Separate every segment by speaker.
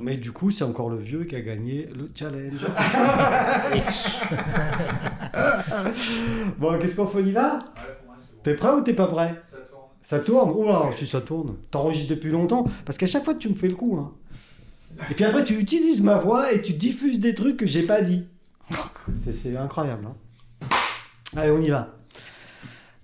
Speaker 1: Mais du coup, c'est encore le vieux qui a gagné le challenge. bon, qu'est-ce qu'on fait On y va T'es prêt ou t'es pas prêt Ça tourne Oula, si ça tourne. T'enregistres depuis longtemps Parce qu'à chaque fois, tu me fais le coup. Hein. Et puis après, tu utilises ma voix et tu diffuses des trucs que j'ai pas dit. C'est incroyable. Hein. Allez, on y va.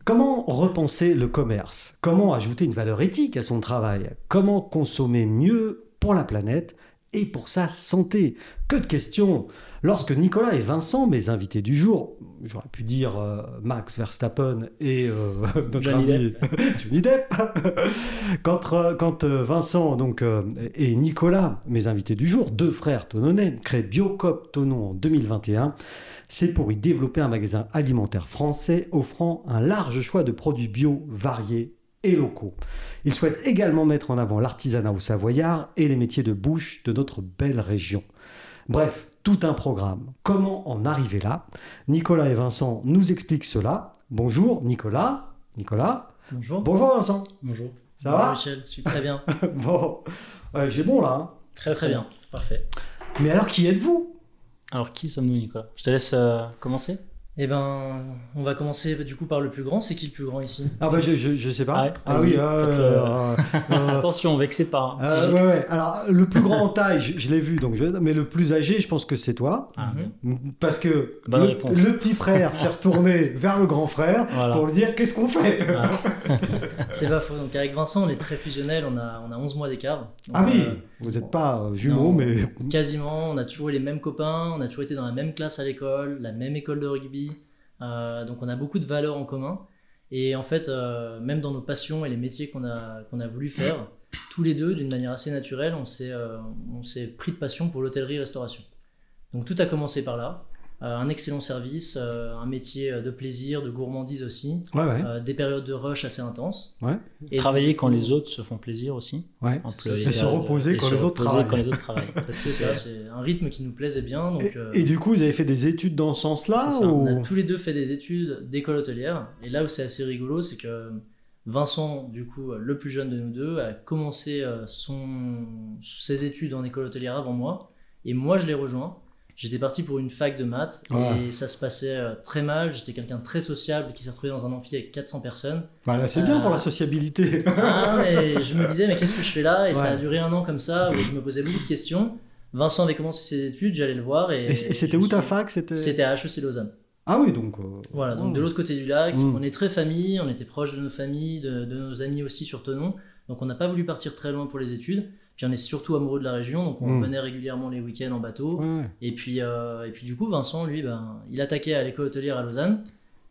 Speaker 1: Comment repenser le commerce? Comment ajouter une valeur éthique à son travail? Comment consommer mieux pour la planète et pour sa santé. Que de questions. Lorsque Nicolas et Vincent, mes invités du jour, j'aurais pu dire euh, Max Verstappen et euh, notre ami Johnny Depp, quand, euh, quand Vincent donc, et Nicolas, mes invités du jour, deux frères tononnais, créent Biocop Tonon en 2021, c'est pour y développer un magasin alimentaire français offrant un large choix de produits bio variés et locaux. Ils souhaitent également mettre en avant l'artisanat au Savoyard et les métiers de bouche de notre belle région. Bref, tout un programme. Comment en arriver là? Nicolas et Vincent nous expliquent cela. Bonjour Nicolas. Nicolas.
Speaker 2: Bonjour.
Speaker 1: Bonjour Vincent.
Speaker 2: Bonjour.
Speaker 1: Ça va?
Speaker 2: Michel, je suis très bien.
Speaker 1: bon, j'ai bon là. Hein.
Speaker 2: très très bien, c'est parfait.
Speaker 1: Mais alors qui êtes-vous?
Speaker 2: Alors, qui sommes-nous, Nicolas? Je te laisse euh, commencer. Eh ben, on va commencer du coup par le plus grand. C'est qui le plus grand ici?
Speaker 1: Ah bah je, je, sais pas.
Speaker 2: Ah, oui. Euh, euh, Attention, vexez pas.
Speaker 1: Hein. ouais, ouais. Alors le plus grand en taille, je, l'ai vu, donc je... mais le plus âgé, je pense que c'est toi, ah, parce que le, petit frère s'est retourné vers le grand frère pour lui dire qu'est-ce qu'on fait?
Speaker 2: c'est pas faux. Donc avec Vincent, on est très fusionnel. On a on a 11 mois d'écart.
Speaker 1: Ah oui. Vous n'êtes pas jumeaux, mais
Speaker 2: quasiment. On a toujours eu les mêmes copains. On a toujours été dans la même classe à l'école, la même école de rugby. Euh, donc on a beaucoup de valeurs en commun. Et en fait, euh, même dans nos passions et les métiers qu'on a, qu'on a voulu faire, tous les deux, d'une manière assez naturelle, on s'est, euh, on s'est pris de passion pour l'hôtellerie-restauration. Donc tout a commencé par là. Euh, un excellent service, euh, un métier de plaisir, de gourmandise aussi, euh, des périodes de rush assez intenses.
Speaker 3: Et Travailler quand les autres se font plaisir aussi.
Speaker 1: Et se reposer quand, les autres
Speaker 3: travaillent.
Speaker 2: c'est ça, c'est un rythme qui nous plaisait bien. Donc,
Speaker 1: et, du coup, vous avez fait des études dans ce sens-là
Speaker 2: On a tous les deux fait des études d'école hôtelière. Et là où c'est assez rigolo, c'est que Vincent, du coup, le plus jeune de nous deux, a commencé son, ses études en école hôtelière avant moi. Et moi, je l'ai rejoint. J'étais parti pour une fac de maths et ça se passait euh, très mal. J'étais quelqu'un de très sociable qui s'est retrouvé dans un amphi avec 400 personnes.
Speaker 1: Bah, c'est bien pour la euh, sociabilité.
Speaker 2: Ah, mais je me disais, mais qu'est-ce que je fais là? Et ça a duré un an comme ça où je me posais beaucoup de questions. Vincent avait commencé ses études, j'allais le voir. Et,
Speaker 1: et c'était où ta fac?
Speaker 2: C'était à HEC Lausanne.
Speaker 1: Ah oui, donc. Euh,
Speaker 2: voilà, donc de l'autre côté du lac, mm. on est très famille, on était proche de nos familles, de, de nos amis aussi sur Tonon. Donc on n'a pas voulu partir très loin pour les études. Puis on est surtout amoureux de la région, donc on mm. venait régulièrement les week-ends en bateau. Et, puis, euh, et puis du coup, Vincent, lui, ben, il attaquait à l'école hôtelière à Lausanne.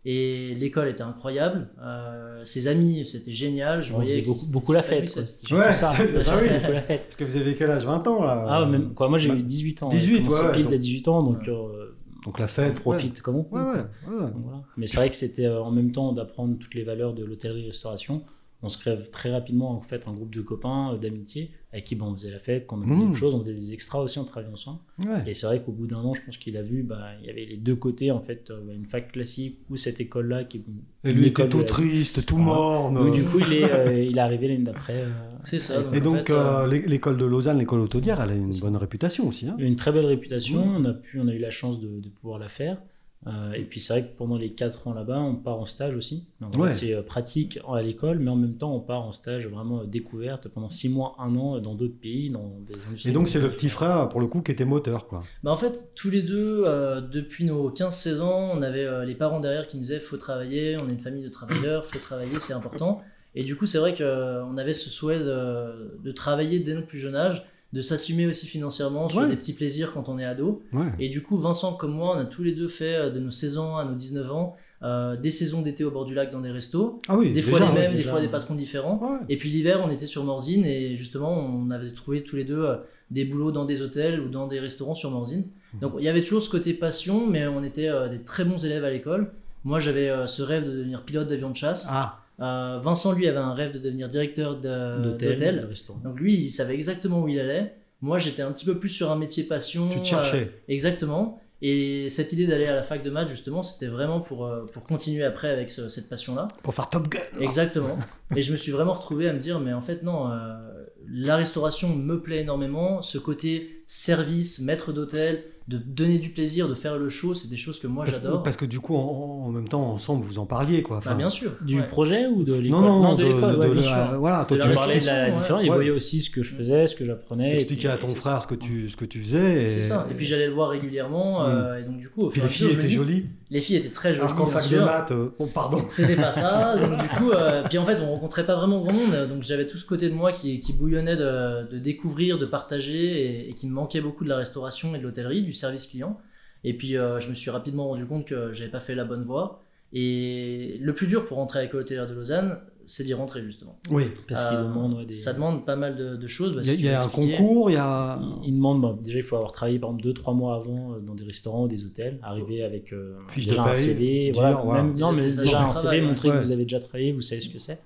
Speaker 2: Et l'école était incroyable. Euh, ses amis, c'était génial.
Speaker 3: Je voyais beaucoup, beaucoup, la fête.
Speaker 1: Ouais, ça, c'est ça, oui. la fête. Parce que vous avez quel âge? 20 ans là
Speaker 3: Ah, même, quoi, moi j'ai eu 18 ans.
Speaker 1: 18, ouais.
Speaker 3: pile à 18 ans, donc. Euh,
Speaker 1: donc la fête.
Speaker 3: On profite comme on peut.
Speaker 1: Ouais,
Speaker 3: voilà. Mais c'est vrai que c'était en même temps d'apprendre toutes les valeurs de l'hôtellerie-restauration on se crée très rapidement en fait un groupe de copains, d'amitié, avec qui ben, on faisait la fête, quand on faisait mmh. autre chose, on faisait des extras aussi, on travaillait ensemble. Et c'est vrai qu'au bout d'un an, je pense qu'il a vu, bah, il y avait les deux côtés en fait, euh, une fac classique ou cette école-là qui.
Speaker 1: Et lui était tout triste, tout mort.
Speaker 3: Donc, du coup, il est, euh, il est arrivé l'année d'après.
Speaker 2: c'est ça.
Speaker 1: et donc, l'école de Lausanne, l'école hôtelière, elle a une bonne réputation aussi. Hein.
Speaker 3: Une très belle réputation. On a pu, on a eu la chance de, de pouvoir la faire. Euh, et puis c'est vrai que pendant les 4 ans là-bas, on part en stage aussi. C'est euh, pratique à l'école, mais en même temps, on part en stage vraiment euh, découverte pendant 6 mois, 1 an dans d'autres pays, dans des
Speaker 1: industries. Et donc c'est le petit frère, pour le coup, qui était moteur. Quoi.
Speaker 2: Bah en fait, tous les deux, depuis nos 15-16 ans, on avait les parents derrière qui nous disaient faut travailler, on est une famille de travailleurs, faut travailler, c'est important. Et du coup, c'est vrai qu'on avait ce souhait de, de travailler dès notre plus jeune âge de s'assumer aussi financièrement sur des petits plaisirs quand on est ado. Et du coup, Vincent comme moi, on a tous les deux fait euh, de nos 16 ans à nos 19 ans euh, des saisons d'été au bord du lac dans des restos.
Speaker 1: Ah oui,
Speaker 2: des fois les mêmes, des fois des patrons différents. Et puis l'hiver, on était sur Morzine et justement, on avait trouvé tous les deux euh, des boulots dans des hôtels ou dans des restaurants sur Morzine. Mmh. Donc il y avait toujours ce côté passion, mais on était des très bons élèves à l'école. Moi, j'avais ce rêve de devenir pilote d'avion de chasse.
Speaker 1: Ah.
Speaker 2: Euh, Vincent, lui, avait un rêve de devenir directeur d'hôtel. Donc lui, il savait exactement où il allait. Moi, j'étais un petit peu plus sur un métier passion.
Speaker 1: Tu te cherchais.
Speaker 2: Euh, exactement. Et cette idée d'aller à la fac de maths, justement, c'était vraiment pour, euh, pour continuer après avec cette passion-là.
Speaker 1: Pour faire Top Gun.
Speaker 2: Exactement. et je me suis vraiment retrouvé à me dire, mais en fait, non, la restauration me plaît énormément. Ce côté service, maître d'hôtel, de donner du plaisir, de faire le show, c'est des choses que moi
Speaker 1: Parce,
Speaker 2: j'adore.
Speaker 1: parce que du coup, en, en même temps, ensemble, vous en parliez, quoi.
Speaker 2: Bah,
Speaker 1: Enfin,
Speaker 2: bien sûr.
Speaker 3: Du
Speaker 2: ouais.
Speaker 3: projet ou de l'école
Speaker 1: non, non,
Speaker 3: de, l'école, ouais,
Speaker 1: de
Speaker 3: bien
Speaker 1: la-
Speaker 3: sûr.
Speaker 1: Voilà, toi,
Speaker 2: De
Speaker 1: tu
Speaker 3: parlais de la différence,
Speaker 2: ouais.
Speaker 3: il
Speaker 1: Ouais.
Speaker 3: voyait aussi ce que je faisais, ce que j'apprenais.
Speaker 1: t'expliquais à ton frère
Speaker 3: ça.
Speaker 1: ce que tu, ce que tu faisais. Et...
Speaker 2: C'est ça. Et puis j'allais le voir régulièrement. euh, et donc du coup, au fur et
Speaker 1: les
Speaker 2: à
Speaker 1: filles étaient jolies.
Speaker 2: Les filles étaient très jolies.
Speaker 1: Alors qu'en fac de maths, euh, oh, pardon.
Speaker 2: C'était pas ça. Donc du coup, euh, puis en fait, on rencontrait pas vraiment grand monde. Donc j'avais tout ce côté de moi qui, qui bouillonnait de, de découvrir, de partager, et, et qui me manquait beaucoup de la restauration et de l'hôtellerie, du service client. Et puis euh, je me suis rapidement rendu compte que j'avais pas fait la bonne voie. Et le plus dur pour rentrer à l'école hôtelière de Lausanne, c'est d'y rentrer justement.
Speaker 1: Oui.
Speaker 3: Parce qu'ils
Speaker 2: Euh,
Speaker 3: demandent ouais, des.
Speaker 2: Ça demande pas mal de, de choses. Bah,
Speaker 1: Il y a,
Speaker 2: si tu
Speaker 1: il y a
Speaker 2: veux
Speaker 1: un concours, il y a.
Speaker 3: Ils- Ils demandent, bah, déjà il faut avoir travaillé par exemple 2-3 mois avant euh, dans des restaurants ou des hôtels, arriver avec euh,
Speaker 1: de
Speaker 3: déjà un CV, voilà,
Speaker 1: voilà.
Speaker 3: même- non mais déjà un CV, montrer
Speaker 1: ouais.
Speaker 3: que vous avez déjà travaillé, vous savez ce que c'est.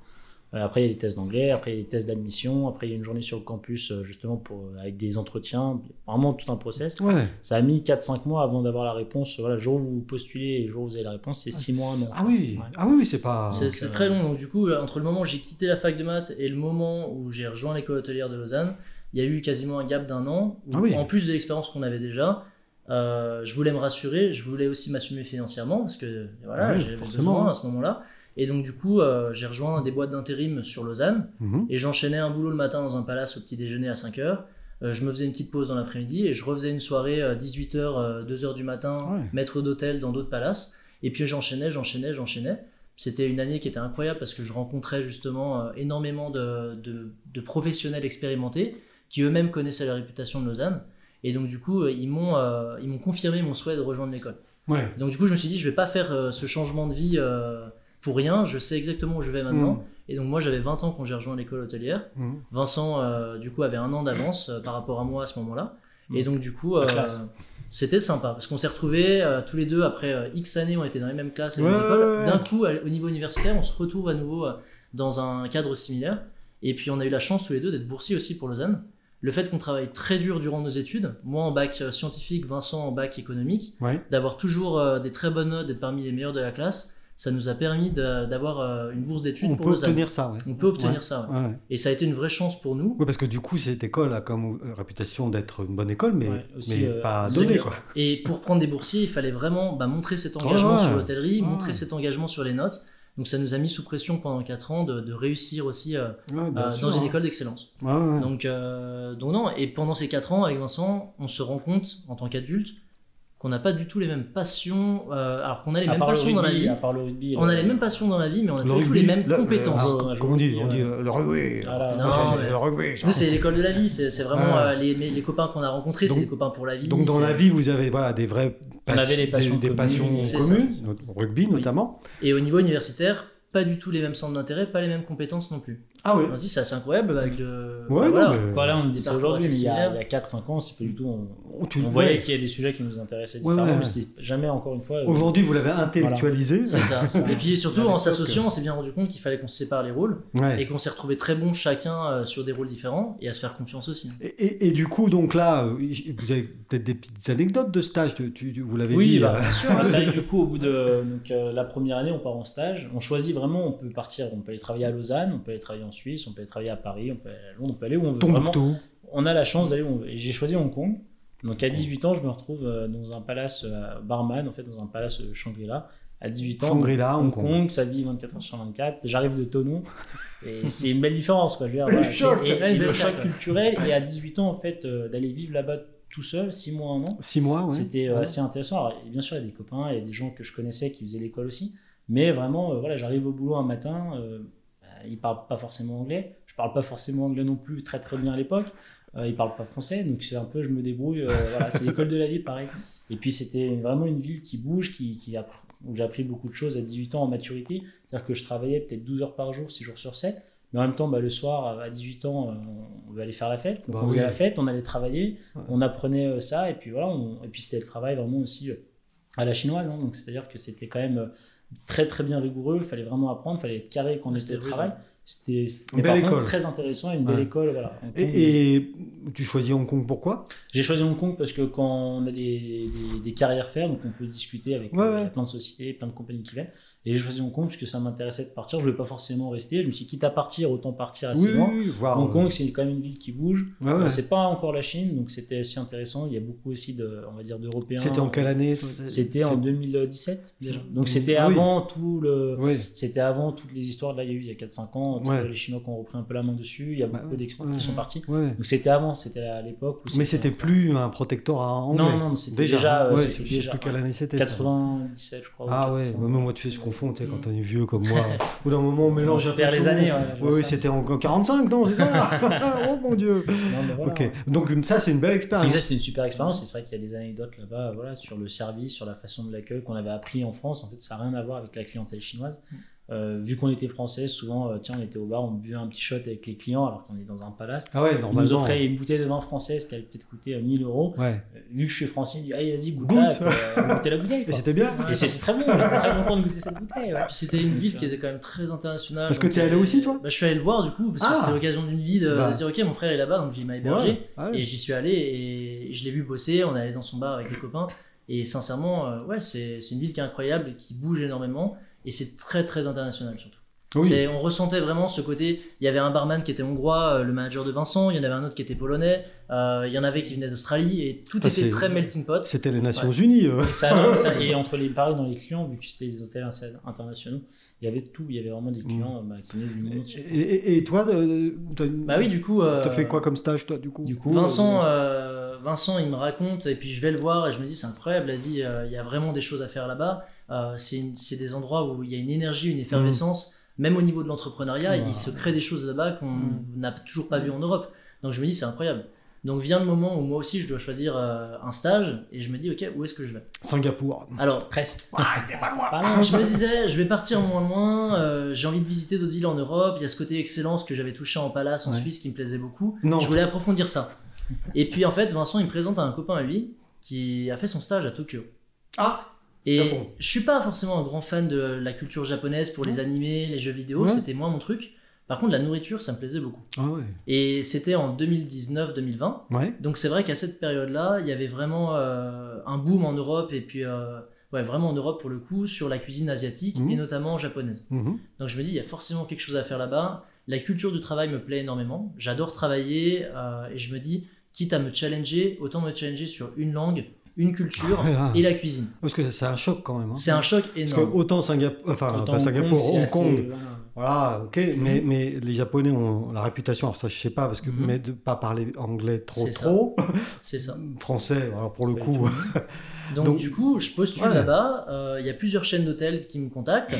Speaker 3: Euh, après il y a les tests d'anglais, après il y a les tests d'admission, après il y a une journée sur le campus euh, justement pour, euh, avec des entretiens, vraiment tout un process.
Speaker 1: Ouais.
Speaker 3: Ça a mis 4-5 mois avant d'avoir la réponse. Voilà, le jour où vous postulez et le jour où vous avez la réponse, c'est 6 mois, un an.
Speaker 1: Ah oui,
Speaker 3: Ouais.
Speaker 1: ah oui, oui, c'est pas.
Speaker 2: C'est
Speaker 3: euh,
Speaker 2: très long. Donc, du coup, entre le moment où j'ai quitté la fac de maths et le moment où j'ai rejoint l'école hôtelière de Lausanne, il y a eu quasiment un gap d'un an. où,
Speaker 1: Ah oui.
Speaker 2: En plus de l'expérience qu'on avait déjà, euh, je voulais me rassurer, je voulais aussi m'assumer financièrement parce que voilà,
Speaker 1: Ah oui,
Speaker 2: j'avais besoin à ce moment-là. Et donc, du coup, euh, j'ai rejoint des boîtes d'intérim sur Lausanne
Speaker 1: Mhm.
Speaker 2: et j'enchaînais un boulot le matin dans un palace au petit déjeuner à 5h. je me faisais une petite pause dans l'après-midi et je refaisais une soirée à 18h, 2h du matin,
Speaker 1: Ouais.
Speaker 2: maître d'hôtel dans d'autres palaces. Et puis j'enchaînais, j'enchaînais, j'enchaînais. C'était une année qui était incroyable parce que je rencontrais justement euh, énormément de, de- de professionnels expérimentés qui eux-mêmes connaissaient la réputation de Lausanne. Et donc du coup, euh, ils m'ont euh, ils m'ont confirmé mon souhait de rejoindre l'école.
Speaker 1: Ouais.
Speaker 2: Donc du coup, je me suis dit, je vais pas faire euh, ce changement de vie euh, pour rien. Je sais exactement où je vais maintenant.
Speaker 1: Mhm.
Speaker 2: Et donc moi, j'avais 20 ans quand j'ai rejoint l'école hôtelière.
Speaker 1: Mhm.
Speaker 2: Vincent, euh, du coup, avait un an d'avance euh, par rapport à moi à ce moment-là. Et
Speaker 3: Mhm.
Speaker 2: donc, du coup, euh, c'était sympa parce qu'on s'est retrouvés tous les deux après X années, on était dans les mêmes classes et les
Speaker 1: Ouais.
Speaker 2: D'un coup, à- au niveau universitaire, on se retrouve à nouveau dans un cadre similaire. Et puis, on a eu la chance tous les deux d'être boursiers aussi pour Lausanne. Le fait qu'on travaille très dur durant nos études, moi en bac scientifique, Vincent en bac économique, d'avoir toujours des très bonnes notes, d'être parmi les meilleurs de la classe, ça nous a permis d'avoir euh, une bourse d'études
Speaker 1: On
Speaker 2: pour
Speaker 1: peut
Speaker 2: Lausanne.
Speaker 1: obtenir ça, ouais.
Speaker 2: On peut obtenir
Speaker 1: Ouais.
Speaker 2: ça. ouais. Et ça a été une vraie chance pour nous.
Speaker 1: Oui, parce que du coup, cette école a comme euh, réputation d'être une bonne école, mais,
Speaker 3: Ouais, aussi,
Speaker 1: mais
Speaker 3: euh,
Speaker 1: pas donnée, quoi.
Speaker 2: Et pour prendre des boursiers, il fallait vraiment bah, montrer cet engagement sur l'hôtellerie, montrer cet engagement sur les notes. Donc ça nous a mis sous pression pendant 4 ans de, de réussir aussi euh,
Speaker 1: Ouais, bien
Speaker 2: euh,
Speaker 1: sûr,
Speaker 2: dans une
Speaker 1: hein.
Speaker 2: école d'excellence.
Speaker 1: Ouais, ouais.
Speaker 2: Donc, euh, donc non, et pendant ces 4 ans avec Vincent, on se rend compte en tant qu'adulte qu'on n'a pas du tout les mêmes passions, euh, alors qu'on a les
Speaker 3: À
Speaker 2: mêmes
Speaker 3: le
Speaker 2: passions dans la vie,
Speaker 3: à part le rugby,
Speaker 2: on a
Speaker 3: le-
Speaker 2: les mêmes passions dans la vie, mais on n'a
Speaker 1: Le
Speaker 2: pas du tout les mêmes
Speaker 1: le-
Speaker 2: compétences.
Speaker 1: le-
Speaker 3: Ah,
Speaker 1: comment on dit
Speaker 3: ouais.
Speaker 1: On dit le, rugby.
Speaker 3: Voilà.
Speaker 2: Non,
Speaker 1: Ça,
Speaker 2: mais-
Speaker 1: c'est le rugby. ça.
Speaker 2: Nous, c'est l'école de la vie, c'est c'est vraiment
Speaker 1: Ouais.
Speaker 2: euh, les, copains qu'on a rencontrés, c'est
Speaker 1: Donc-
Speaker 2: des copains pour la vie.
Speaker 1: Donc dans la vie, vous avez voilà, des vraies
Speaker 3: On avait des passions
Speaker 1: des,
Speaker 3: communes.
Speaker 1: passions communes,
Speaker 2: ça.
Speaker 1: rugby notamment.
Speaker 2: Et au niveau universitaire, pas du tout les mêmes centres d'intérêt, pas les mêmes compétences non plus.
Speaker 1: Ah oui.
Speaker 2: On se dit, c'est assez incroyable avec le.
Speaker 1: Ouais,
Speaker 2: bah,
Speaker 1: non,
Speaker 2: voilà.
Speaker 1: mais-
Speaker 3: Quoi, là, on dit
Speaker 2: Des
Speaker 3: ça aujourd'hui, mais il y a,
Speaker 2: similaires.
Speaker 3: il y a 4-5 ans, c'est pas du tout. On,
Speaker 1: Oh,
Speaker 3: on voyait qu'il y a des sujets qui nous intéressaient
Speaker 1: Ouais,
Speaker 3: différemment,
Speaker 1: ouais.
Speaker 3: mais c'est jamais, encore une fois.
Speaker 1: Aujourd'hui, vous l'avez intellectualisé.
Speaker 2: C'est ça. Et puis surtout, en s'associant, on s'est bien rendu compte qu'il fallait qu'on se sépare les rôles
Speaker 1: Ouais.
Speaker 2: et qu'on s'est retrouvés très bons chacun euh, sur des rôles différents et à se faire confiance aussi.
Speaker 1: Et, et- et du coup, donc là, euh, vous avez peut-être des petites anecdotes de stage. Tu, tu- vous l'avez
Speaker 3: Oui,
Speaker 1: dit.
Speaker 3: bah,
Speaker 1: euh,
Speaker 3: bien sûr. Que du coup, au bout de donc, euh, la première année, on part en stage. On choisit vraiment, on peut partir, on peut aller travailler à Lausanne, on peut aller travailler en Suisse, on peut aller travailler à Paris, on peut aller à Londres, on peut aller où on veut. Vraiment, on a la chance d'aller où on veut. Et j'ai choisi Hong Kong. Donc à 18 ans, je me retrouve euh, dans un palace euh, barman, en fait, dans un palace euh, Shangri-La. À 18 ans,
Speaker 1: Shangri-La,
Speaker 3: Hong
Speaker 1: Hong
Speaker 3: Kong,
Speaker 1: Kong.
Speaker 3: ça vit 24 heures sur 24. J'arrive de Tonon. Et c'est une belle différence, quoi. Je veux dire,
Speaker 1: Le
Speaker 3: voilà,
Speaker 1: choc.
Speaker 3: et- et
Speaker 2: une
Speaker 3: le choc culturel. Et à 18 ans, en fait, euh, d'aller vivre là-bas tout seul, 6 mois, un an.
Speaker 1: Six mois, ouais.
Speaker 3: C'était euh,
Speaker 1: Ouais.
Speaker 3: assez intéressant. Alors, bien sûr, il y a des copains, il y a des gens que je connaissais qui faisaient l'école aussi. Mais vraiment, euh, voilà, j'arrive au boulot un matin, euh, ils parlent pas forcément anglais. Je parle pas forcément anglais non plus très très bien à l'époque. Euh, ils parlent pas français, donc c'est un peu, je me débrouille. euh, voilà, c'est l'école de la vie, pareil. Et puis c'était vraiment une ville qui bouge, qui, qui a- où j'ai appris beaucoup de choses à 18 ans en maturité. C'est-à-dire que je travaillais peut-être 12 heures par jour, 6 jours sur 7. Mais en même temps, bah, le soir, à 18 ans, euh, on veut aller faire la fête. Donc
Speaker 1: Bah
Speaker 3: on faisait la fête, on allait travailler,
Speaker 1: Ouais.
Speaker 3: on apprenait euh, ça, et puis voilà. on- et puis c'était le travail vraiment aussi euh, à la chinoise. hein. donc c'est-à-dire que c'était quand même euh, très très bien rigoureux. Il fallait vraiment apprendre, il fallait être carré quand on
Speaker 2: C'était
Speaker 3: était au travail. C'était
Speaker 1: Une belle école.
Speaker 3: très intéressant, une belle
Speaker 1: Ouais.
Speaker 3: école. Voilà. Hong Kong,
Speaker 1: Et, et tu choisis Hong Kong pourquoi?
Speaker 3: J'ai choisi Hong Kong parce que quand on a des, des, des carrières à faire, donc on peut discuter avec
Speaker 1: Ouais,
Speaker 3: euh,
Speaker 1: ouais.
Speaker 3: plein de sociétés, plein de compagnies qui viennent. Et j'ai choisi Hong Kong parce que ça m'intéressait de partir. Je ne voulais pas forcément rester. Je me suis dit, quitte à partir, autant partir assez
Speaker 1: Oui,
Speaker 3: loin.
Speaker 1: oui,
Speaker 3: Hong
Speaker 1: euh,
Speaker 3: Kong, c'est quand même une ville qui bouge.
Speaker 1: ouais, ouais.
Speaker 3: Euh, C'est pas encore la Chine, donc c'était aussi intéressant. Il y a beaucoup aussi de, on va dire, d'Européens.
Speaker 1: C'était en quelle année
Speaker 3: C'était en 2017. déjà.
Speaker 1: C'est-
Speaker 3: Donc c'était
Speaker 1: Ah oui.
Speaker 3: avant tout le. C'était avant toutes les histoires là, il y a eu il y a 4-5 ans,
Speaker 1: Ouais.
Speaker 3: les Chinois qui ont repris un peu la main dessus, il y a
Speaker 1: Bah,
Speaker 3: beaucoup
Speaker 1: ouais.
Speaker 3: qui sont partis.
Speaker 1: Ouais.
Speaker 3: Donc c'était avant, c'était à l'époque
Speaker 1: Mais c'était plus un protectorat anglais.
Speaker 3: Non, non, c'était déjà, euh,
Speaker 1: ouais, je sais
Speaker 3: déjà,
Speaker 1: plus quelle année c'était. ça.
Speaker 3: 97, je crois.
Speaker 1: Ah
Speaker 3: ou
Speaker 1: ouais,
Speaker 3: 80.
Speaker 1: mais moi tu sais, je confonds, tu sais, quand on est vieux comme moi. Bout d'un moment, on mélange un
Speaker 3: On
Speaker 1: peu
Speaker 3: les
Speaker 1: tout.
Speaker 3: années. ouais,
Speaker 1: Oui, c'était en 45, non, c'est ça Oh mon dieu
Speaker 3: Non, mais voilà.
Speaker 1: Ok, donc une- ça c'est une belle
Speaker 3: Donc
Speaker 1: expérience.
Speaker 3: c'était une super expérience. C'est vrai qu'il y a des anecdotes là-bas voilà, sur le service, sur la façon de l'accueil qu'on avait appris en France. En fait, ça n'a rien à voir avec la clientèle chinoise. Euh, vu qu'on était français, souvent, euh, tiens, on était au bar, on buvait un petit shot avec les clients alors qu'on est dans un palace.
Speaker 1: Ah ouais,
Speaker 3: On nous
Speaker 1: normalement.
Speaker 3: offrait une bouteille de vin française qui allait peut-être coûter euh, 1000 euros.
Speaker 1: Ouais.
Speaker 3: Euh, Vu que je suis français, il dit Allez, vas-y, goûte,
Speaker 1: Goûte.
Speaker 3: goûtez la bouteille.
Speaker 1: Et c'était bien
Speaker 3: Et c'était très bon, j'étais très content de goûter cette bouteille. ouais.
Speaker 2: C'était une ville qui était quand même très internationale.
Speaker 1: Parce que t'es allé
Speaker 2: avait-
Speaker 1: aussi, toi?
Speaker 2: bah, Je suis allé le voir du coup, parce que
Speaker 1: Ah.
Speaker 2: c'était l'occasion d'une vie de,
Speaker 1: Bah.
Speaker 2: de dire ok, mon frère est là-bas, donc il m'a hébergé.
Speaker 1: Ouais, Ah ouais.
Speaker 2: Et j'y suis allé et je l'ai vu bosser, on est allé dans son bar avec les copains. Et sincèrement, euh, ouais, c'est c'est une ville qui est incroyable, qui bouge énormément. Et c'est très très international surtout.
Speaker 1: Oui.
Speaker 2: On ressentait vraiment ce côté. Il y avait un barman qui était hongrois, euh, le manager de Vincent, il y en avait un autre qui était polonais, euh, il y en avait qui venaient d'Australie, et tout
Speaker 1: Ah,
Speaker 2: était très melting pot.
Speaker 1: C'était les Nations Unies. euh.
Speaker 3: Et ça, ça- et entre les paris dans les clients, vu que c'était des hôtels inter- internationaux, il y avait tout. Il y avait vraiment des clients bah, qui venaient du monde.
Speaker 1: Et, et- et toi, t'as
Speaker 2: Bah oui, du coup. euh,
Speaker 1: t'as fait quoi comme stage, toi, du coup?
Speaker 3: Du coup,
Speaker 2: Vincent, Vincent, il me raconte, et puis je vais le voir, et je me dis, c'est incroyable, euh, il y a vraiment des choses à faire là-bas. Euh, c'est des endroits où il y a une énergie, une effervescence, même au niveau de l'entrepreneuriat, il se crée des choses là-bas qu'on
Speaker 1: Mm.
Speaker 2: n'a toujours pas vu en Europe. Donc je me dis, c'est incroyable. Donc vient le moment où moi aussi je dois choisir euh, un stage, et je me dis, ok, où est-ce que je vais?
Speaker 1: Singapour.
Speaker 2: Alors,
Speaker 3: presque.
Speaker 2: pas loin. je me disais, je vais partir moins loin, euh, j'ai envie de visiter d'autres villes en Europe, il y a ce côté excellence que j'avais touché en Palace en
Speaker 1: Ouais.
Speaker 2: Suisse qui me plaisait beaucoup.
Speaker 1: Non.
Speaker 2: Je voulais approfondir ça. Et puis en fait, Vincent, il me présente à un copain à lui qui a fait son stage à Tokyo.
Speaker 1: Ah
Speaker 2: Et
Speaker 1: Japon.
Speaker 2: je suis pas forcément un grand fan de la culture japonaise pour les animés, les jeux vidéo,
Speaker 1: Ouais.
Speaker 2: c'était moins mon truc. Par contre, la nourriture, ça me plaisait beaucoup.
Speaker 1: Ah ouais.
Speaker 2: Et c'était en 2019-2020.
Speaker 1: Ouais.
Speaker 2: Donc c'est vrai qu'à cette période-là, il y avait vraiment euh, un boom en Europe et puis euh, ouais, vraiment en Europe pour le coup sur la cuisine asiatique
Speaker 1: Mhm.
Speaker 2: et notamment japonaise.
Speaker 1: Mhm.
Speaker 2: Donc je me dis, il y a forcément quelque chose à faire là-bas. La culture du travail me plaît énormément. J'adore travailler euh, et je me dis, quitte à me challenger, autant me challenger sur une langue, une culture et la cuisine.
Speaker 1: Parce que c'est un choc quand même. hein.
Speaker 2: C'est un choc
Speaker 1: Parce que
Speaker 2: énorme.
Speaker 1: autant Singapour, enfin
Speaker 3: Autant
Speaker 1: pas
Speaker 3: Hong
Speaker 1: Singapour,
Speaker 3: Kong,
Speaker 1: Hong Kong,
Speaker 3: voilà.
Speaker 1: voilà, ok, mais, mais les Japonais ont la réputation, alors ça je sais pas, parce que,
Speaker 2: Mhm.
Speaker 1: mais de pas parler anglais trop trop,
Speaker 2: C'est ça.
Speaker 1: français, alors pour le coup.
Speaker 2: Donc,
Speaker 1: Donc-
Speaker 2: du coup, je postule
Speaker 1: Ouais.
Speaker 2: là-bas. euh, Il y a plusieurs chaînes d'hôtels qui me contactent.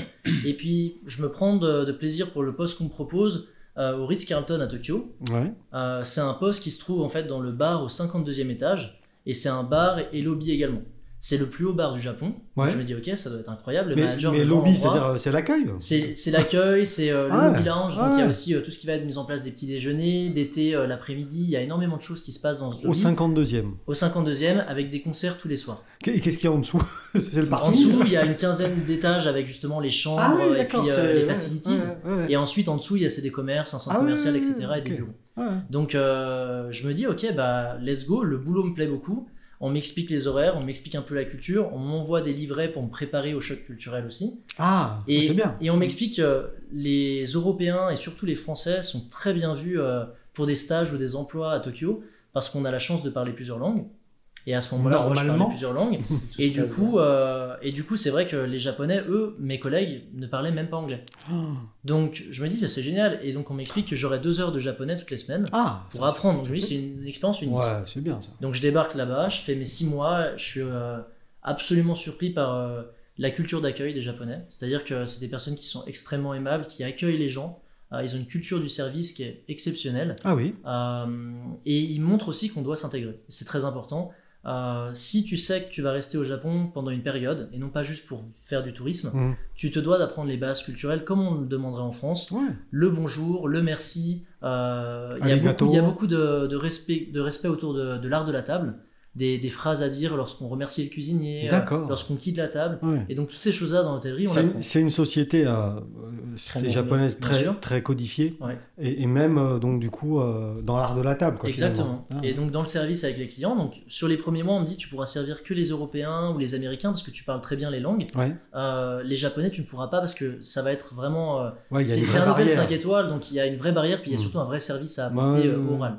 Speaker 2: et puis, je me prends de, de plaisir pour le poste qu'on me propose euh, au Ritz-Carlton à Tokyo.
Speaker 1: ouais,
Speaker 2: Euh, c'est un poste qui se trouve en fait dans le bar au 52e étage. Et c'est un bar et lobby également. C'est le plus haut bar du Japon.
Speaker 1: Ouais.
Speaker 2: Je me dis, ok, ça doit être incroyable. Le
Speaker 1: mais,
Speaker 2: manager
Speaker 1: mais lobby, c'est-à-dire euh, c'est l'accueil?
Speaker 2: C'est c'est l'accueil, c'est euh, le
Speaker 1: Ah
Speaker 2: lobby lounge,
Speaker 1: Ah
Speaker 2: donc il y a aussi euh, tout ce qui va être mis en place des petits déjeuners, d'été, euh, l'après-midi, il y a énormément de choses qui se passent dans ce
Speaker 1: au
Speaker 2: lobby.
Speaker 1: 52e.
Speaker 2: Au 52e, avec des concerts tous les soirs.
Speaker 1: Et qu'est-ce qu'il y a en dessous? C'est le
Speaker 2: En
Speaker 1: parking
Speaker 2: dessous, il y a une quinzaine d'étages avec justement les chambres
Speaker 1: Ah oui,
Speaker 2: et puis
Speaker 1: c'est-
Speaker 2: les facilities.
Speaker 1: ouais,
Speaker 2: Et ensuite, en dessous, il y a c'est des commerces, un centre
Speaker 1: Ah
Speaker 2: commercial, etc. et des bureaux.
Speaker 1: Ouais.
Speaker 2: Donc, euh, je me dis, ok, bah, let's go. Le boulot me plaît beaucoup. On m'explique les horaires, on m'explique un peu la culture, on m'envoie des livrets pour me préparer au choc culturel aussi.
Speaker 1: Ah,
Speaker 2: Et,
Speaker 1: c'est bien.
Speaker 2: et on m'explique que les Européens et surtout les Français sont très bien vus euh, pour des stages ou des emplois à Tokyo parce qu'on a la chance de parler plusieurs langues. Et à ce moment-là,
Speaker 1: Normalement.
Speaker 2: plusieurs langues. Et du coup, euh, et du coup, c'est vrai que les Japonais, eux, mes collègues, ne parlaient même pas anglais.
Speaker 1: Ah.
Speaker 2: Donc, je me dis, bah, c'est génial. Et donc, on m'explique que j'aurai deux heures de japonais toutes les semaines
Speaker 1: Ah,
Speaker 2: pour
Speaker 1: ça,
Speaker 2: apprendre. Donc, je me dis, c'est une expérience unique.
Speaker 1: Ouais, c'est bien ça.
Speaker 2: Donc, je débarque là-bas, je fais mes six mois. Je suis euh, absolument surpris par euh, la culture d'accueil des Japonais. C'est-à-dire que c'est des personnes qui sont extrêmement aimables, qui accueillent les gens. Euh, ils ont une culture du service qui est exceptionnelle.
Speaker 1: Ah oui,
Speaker 2: et il montre aussi qu'on doit s'intégrer. C'est très important. Euh, si tu sais que tu vas rester au Japon pendant une période, et non pas juste pour faire du tourisme,
Speaker 1: Mhm.
Speaker 2: tu te dois d'apprendre les bases culturelles comme on le demanderait en France.
Speaker 1: ouais.
Speaker 2: Le bonjour, le merci. euh, Il y a beaucoup, il y a beaucoup de, de respect, de respect autour de, de l'art de la table. Des, des phrases à dire lorsqu'on remercie le cuisinier, euh, lorsqu'on quitte la table.
Speaker 1: Ouais.
Speaker 2: Et donc toutes ces choses-là dans l'hôtellerie, on
Speaker 1: C'est
Speaker 2: l'apprend.
Speaker 1: une, c'est une société euh, société japonaise
Speaker 2: bien
Speaker 1: très, codifiée
Speaker 2: Ouais.
Speaker 1: et, et même euh, donc du coup euh, dans l'art de la table. Quoi,
Speaker 2: Exactement.
Speaker 1: Ah.
Speaker 2: Et donc dans le service avec les clients, donc sur les premiers mois, on me dit tu pourras servir que les Européens ou les Américains parce que tu parles très bien les langues.
Speaker 1: Ouais.
Speaker 2: Les Japonais, tu ne pourras pas parce que ça va être vraiment. c'est un hôtel
Speaker 1: barrière.
Speaker 2: 5 étoiles, donc il y a une vraie barrière, puis il y a
Speaker 1: Mm.
Speaker 2: surtout un vrai service à apporter oral.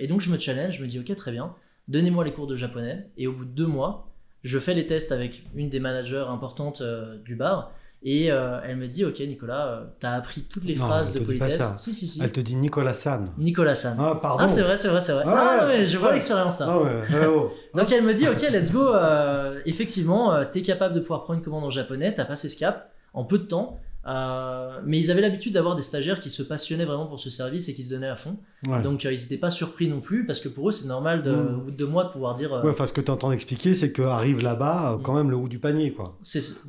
Speaker 2: Et donc je me challenge, je me dis ok très bien, donnez-moi les cours de japonais. Et au bout de deux mois, je fais les tests avec une des managers importantes euh, du bar. Et euh, elle me dit ok Nicolas, euh, t'as appris toutes les
Speaker 1: Non,
Speaker 2: phrases de
Speaker 1: te dit pas
Speaker 2: politesse.
Speaker 1: ça.
Speaker 2: Si si si.
Speaker 1: Elle te dit Nicolas San.
Speaker 2: Nicolas San.
Speaker 1: Ah pardon.
Speaker 2: Ah c'est vrai c'est vrai c'est vrai.
Speaker 1: Ah
Speaker 2: Ah,
Speaker 1: ouais,
Speaker 2: mais je vois
Speaker 1: ouais.
Speaker 2: l'expérience là.
Speaker 1: Ah ouais, oh.
Speaker 2: Donc elle me dit ok let's go. euh, effectivement t'es capable de pouvoir prendre une commande en japonais, t'as passé ce cap en peu de temps. Euh, mais ils avaient l'habitude d'avoir des stagiaires qui se passionnaient vraiment pour ce service et qui se donnaient à fond.
Speaker 1: Ouais.
Speaker 2: Donc euh, ils n'étaient pas surpris non plus parce que pour eux c'est normal de,
Speaker 1: Mm.
Speaker 2: au bout de deux mois de pouvoir dire euh,
Speaker 1: Ouais, enfin, ce que tu entends expliquer, c'est qu'arrive là-bas quand même le haut du panier, quoi.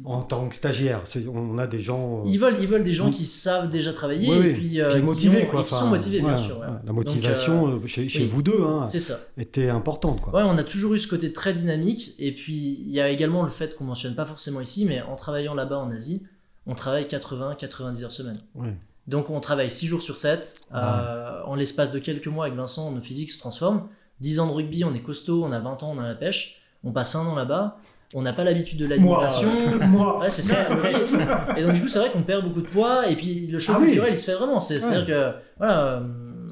Speaker 1: En tant que stagiaire, on a des gens.
Speaker 2: ils veulent ils veulent des gens
Speaker 1: Mm.
Speaker 2: qui savent déjà travailler
Speaker 1: oui,
Speaker 2: et puis, qui
Speaker 1: motivés,
Speaker 2: ont-
Speaker 1: quoi.
Speaker 2: qui sont
Speaker 1: Enfin,
Speaker 2: motivés bien
Speaker 1: ouais,
Speaker 2: sûr. ouais.
Speaker 1: ouais. La motivation chez, chez
Speaker 2: oui.
Speaker 1: vous deux hein,
Speaker 2: C'est ça.
Speaker 1: était importante, quoi.
Speaker 2: Ouais, on a toujours eu ce côté très dynamique. Et puis, il y a également le fait qu'on mentionne pas forcément ici, mais en travaillant là-bas en Asie, on travaille 80-90 heures semaine. Donc, on travaille 6 jours sur 7. Euh, en l'espace de quelques mois avec Vincent, nos physiques se transforment. 10 ans de rugby, on est costaud, on a 20 ans, on a la pêche. On passe un an là-bas. On n'a pas l'habitude de l'alimentation.
Speaker 1: Moi,
Speaker 2: Ouais, c'est ça, c'est presque. Et donc, du coup, c'est vrai qu'on perd beaucoup de poids. Et puis, le choc
Speaker 1: Ah oui.
Speaker 2: culturel, il se fait vraiment. C'est- C'est-à-dire que, voilà, euh,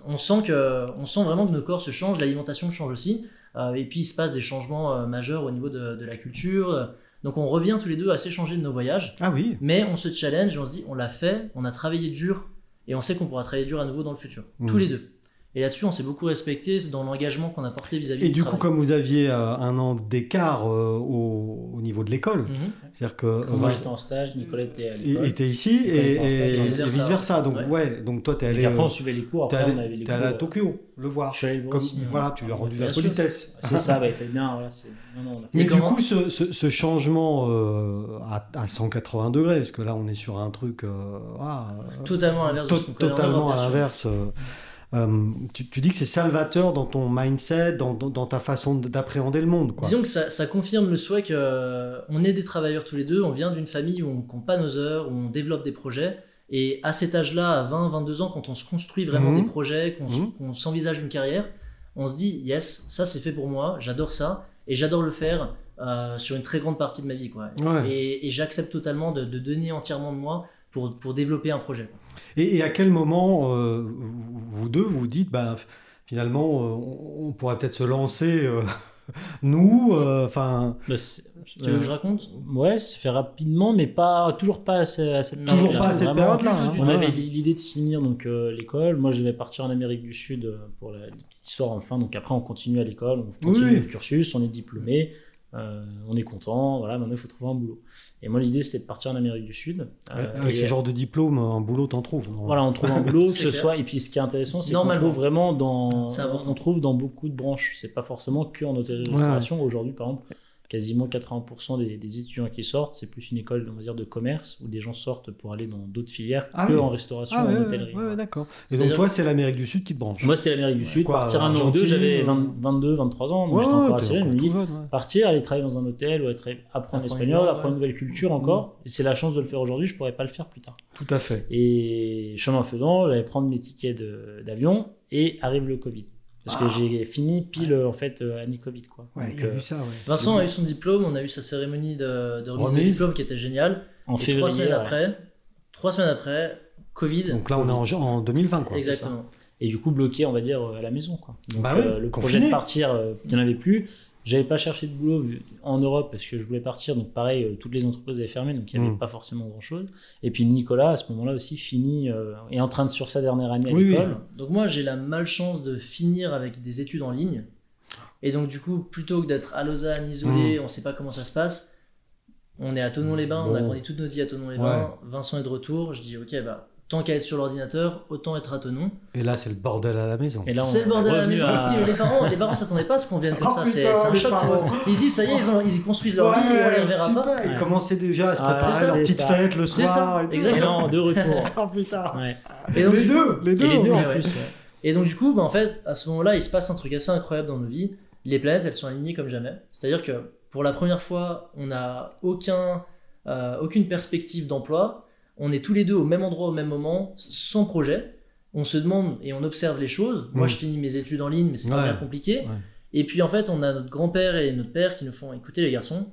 Speaker 2: on sent, que, on sent vraiment que nos corps se changent, l'alimentation change aussi. Euh, et puis, il se passe des changements euh, majeurs au niveau de, de la culture. Donc, on revient tous les deux assez changés de nos voyages.
Speaker 1: Ah oui.
Speaker 2: Mais on se challenge et on se dit, on l'a fait, on a travaillé dur. Et on sait qu'on pourra travailler dur à nouveau dans le futur.
Speaker 1: Mm.
Speaker 2: Tous les deux. Et là-dessus, on s'est beaucoup respecté dans l'engagement qu'on a porté vis-à-vis
Speaker 1: Et
Speaker 2: du
Speaker 1: du coup,
Speaker 2: travail.
Speaker 1: comme vous aviez euh, un an d'écart euh, au, au niveau de l'école,
Speaker 2: Mhm.
Speaker 1: c'est-à-dire que
Speaker 3: moi
Speaker 1: euh,
Speaker 3: j'étais en stage, Nicolas était à
Speaker 1: il
Speaker 3: l'école.
Speaker 1: était ici et, et-
Speaker 3: et
Speaker 1: et
Speaker 2: vice-versa.
Speaker 1: vice-versa. Donc,
Speaker 2: Ouais.
Speaker 1: ouais. donc toi, t'es
Speaker 3: Et
Speaker 1: allé,
Speaker 3: puis après, on suivait les cours. Après,
Speaker 1: allé,
Speaker 3: on avait les cours.
Speaker 1: allé à Tokyo le voir.
Speaker 3: Je suis allé le voir
Speaker 1: Comme,
Speaker 3: aussi. hein.
Speaker 1: voilà, tu lui as rendu la politesse.
Speaker 3: C'est ça, bah, il fait bien. Voilà. Non, non,
Speaker 1: Mais
Speaker 2: Et
Speaker 1: du coup, ce, ce- ce changement à, à 180 degrés, parce que là, on est sur un truc ah,
Speaker 2: Totalement en
Speaker 1: totalement
Speaker 2: Europe,
Speaker 1: euh, tu, tu dis que c'est salvateur dans ton mindset, dans, dans- dans ta façon d'appréhender le monde. Quoi.
Speaker 2: Disons que ça, ça confirme le souhait que euh, est des travailleurs tous les deux, on vient d'une famille où on compte pas nos heures, où on développe des projets. Et à cet âge-là, à 20, 22 ans, quand on se construit vraiment
Speaker 1: Mhm.
Speaker 2: des projets, qu'on
Speaker 1: Mhm.
Speaker 2: qu'on s'envisage une carrière, on se dit yes, ça c'est fait pour moi, j'adore ça, et j'adore le faire euh, sur une très grande partie de ma vie. Quoi.
Speaker 1: Ouais.
Speaker 2: Et, et j'accepte totalement de, de donner entièrement de moi pour, pour développer un projet. quoi.
Speaker 1: Et, et à quel moment, euh, vous deux, vous dites, bah, finalement, euh, on, on pourrait peut-être se lancer, euh, nous, euh, enfin,
Speaker 3: Bah,
Speaker 2: Tu veux
Speaker 3: euh,
Speaker 2: que je raconte?
Speaker 3: Ouais, c'est fait rapidement, mais pas toujours pas à, ce- à cette
Speaker 1: toujours
Speaker 3: période-là.
Speaker 1: pas à cette période-là. hein.
Speaker 3: On
Speaker 1: Ouais.
Speaker 3: avait l'idée de finir donc euh, l'école. Moi, je devais partir en Amérique du Sud pour la, petite histoire enfin. Donc après, on continue à l'école, on continue
Speaker 1: Oui,
Speaker 3: le cursus, on est diplômé, euh, on est content. Voilà, maintenant il faut trouver un boulot. Et moi, l'idée c'était de partir en Amérique du Sud. euh,
Speaker 1: avec
Speaker 3: et-
Speaker 1: ce genre de diplôme, un boulot, t'en trouves. non?
Speaker 3: Voilà, on trouve un boulot, que ce
Speaker 2: clair.
Speaker 3: soit. Et puis, ce qui est intéressant, c'est qu'on trouve vraiment dans. On trouve dans beaucoup de branches. C'est pas forcément que en hôtellerie-restauration. Aujourd'hui, par exemple, quasiment 80% des, des étudiants qui sortent, c'est plus une école, on va dire, de commerce où des gens sortent pour aller dans d'autres filières
Speaker 1: Ah
Speaker 3: que
Speaker 1: oui.
Speaker 3: en restauration
Speaker 1: Ah
Speaker 3: ou
Speaker 1: ouais,
Speaker 3: en hôtellerie.
Speaker 1: ouais, ouais, d'accord. Et donc toi, c'est l'Amérique du Sud qui te branche.
Speaker 3: Moi, c'était l'Amérique du Sud.
Speaker 1: Quoi,
Speaker 3: partir un an ou deux, j'avais
Speaker 1: euh,
Speaker 3: 20 22, 23 ans, donc j'étais encore assez jeune. partir, aller travailler dans un hôtel ou être, apprendre l'espagnol, apprendre une nouvelle culture encore. Et c'est la chance de le faire aujourd'hui, je pourrais pas le faire plus tard.
Speaker 1: Tout à fait.
Speaker 3: Et chemin faisant, j'allais prendre mes tickets d'avion et arrive le Covid. Parce que
Speaker 1: Ah.
Speaker 3: j'ai fini pile euh, en fait euh, année Covid quoi.
Speaker 1: Ouais,
Speaker 3: Donc,
Speaker 1: il y a
Speaker 3: euh,
Speaker 1: eu ça, ouais.
Speaker 2: Vincent a eu son diplôme, on a eu sa cérémonie de, de remise, de
Speaker 1: Remise.
Speaker 2: diplôme qui était géniale.
Speaker 3: en
Speaker 2: Et
Speaker 3: février.
Speaker 2: trois semaines
Speaker 3: ouais.
Speaker 2: après, trois semaines après, Covid.
Speaker 1: Donc là, on est en, en 2020, quoi.
Speaker 2: Exactement.
Speaker 3: Et du coup bloqué on va dire euh, à la maison quoi. Donc
Speaker 1: Bah oui,
Speaker 3: euh, le projet
Speaker 1: confiné.
Speaker 3: de partir, euh, il n'y en avait plus. J'avais pas cherché de boulot vu- en Europe parce que je voulais partir. Donc pareil, euh, toutes les entreprises avaient fermé, donc il n'y avait
Speaker 1: Mm.
Speaker 3: pas forcément grand chose. Et puis Nicolas à ce moment-là aussi fini euh, est en train de sur sa dernière année à
Speaker 1: Oui, oui.
Speaker 3: l'école.
Speaker 2: Donc moi, j'ai la malchance de finir avec des études en ligne. Et donc du coup, plutôt que d'être à Lausanne, isolé, on sait pas comment ça se passe, on est à Tonon-les-Bains, on a grandi toute notre vie à Tonon-les-Bains, Vincent est de retour, je dis ok, bah, tant qu'à être sur l'ordinateur, autant être à Tonon.
Speaker 1: Et là, c'est le bordel à la maison.
Speaker 3: Et là,
Speaker 2: C'est le bordel à la maison,
Speaker 3: à-
Speaker 2: parce que les parents, les parents s'attendaient pas à ce qu'on vienne comme
Speaker 1: Oh
Speaker 2: ça, c'est
Speaker 1: putain,
Speaker 2: c'est un choc
Speaker 1: parents.
Speaker 2: Ils se disent, ça y est, ils, ont, ils y construisent leur vie, et on les reverra
Speaker 1: super.
Speaker 2: pas.
Speaker 1: Ils
Speaker 3: Ouais.
Speaker 1: commençaient déjà à se
Speaker 3: Ah,
Speaker 1: préparer
Speaker 2: c'est
Speaker 1: leur petite
Speaker 3: ça.
Speaker 1: fête le
Speaker 2: C'est
Speaker 1: soir.
Speaker 2: ça,
Speaker 1: et tout.
Speaker 2: Exactement.
Speaker 3: là, de retour.
Speaker 1: Oh putain.
Speaker 3: Ouais.
Speaker 2: Et donc,
Speaker 1: Les deux, les deux.
Speaker 3: Et les deux en plus.
Speaker 2: Et donc du coup, bah, en fait, à ce moment-là, il se passe un truc assez incroyable dans nos vies. les planètes, elles sont alignées comme jamais. C'est-à-dire que pour la première fois, on n'a aucun, euh, aucune perspective d'emploi. On est tous les deux au même endroit au même moment, sans projet. On se demande et on observe les choses. Moi,
Speaker 1: Mm.
Speaker 2: je finis mes études en ligne, mais c'est pas
Speaker 1: Ouais.
Speaker 2: bien compliqué.
Speaker 1: Ouais.
Speaker 2: Et puis, en fait, on a notre grand-père et notre père qui nous font écouter, les garçons.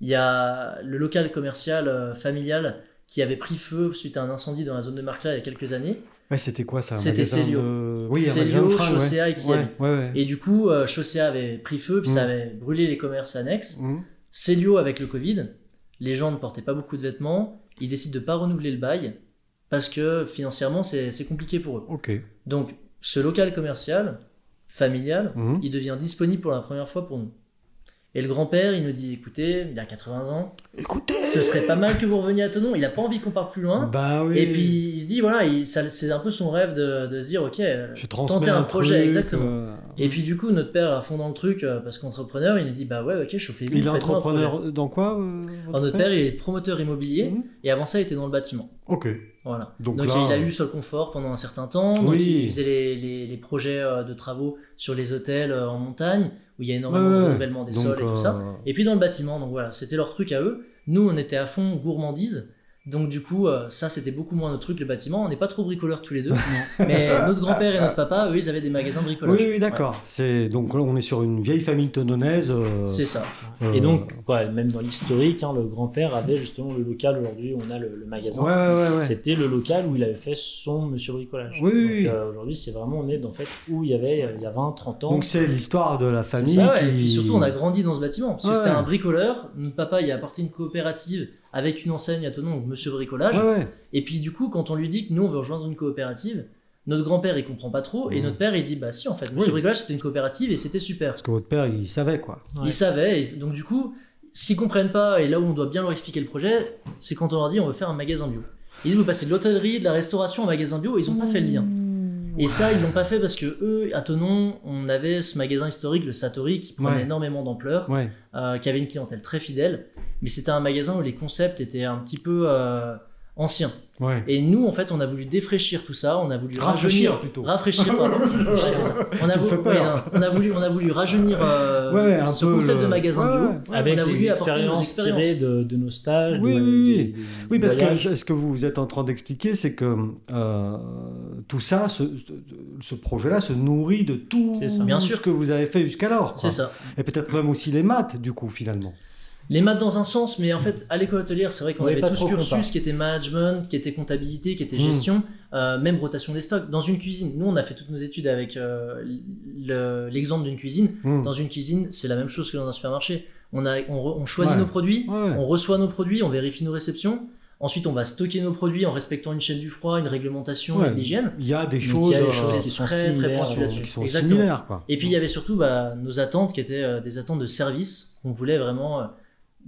Speaker 2: Il y a le local commercial euh, familial qui avait pris feu suite à un incendie dans la zone de Marcla il y a quelques années.
Speaker 1: Ouais, c'était quoi ça?
Speaker 2: C'était Célio.
Speaker 1: de- Oui,
Speaker 2: Célio. Chaussea et. Et du coup, euh, Chaussea avait pris feu, puis ça
Speaker 1: Mm.
Speaker 2: avait brûlé les commerces annexes.
Speaker 1: Mhm.
Speaker 2: Célio avec le Covid, les gens ne portaient pas beaucoup de vêtements, ils décident de pas renouveler le bail parce que financièrement c'est compliqué pour eux.
Speaker 1: Ok.
Speaker 2: Donc ce local commercial, familial,
Speaker 1: Mhm.
Speaker 2: il devient disponible pour la première fois pour nous. Et le grand-père, il nous dit écoutez, il a 80 ans,
Speaker 1: Écoutez
Speaker 2: ce serait pas mal que vous reveniez à Tonon, il a pas envie qu'on parte plus loin.
Speaker 1: Bah oui.
Speaker 2: Et puis il se dit voilà, c'est un peu son rêve de, de se dire ok,
Speaker 1: je transmets
Speaker 2: tenter un, projet,
Speaker 1: truc,
Speaker 2: exactement.
Speaker 1: euh,
Speaker 2: Et puis du coup, notre père à fond dans le truc, euh, parce qu'entrepreneur, il nous dit bah ouais, ok, chauffez-vous.
Speaker 1: Il est entrepreneur dans quoi euh,
Speaker 2: Alors, notre père, il est promoteur immobilier,
Speaker 1: Mhm.
Speaker 2: et avant ça, il était dans le bâtiment.
Speaker 1: Ok.
Speaker 2: Voilà.
Speaker 1: Donc
Speaker 2: Donc,
Speaker 1: là,
Speaker 2: il a
Speaker 1: euh,
Speaker 2: eu Sol Confort pendant un certain temps. Donc
Speaker 1: Oui.
Speaker 2: il faisait les, les- les projets de travaux sur les hôtels en montagne, où il y a énormément
Speaker 1: Ouais,
Speaker 2: de renouvellement des
Speaker 1: donc,
Speaker 2: sols et tout ça.
Speaker 1: euh,
Speaker 2: Et puis dans le bâtiment, donc voilà, c'était leur truc à eux. Nous, on était à fond gourmandise. Donc du coup, euh, ça c'était beaucoup moins notre truc, le bâtiment. On n'est pas trop bricoleurs tous les deux. mais notre grand-père et notre papa, eux, ils avaient des magasins de bricolage.
Speaker 1: Oui, oui, d'accord. C'est donc là, on est sur une vieille famille tononaise. euh,
Speaker 2: c'est ça.
Speaker 1: euh,
Speaker 3: Et donc, ouais, même dans l'historique, hein, le grand-père avait justement le local. Aujourd'hui, on a le, le magasin.
Speaker 1: Ouais, ouais, ouais. ouais.
Speaker 3: C'était le local où il avait fait son Monsieur Bricolage.
Speaker 1: Oui, oui,
Speaker 3: Donc,
Speaker 1: oui.
Speaker 3: euh, aujourd'hui, c'est vraiment, on est dans fait où il y avait il y a 20, 30 ans.
Speaker 1: Donc c'est l'histoire de la
Speaker 2: C'est
Speaker 1: famille
Speaker 2: ça, ouais.
Speaker 1: qui.
Speaker 2: Et puis surtout, on a grandi dans ce bâtiment. Parce que c'était un bricoleur. Notre papa, il a apporté une coopérative avec une enseigne à Tonon, donc Monsieur Bricolage.
Speaker 1: Ouais, ouais.
Speaker 2: Et puis du coup, quand on lui dit que nous, on veut rejoindre une coopérative, notre grand-père, il comprend pas trop. Et notre père, il dit, bah si, en fait, Monsieur
Speaker 1: Oui.
Speaker 2: Bricolage, c'était une coopérative et c'était super.
Speaker 1: Parce que votre père, il savait quoi.
Speaker 3: Ouais.
Speaker 2: Ils savaient. Et donc du coup, ce qu'ils comprennent pas, et là où on doit bien leur expliquer le projet, c'est quand on leur dit, on veut faire un magasin bio. Ils disent, vous passez de l'hôtellerie, de la restauration au magasin bio, ils ont pas fait le lien. Et ça, ils l'ont pas fait parce que eux, à Tonon, on avait ce magasin historique, le Satori, qui prenait
Speaker 1: Ouais.
Speaker 2: énormément d'ampleur,
Speaker 1: Ouais.
Speaker 2: euh, qui avait une clientèle très fidèle, mais c'était un magasin où les concepts étaient un petit peu euh, anciens.
Speaker 1: Ouais.
Speaker 2: Et nous, en fait, on a voulu défraîchir tout ça, on a voulu
Speaker 1: Rafraîchir,
Speaker 2: rajeunir,
Speaker 1: plutôt.
Speaker 2: rafraîchir, pardon. Ouais, c'est ça. A, voulu, ouais, on a voulu, on a voulu rajeunir euh,
Speaker 1: Ouais, ouais, un
Speaker 2: ce
Speaker 1: peu
Speaker 2: concept
Speaker 1: le-
Speaker 2: de magasin
Speaker 1: Ouais,
Speaker 2: bio.
Speaker 1: ouais.
Speaker 3: avec
Speaker 2: on a
Speaker 3: les
Speaker 2: nos
Speaker 3: expériences tirées
Speaker 2: expériences.
Speaker 3: de, de nos stages.
Speaker 1: Oui,
Speaker 3: de-
Speaker 1: oui, oui.
Speaker 3: des- des-
Speaker 1: Oui, parce que
Speaker 3: voyages.
Speaker 1: ce que vous êtes en train d'expliquer, c'est que euh, tout ça, ce, ce projet-là se nourrit de tout.
Speaker 2: Bien
Speaker 1: ce
Speaker 2: sûr.
Speaker 1: que vous avez fait jusqu'alors.
Speaker 2: C'est ça.
Speaker 1: Et peut-être même aussi les maths, du coup, finalement.
Speaker 2: Les maths dans un sens, mais en fait, à l'école hôtelière, c'est vrai qu'on avait tout ce cursus qui était management, qui était comptabilité, qui était
Speaker 1: Mm.
Speaker 2: gestion, euh, même rotation des stocks. Dans une cuisine, nous, on a fait toutes nos études avec euh, le- l'exemple d'une cuisine.
Speaker 1: Hmm.
Speaker 2: Dans une cuisine, c'est la même chose que dans un supermarché. On, a, on, re- on choisit
Speaker 1: Ouais.
Speaker 2: nos produits,
Speaker 1: Ouais,
Speaker 2: on reçoit nos produits, on vérifie nos réceptions. Ensuite, on va stocker nos produits en respectant une chaîne du froid, une réglementation
Speaker 1: Ouais.
Speaker 2: et de l'hygiène.
Speaker 1: Il y a des choses,
Speaker 3: a
Speaker 1: euh,
Speaker 3: choses qui sont
Speaker 2: très, très
Speaker 3: similaires,
Speaker 2: là-dessus.
Speaker 1: qui sont
Speaker 2: Exactement.
Speaker 1: similaires. Quoi.
Speaker 2: Et puis il y avait surtout bah, nos attentes qui étaient euh, des attentes de service qu'on voulait vraiment, euh,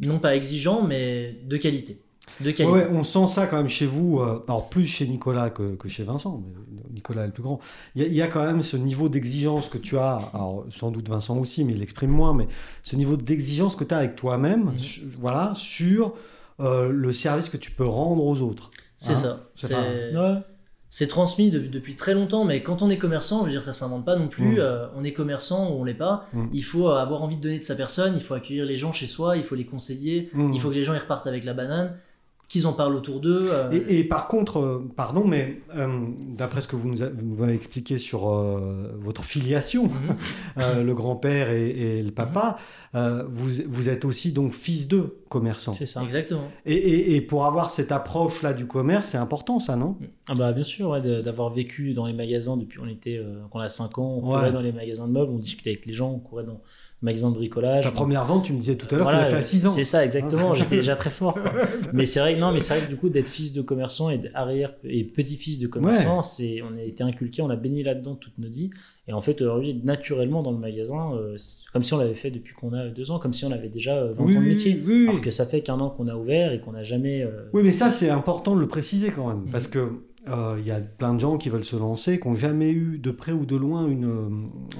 Speaker 2: non pas exigeants, mais de qualité. De qualité.
Speaker 1: Ouais, on sent ça quand même chez vous, euh, alors plus chez Nicolas que, que chez Vincent, mais Nicolas est le plus grand. Il y, a- il y a quand même ce niveau d'exigence que tu as, alors sans doute Vincent aussi, mais il l'exprime moins, mais ce niveau d'exigence que tu as avec toi-même,
Speaker 2: Mhm.
Speaker 1: su- voilà, sur euh, le service que tu peux rendre aux autres.
Speaker 2: C'est
Speaker 1: Hein
Speaker 2: ça.
Speaker 1: C'est
Speaker 3: Ouais.
Speaker 2: C'est transmis de- depuis très longtemps, mais quand on est commerçant, je veux dire, ça s'invente pas non plus.
Speaker 1: Mm.
Speaker 2: euh, on est commerçant ou on l'est pas.
Speaker 1: Mm.
Speaker 2: Il faut avoir envie de donner de sa personne, il faut accueillir les gens chez soi, il faut les conseiller,
Speaker 1: Mhm.
Speaker 2: il faut que les gens ils repartent avec la banane, qu'ils en parlent autour d'eux. euh,
Speaker 1: Et, et par contre, euh, pardon, mais euh, d'après ce que vous nous a- vous m'avez expliqué sur euh, votre filiation,
Speaker 2: mhm.
Speaker 1: euh, le grand-père et, et le papa, euh, vous, vous êtes aussi donc fils de commerçants.
Speaker 3: C'est ça.
Speaker 2: Exactement.
Speaker 1: Et, et- et pour avoir cette approche-là du commerce, c'est important ça, non?
Speaker 3: Ah bah bien sûr, ouais, d'avoir vécu dans les magasins depuis on était, euh, qu'on a 5 ans, on
Speaker 1: Ouais.
Speaker 3: courait dans les magasins de meubles, on discutait avec les gens, on courait dans les magasins de bricolage.
Speaker 1: Ta première vente, tu me disais tout à l'heure,
Speaker 3: Voilà,
Speaker 1: tu l'as fait à 6 ans.
Speaker 3: C'est ça, exactement.
Speaker 1: Hein,
Speaker 3: J'étais déjà très fort. quoi. mais c'est vrai que non, mais c'est vrai que du coup d'être fils de commerçant et d'arrière et petit-fils de commerçant, c'est on a été inculqué, on a baigné là-dedans toute notre vie. Et en fait aujourd'hui, naturellement dans le magasin, euh, comme si on l'avait fait depuis qu'on a deux ans, comme si on avait déjà euh, 20
Speaker 1: Oui,
Speaker 3: ans de métier.
Speaker 1: oui, oui.
Speaker 3: Alors que ça fait qu'un an qu'on a ouvert et qu'on n'a jamais. euh,
Speaker 1: Oui, mais ça, c'est important de le préciser quand même.
Speaker 2: Mhm.
Speaker 1: Parce que euh, il y a plein de gens qui veulent se lancer, qui n'ont jamais eu de près ou de loin une, euh,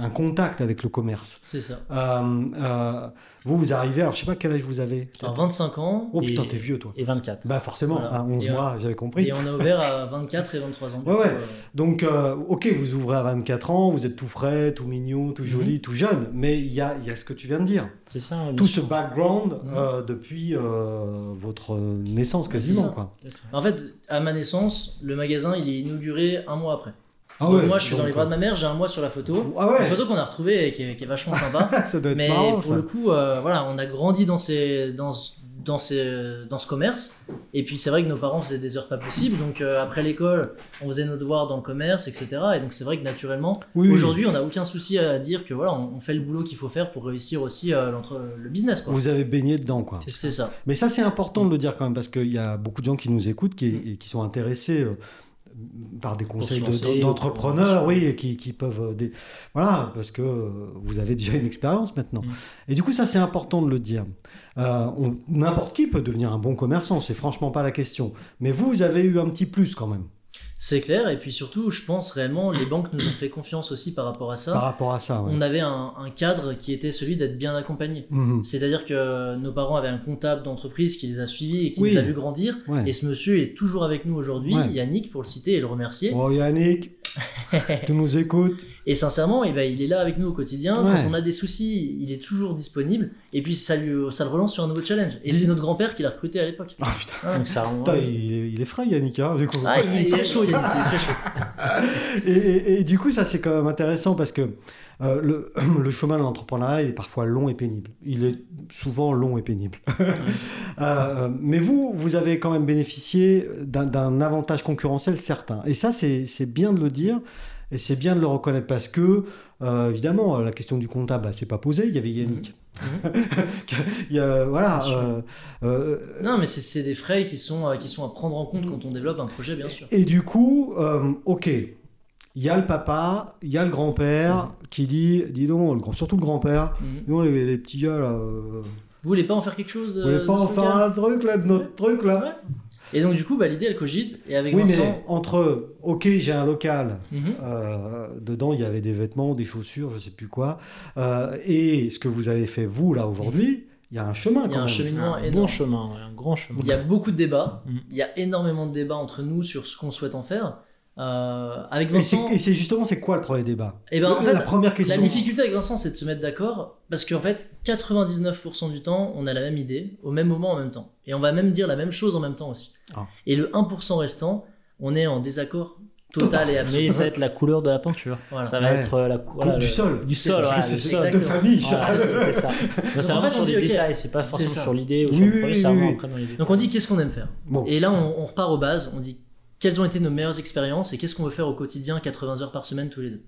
Speaker 1: un contact avec le commerce.
Speaker 2: C'est ça.
Speaker 1: Euh, euh, vous, vous arrivez, alors je sais pas quel âge vous avez.
Speaker 2: Alors 25 ans.
Speaker 1: Oh putain, t'es vieux toi.
Speaker 3: Et 24.
Speaker 1: Bah forcément,
Speaker 2: Voilà.
Speaker 1: à 11
Speaker 2: Et, euh,
Speaker 1: mois, j'avais compris.
Speaker 2: Et on a ouvert à 24 et 23 ans.
Speaker 1: Ouais,
Speaker 2: coup,
Speaker 1: ouais. Donc, ok, vous ouvrez à 24 ans, vous êtes tout frais, tout mignon, tout joli,
Speaker 2: Mhm.
Speaker 1: tout jeune, mais il y a, y a ce que tu viens de dire.
Speaker 3: C'est ça.
Speaker 1: Tout ce background
Speaker 2: Mhm.
Speaker 1: depuis votre naissance quasiment. Quoi.
Speaker 2: En fait, à ma naissance, le magasin il est inauguré un mois après.
Speaker 1: Ah
Speaker 2: Donc
Speaker 1: ouais,
Speaker 2: moi je suis dans les bras de ma mère, j'ai un mois sur la photo.
Speaker 1: Ah
Speaker 2: Une
Speaker 1: ouais,
Speaker 2: photo qu'on a retrouvée et qui est, qui est vachement sympa.
Speaker 1: ça doit être
Speaker 2: Mais
Speaker 1: marrant
Speaker 2: pour
Speaker 1: ça.
Speaker 2: le coup, euh, voilà, on a grandi dans, ces, dans, dans, ces, dans ce commerce. Et puis c'est vrai que nos parents faisaient des heures pas possibles. Donc euh, après l'école, on faisait nos devoirs dans le commerce, etc. Et donc c'est vrai que naturellement,
Speaker 1: Oui, oui.
Speaker 2: aujourd'hui, on n'a aucun souci à dire que voilà, on, on fait le boulot qu'il faut faire pour réussir aussi euh, le business. Quoi.
Speaker 1: Vous avez baigné dedans, quoi.
Speaker 2: C'est ça.
Speaker 1: Mais ça, c'est important de le dire quand même, parce qu'il y a beaucoup de gens qui nous écoutent qui, et qui sont intéressés euh, par des conseils de- d'entrepreneurs, oui, qui, qui peuvent... euh, des- Voilà, parce que vous avez déjà une expérience maintenant.
Speaker 3: Mm.
Speaker 1: Et du coup, ça, c'est important de le dire. Euh, N'importe qui peut devenir un bon commerçant, c'est franchement pas la question. Mais vous, vous avez eu un petit plus quand même,
Speaker 2: C'est clair. Et puis surtout, je pense réellement, les banques nous ont fait confiance aussi par rapport à ça.
Speaker 1: par rapport à ça. ouais.
Speaker 2: On avait un, un cadre qui était celui d'être bien accompagné.
Speaker 1: Mhm.
Speaker 2: C'est-à-dire que nos parents avaient un comptable d'entreprise qui les a suivis et qui
Speaker 1: Oui.
Speaker 2: nous a vu grandir.
Speaker 1: Ouais.
Speaker 2: Et ce monsieur est toujours avec nous aujourd'hui,
Speaker 1: Ouais.
Speaker 2: Yannick, pour le citer et le remercier.
Speaker 1: Oh Yannick, tu nous écoutes
Speaker 2: Et sincèrement, eh ben, il est là avec nous au quotidien.
Speaker 1: Ouais.
Speaker 2: Quand on a des soucis, il est toujours disponible. Et puis ça, lui, ça le relance sur un nouveau challenge. Et
Speaker 1: Dis-
Speaker 2: c'est notre grand-père qui l'a recruté à l'époque.
Speaker 1: Oh putain,
Speaker 2: Hein.
Speaker 3: Donc ça
Speaker 1: il, est, il est frais Yannick, hein, du coup.
Speaker 2: Ah, il est très chaud, Yannick, il est très chaud.
Speaker 1: Et, et- et du coup, ça c'est quand même intéressant parce que euh, le, le chemin de l'entrepreneuriat il est parfois long et pénible. Il est souvent long et pénible. Euh, mais vous, vous avez quand même bénéficié d'un- avantage concurrentiel certain. Et ça, c'est bien de le dire. Et c'est bien de le reconnaître parce que, euh, évidemment, la question du comptable, bah, c'est pas posé. Il y avait Yannick. Il y a- voilà.
Speaker 2: Bien sûr.
Speaker 1: euh, euh,
Speaker 2: Non, mais c'est c'est des frais qui sont, euh, qui sont à prendre en compte quand on développe un projet, bien sûr.
Speaker 1: Et du coup, euh, ok, il y a le papa, il y a le grand-père qui dit, dis donc, le grand- surtout le grand-père,
Speaker 2: Mhm.
Speaker 1: donc, les, les petits gars là, euh,
Speaker 2: Vous voulez pas en faire quelque chose de,
Speaker 1: vous voulez pas en faire un truc là, de notre truc là
Speaker 2: Ouais. Et donc, du coup, bah, l'idée, elle cogite. Et avec
Speaker 1: Oui,
Speaker 2: Vincent.
Speaker 1: mais entre, ok, j'ai un local,
Speaker 2: Mhm.
Speaker 1: euh, dedans il y avait des vêtements, des chaussures, je sais plus quoi, euh, et ce que vous avez fait vous là aujourd'hui, il y a un chemin
Speaker 2: Il y a
Speaker 1: quand
Speaker 2: un
Speaker 1: même.
Speaker 2: cheminement
Speaker 3: un
Speaker 2: énorme.
Speaker 3: bon chemin, ouais, un grand chemin.
Speaker 2: Il y a beaucoup de débats.
Speaker 3: Mhm.
Speaker 2: Il y a énormément de débats entre nous sur ce qu'on souhaite en faire. Euh, avec
Speaker 1: Et c'est
Speaker 2: Vincent,
Speaker 1: et c'est justement, c'est quoi le premier débat?
Speaker 2: Eh ben, en fait,
Speaker 1: La première
Speaker 2: la
Speaker 1: question.
Speaker 2: difficulté avec Vincent, c'est de se mettre d'accord parce qu'en fait, 99% du temps, on a la même idée au même moment en même temps. Et on va même dire la même chose en même temps aussi.
Speaker 1: Ah.
Speaker 2: Et le 1% restant, on est en désaccord total et absolu.
Speaker 3: Mais ça va être la couleur de la peinture.
Speaker 2: Voilà.
Speaker 3: Ça va
Speaker 1: Ouais.
Speaker 3: être euh, la voilà,
Speaker 1: du
Speaker 3: le-
Speaker 1: sol.
Speaker 3: Du sol,
Speaker 1: Parce que
Speaker 3: voilà,
Speaker 1: c'est
Speaker 3: sol.
Speaker 1: de famille, ça.
Speaker 3: Voilà, c'est ça. C'est
Speaker 2: en
Speaker 3: vraiment
Speaker 2: fait,
Speaker 3: sur
Speaker 2: on
Speaker 3: les
Speaker 2: dit, ok,
Speaker 3: détails, c'est pas forcément sur l'idée ou
Speaker 1: Oui,
Speaker 3: sur le
Speaker 1: oui,
Speaker 3: projet,
Speaker 1: oui,
Speaker 3: c'est vraiment
Speaker 1: oui.
Speaker 3: après dans l'idée.
Speaker 2: Donc on dit qu'est-ce qu'on aime faire.
Speaker 1: Bon.
Speaker 2: Et là, on, on repart aux bases. On dit quelles ont été nos meilleures expériences et qu'est-ce qu'on veut faire au quotidien, 80 heures par semaine tous les deux?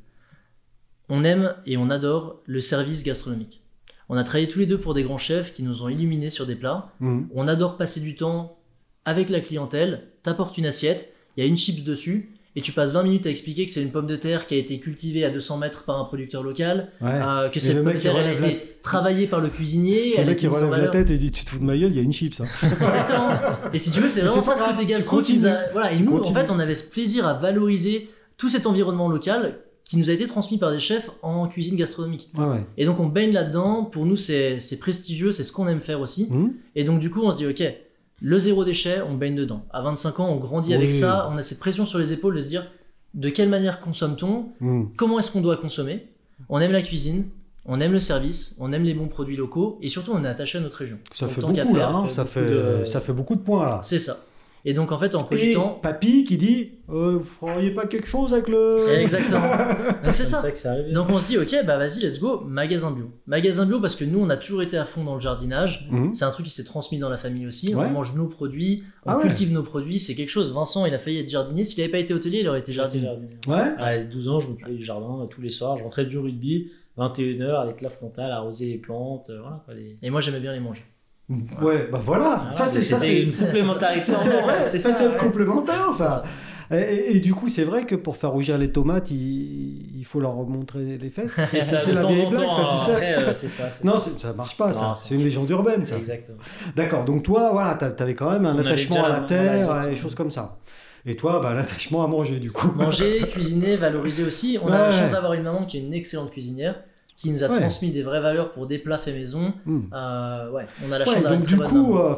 Speaker 2: On aime et on adore le service gastronomique. On a travaillé tous les deux pour des grands chefs qui nous ont illuminés sur des plats.
Speaker 1: Mhm.
Speaker 2: On adore passer du temps avec la clientèle. T'apportes une assiette, il y a une chips dessus. Et tu passes 20 minutes à expliquer que c'est une pomme de terre qui a été cultivée à 200 mètres par un producteur local,
Speaker 1: Ouais.
Speaker 2: euh, que
Speaker 1: Et
Speaker 2: cette pomme de terre elle a
Speaker 1: la-
Speaker 2: été travaillée par le cuisinier,
Speaker 1: Le mec qui relève la tête et dit Tu te fous de ma gueule, il y a une chips. hein.
Speaker 2: Exactement. Et si tu veux, c'est vraiment
Speaker 1: c'est
Speaker 2: ça
Speaker 1: pas
Speaker 2: ce
Speaker 1: grave,
Speaker 2: côté
Speaker 1: tu
Speaker 2: gastro qui nous a. Voilà, et
Speaker 1: Tu
Speaker 2: nous, en fait, on avait ce plaisir à valoriser tout cet environnement local qui nous a été transmis par des chefs en cuisine gastronomique.
Speaker 1: Ouais, ouais.
Speaker 2: Et donc, on baigne là-dedans. Pour nous, c'est prestigieux, c'est ce qu'on aime faire aussi.
Speaker 1: Mhm.
Speaker 2: Et donc, du coup, on se dit, OK, le zéro déchet, on baigne dedans. À 25 ans, on grandit avec ça. On a cette pression sur les épaules de se dire, de quelle manière consomme-t-on
Speaker 1: Mhm.
Speaker 2: Comment est-ce qu'on doit consommer On aime la cuisine. On aime le service, on aime les bons produits locaux et surtout on est attaché à notre région.
Speaker 1: Ça
Speaker 2: Donc, faire,
Speaker 1: hein,
Speaker 3: fait, beaucoup de-
Speaker 1: ça fait beaucoup de points là.
Speaker 2: C'est ça. Et donc en fait en
Speaker 1: Et
Speaker 2: cogitant,
Speaker 1: papy qui dit euh, Vous feriez pas quelque chose avec le.
Speaker 2: Exactement. Donc c'est ça. Donc on se dit, ok, bah vas-y, let's go, magasin bio. Magasin bio parce que nous, on a toujours été à fond dans le jardinage.
Speaker 1: Mhm.
Speaker 2: C'est un truc qui s'est transmis dans la famille aussi.
Speaker 1: Ouais.
Speaker 2: On mange nos produits, on
Speaker 1: Ah ouais.
Speaker 2: cultive nos produits, c'est quelque chose. Vincent, il a failli être jardinier. S'il n'avait pas été hôtelier, il aurait été jardinier.
Speaker 3: jardinier.
Speaker 1: Ouais.
Speaker 3: À 12 ans, je m'occupais du jardin euh, tous les soirs. Je rentrais du rugby, 21h avec la frontale, arroser les plantes. euh, Voilà, quoi, les-
Speaker 2: Et moi, j'aimais bien les manger.
Speaker 1: Ouais, bah voilà. Ça, c'est ça, c'est
Speaker 3: une complémentarité.
Speaker 1: c'est ça, c'est complémentaire, ça. Et, et- et du coup, c'est vrai que pour faire rougir les tomates, il, il faut leur montrer les fesses.
Speaker 3: C'est
Speaker 1: la vieille blague, ça, tu sais.
Speaker 3: Après, euh, ça.
Speaker 1: Non,
Speaker 3: ça.
Speaker 1: ça marche pas, ça. C'est une légende urbaine, ça.
Speaker 3: Exactement.
Speaker 1: D'accord. Donc toi, voilà, t'a- t'avais quand même un
Speaker 3: On
Speaker 1: attachement à la terre et des choses comme ça. Et toi, bah, l'attachement à manger, du coup.
Speaker 2: Manger, cuisiner, valoriser aussi. On a la chance d'avoir une maman qui est une excellente cuisinière qui nous a transmis des vraies valeurs pour des plats faits maison. Hmm. Euh, ouais, on a la chance
Speaker 1: Donc du coup, euh,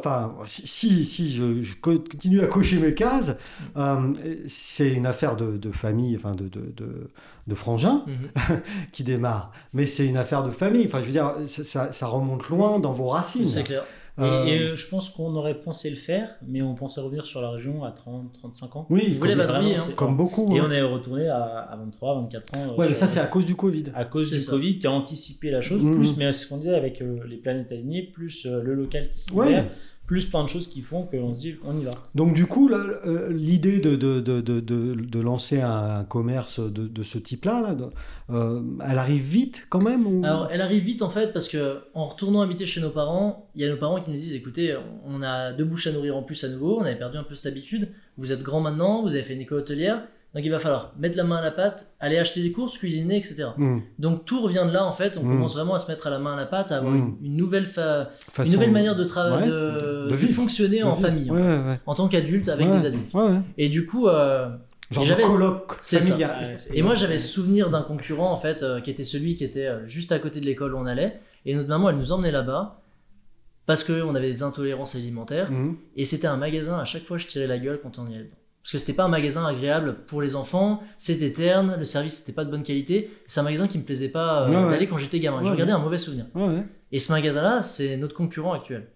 Speaker 1: si, si je, continue à cocher mes cases, euh, c'est une affaire de, de, famille, enfin de, de, de, de frangin mhm. qui démarre. Mais c'est une affaire de famille. Enfin, je veux dire, ça, ça remonte loin dans vos racines.
Speaker 2: C'est clair.
Speaker 3: Et, euh, euh, je pense qu'on aurait pensé le faire, mais on pensait revenir sur la région à 30, 35 ans.
Speaker 1: Oui, comme, hein. comme beaucoup.
Speaker 3: Et on est retourné à, 23, 24 ans.
Speaker 1: Ouais, mais ça, c'est à cause du Covid.
Speaker 3: À cause du Covid, tu as anticipé la chose, mm, plus, mais ce qu'on disait avec euh, les planètes alignées, plus le local qui se ouais plus plein de choses qui font qu'on se dit on y va.
Speaker 1: Donc du coup, euh, l'idée de, de, de, de, lancer un, commerce de, ce type-là, là, euh, elle arrive vite quand même ou...
Speaker 2: Alors elle arrive vite en fait parce que en retournant habiter chez nos parents, il y a nos parents qui nous disent écoutez, on a deux bouches à nourrir en plus à nouveau, on avait perdu un peu cette habitude, vous êtes grand maintenant, vous avez fait une école hotelière, donc il va falloir mettre la main à la pâte, aller acheter des courses, cuisiner, etc. Hmm. Donc tout revient de là en fait. On hmm. commence vraiment à se mettre à la main à la pâte, à avoir hmm. une, nouvelle une nouvelle manière de travailler, de, fonctionner en famille, en, tant qu'adulte avec des adultes. Et du coup. Euh,
Speaker 1: Genre de colloque familial.
Speaker 2: Et moi j'avais souvenir d'un concurrent en fait euh, qui était celui qui était euh, juste à côté de l'école où on allait. Et notre maman elle nous emmenait là-bas parce qu'on avait des intolérances alimentaires. Et c'était un magasin, à chaque fois je tirais la gueule quand on y allait parce que c'était pas un magasin agréable pour les enfants, c'était terne, le service n'était pas de bonne qualité. C'est un magasin qui me plaisait pas euh, d'aller quand j'étais gamin. J'ai un mauvais souvenir. Et ce magasin-là, c'est notre concurrent actuel.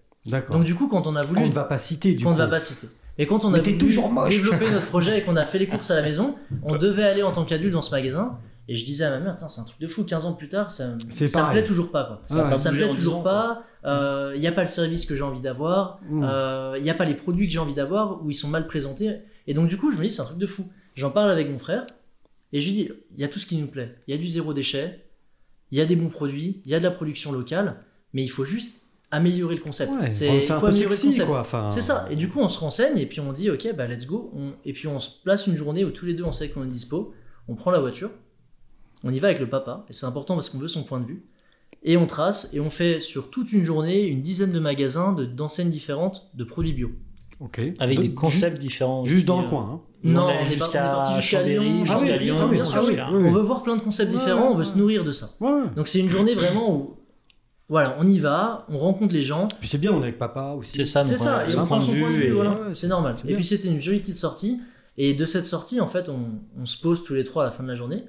Speaker 2: Donc du coup, quand on a voulu,
Speaker 1: qu'on ne va pas citer, du
Speaker 2: qu'on ne va pas citer. Et quand on a voulu toujours développer notre projet et qu'on a fait les courses à la maison, on devait aller en tant qu'adulte dans ce magasin. Et je disais à ma mère, c'est un truc de fou, 15 ans plus tard, ça, ça me plaît toujours pas. Quoi. Ça, me plaît toujours pas. Il euh, n'y a pas le service que j'ai envie d'avoir. Il mmh. euh, n'y a pas les produits que j'ai envie d'avoir, ou ils sont mal présentés. Et donc, du coup, je me dis, c'est un truc de fou. J'en parle avec mon frère, et je lui dis, il y a tout ce qui nous plaît. Il y a du zéro déchet, il y a des bons produits, il y a de la production locale, mais il faut juste améliorer le concept.
Speaker 1: c'est un peu sexy, quoi.
Speaker 2: C'est ça. Et du coup, on se renseigne, et puis on dit, ok, bah let's go. Et puis on se place une journée où tous les deux, on sait qu'on est dispo. On prend la voiture, on y va avec le papa, et c'est important parce qu'on veut son point de vue. Et on trace, et on fait sur toute une journée une dizaine de magasins, d'enseignes différentes de produits bio.
Speaker 3: Avec des concepts différents.
Speaker 1: Juste dans le euh, coin. Hein.
Speaker 2: Non, on est, parti jusqu'à Lyon. Jusqu'à Lyon, bien sûr. On veut voir plein de concepts différents, on veut se nourrir de ça. Donc c'est une journée vraiment où voilà, on y va, on rencontre les gens.
Speaker 1: Puis c'est bien, on est avec papa aussi.
Speaker 2: C'est ça, c'est ça. Et on prend son point de vue, c'est normal. Et puis c'était une jolie petite sortie. Et de cette sortie, en fait, on, on, se pose tous les trois à la fin de la journée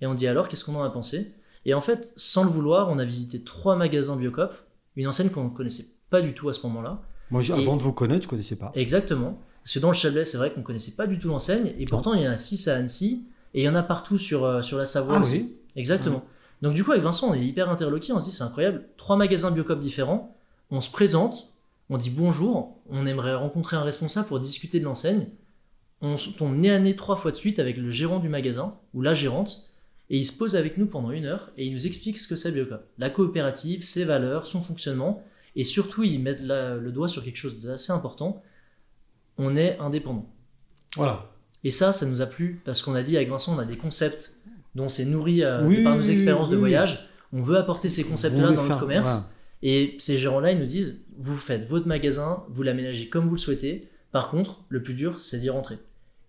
Speaker 2: et on dit alors qu'est-ce qu'on en a pensé? Et en fait, sans le vouloir, on a visité trois magasins Biocop, une enseigne qu'on ne connaissait pas du tout à ce moment-là.
Speaker 1: Moi, avant de vous connaître, je connaissais pas.
Speaker 2: Exactement. Parce que dans le Chablais, c'est vrai qu'on connaissait pas du tout l'enseigne, et pourtant il y en a 6 à Annecy, et il y en a partout sur, euh, sur la Savoie ah, aussi. Exactement. Donc du coup, avec Vincent, on est hyper interloqué, on se dit c'est incroyable, trois magasins Biocop différents, on se présente, on dit bonjour, on aimerait rencontrer un responsable pour discuter de l'enseigne. On tombe nez à nez trois fois de suite avec le gérant du magasin, ou la gérante, et il se pose avec nous pendant une heure, et il nous explique ce que c'est Biocop. La coopérative, ses valeurs, son fonctionnement, et surtout, ils mettent le doigt sur quelque chose d'assez important. On est indépendant.
Speaker 1: Voilà.
Speaker 2: Et ça, ça nous a plu parce qu'on a dit avec Vincent, on a des concepts dont c'est nourri euh, par nos expériences de voyage. On veut apporter ces concepts-là dans notre commerce. Et ces gérants-là, ils nous disent vous faites votre magasin, vous l'aménagez comme vous le souhaitez. Par contre, le plus dur, c'est d'y rentrer.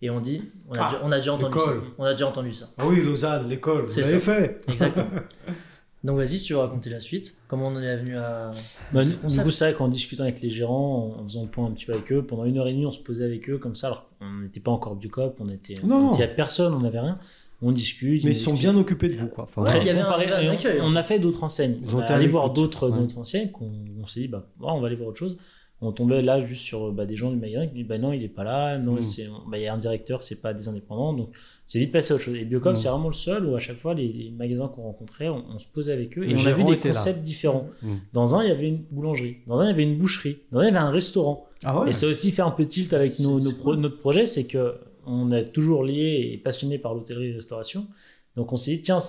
Speaker 2: Et on dit on a, ah, déjà, entendu ça. On a déjà entendu ça.
Speaker 1: Ah oui, Lausanne, l'école, vous l'avez fait.
Speaker 2: Exactement. Donc vas-y, si tu veux raconter la suite, comment on en est venu à...
Speaker 3: Bah, du coup, c'est vrai qu'en discutant avec les gérants, en faisant le point un petit peu avec eux, pendant une heure et demie, on se posait avec eux comme ça, alors on n'était pas encore du cop, on était... Non, il n'y a personne, on n'avait rien. On discute.
Speaker 1: Mais ils sont bien occupés de vous, quoi.
Speaker 2: il y avait un,
Speaker 3: on, a fait d'autres enseignes. Ils on est allé voir d'autres enseignes, qu'on on s'est dit, bah, on va aller voir autre chose on tombait là juste sur bah, des gens du magasin qui disent bah non il est pas là non mm. bah, il y a un directeur c'est pas des indépendants donc c'est vite passé à autre chose. Et Biocom mm. c'est vraiment le seul où à chaque fois les, magasins qu'on rencontrait on, se posait avec eux et on a vu des concepts différents. Mm. dans un il y avait une boulangerie. Dans un il y avait une boucherie. Dans un il y avait un restaurant. Ah et ça aussi fait un peu tilt avec nos, notre projet c'est que on est toujours lié et passionné par l'hôtellerie et la restauration. Donc on s'est dit tiens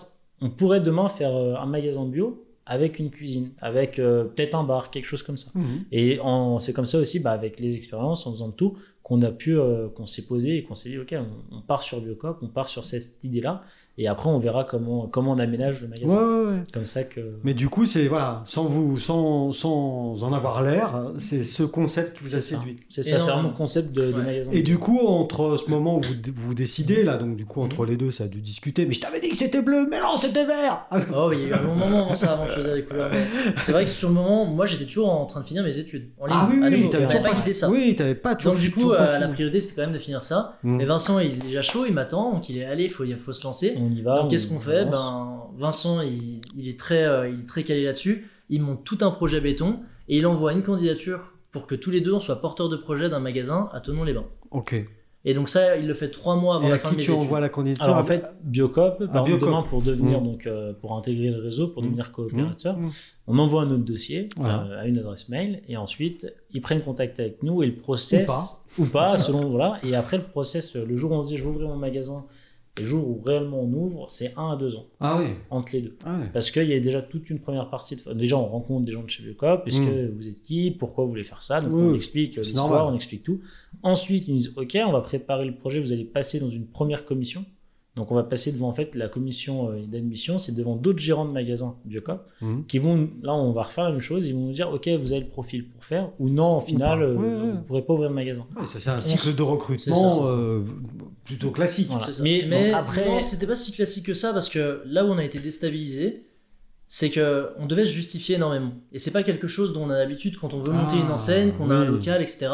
Speaker 3: on pourrait demain faire euh, un magasin bio avec une cuisine, avec euh, peut-être un bar, quelque chose comme ça. Mhm. Et c'est comme ça aussi, bah, avec les expériences, en faisant de tout, qu'on a pu, euh, qu'on s'est posé et qu'on s'est dit, ok, on, on part sur Biocop, on part sur cette idée-là, et après on verra comment, comment on aménage le magasin.
Speaker 1: ouais, ouais.
Speaker 3: Comme ça que.
Speaker 1: Mais du coup, c'est voilà, sans vous, sans, sans en avoir l'air, c'est ce concept qui vous a
Speaker 3: ça.
Speaker 1: séduit.
Speaker 3: C'est ça, c'est vraiment le concept de, de magasin.
Speaker 1: Et du coup, entre ce moment où vous, vous décidez, là, donc du coup, entre les deux, ça a dû discuter. Mais je t'avais dit que c'était bleu, mais non, c'était vert
Speaker 2: Oh, oui, il y a eu un long moment avant ça, avant de choisir les couleurs. C'est vrai que sur le moment, moi j'étais toujours en train de finir mes études en ligne.
Speaker 1: Ah oui, oui, t'avais
Speaker 2: pas quitté ça.
Speaker 1: Oui, t'avais pas toujours
Speaker 2: Donc du coup,
Speaker 1: pas
Speaker 2: euh, la priorité c'était quand même de finir ça.
Speaker 1: Mm.
Speaker 2: Mais Vincent, il est déjà chaud, il m'attend, donc il est allé, il faut, il faut se lancer.
Speaker 3: On y va.
Speaker 2: donc
Speaker 3: on-
Speaker 2: qu'est-ce qu'on
Speaker 3: on
Speaker 2: fait. Ben Vincent, il, il est très, euh, il est très calé là-dessus. Il monte tout un projet béton et il envoie une candidature pour que tous les deux on soit porteurs de projet d'un magasin à Tonon-les-Bains.
Speaker 1: Ok.
Speaker 2: Et donc ça, il le fait trois mois avant
Speaker 1: Et
Speaker 2: la
Speaker 1: à
Speaker 2: fin de mes
Speaker 1: tu
Speaker 2: études.
Speaker 1: envoies la candidature
Speaker 3: Alors en fait, Biocop, par
Speaker 1: Biocop.
Speaker 3: demain pour devenir
Speaker 1: Mm.
Speaker 3: donc euh, pour intégrer le réseau, pour
Speaker 1: Mm.
Speaker 3: devenir coopérateur,
Speaker 1: Mm.
Speaker 3: on envoie notre dossier
Speaker 1: Voilà.
Speaker 3: euh, à une adresse mail et ensuite ils prennent contact avec nous et le process ou pas, selon voilà et après le process le jour où on se dit je vais ouvrir mon magasin et le jour où réellement on ouvre c'est un à deux ans.
Speaker 1: Ah oui.
Speaker 3: entre les deux.
Speaker 1: Ah
Speaker 3: parce qu'il y a déjà toute une première partie de... déjà on rencontre des gens de chez Biocop. Est-ce
Speaker 1: Mm.
Speaker 3: que vous êtes qui? Pourquoi vous voulez faire ça? Donc
Speaker 1: Oui,
Speaker 3: on explique euh, l'histoire on explique tout. Ensuite ils nous disent ok on va préparer le projet. Vous allez passer dans une première commission donc on va passer devant en fait la commission euh, d'admission, c'est devant d'autres gérants de magasins Biocop
Speaker 1: Mhm.
Speaker 3: qui vont là on va refaire la même chose, ils vont nous dire ok vous avez le profil pour faire ou non au final euh,
Speaker 1: Ouais, ouais.
Speaker 3: vous pourrez pas ouvrir le magasin.
Speaker 1: Ouais, ça, c'est un
Speaker 2: On
Speaker 1: cycle
Speaker 2: s-
Speaker 1: de recrutement
Speaker 2: ça,
Speaker 1: euh, plutôt classique.
Speaker 3: Voilà.
Speaker 2: C'est ça.
Speaker 3: Mais,
Speaker 2: Mais,
Speaker 3: bon, après
Speaker 2: c'était pas si classique que ça parce que là où on a été déstabilisé, c'est que on devait se justifier énormément. Et c'est pas quelque chose dont on a l'habitude quand on veut monter
Speaker 1: Ah,
Speaker 2: une enseigne, qu'on a un local, etc.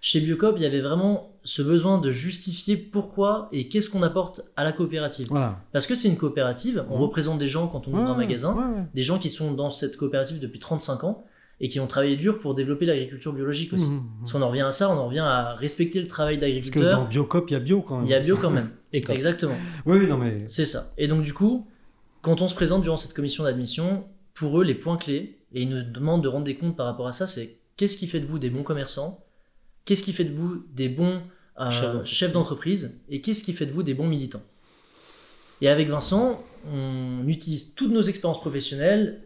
Speaker 2: Chez Biocop, il y avait vraiment ce besoin de justifier pourquoi et qu'est-ce qu'on apporte à la coopérative.
Speaker 1: Voilà.
Speaker 2: Parce que c'est une coopérative, on représente des gens quand on ouvre
Speaker 1: Ouais,
Speaker 2: un magasin,
Speaker 1: ouais,
Speaker 2: des gens qui sont dans cette coopérative depuis 35 ans et qui ont travaillé dur pour développer l'agriculture biologique aussi.
Speaker 1: Mhm.
Speaker 2: Parce qu'on en revient à ça, on en revient à respecter le travail
Speaker 1: Parce que
Speaker 2: d'agriculteur.
Speaker 1: dans Biocop, il y a bio quand même.
Speaker 2: Il y a bio quand même.
Speaker 3: et comme-
Speaker 2: Exactement.
Speaker 1: Oui, oui, non mais.
Speaker 2: C'est ça. Et donc du coup, quand on se présente durant cette commission d'admission, pour eux, les points clés, et ils nous demandent de rendre des comptes par rapport à ça, c'est qu'est-ce qui fait de vous des bons commerçants? Qu'est-ce qui fait de vous des bons euh,
Speaker 3: Chefs d'entreprise.
Speaker 2: Et qu'est-ce qui fait de vous des bons militants? Et avec Vincent, on utilise toutes nos expériences professionnelles,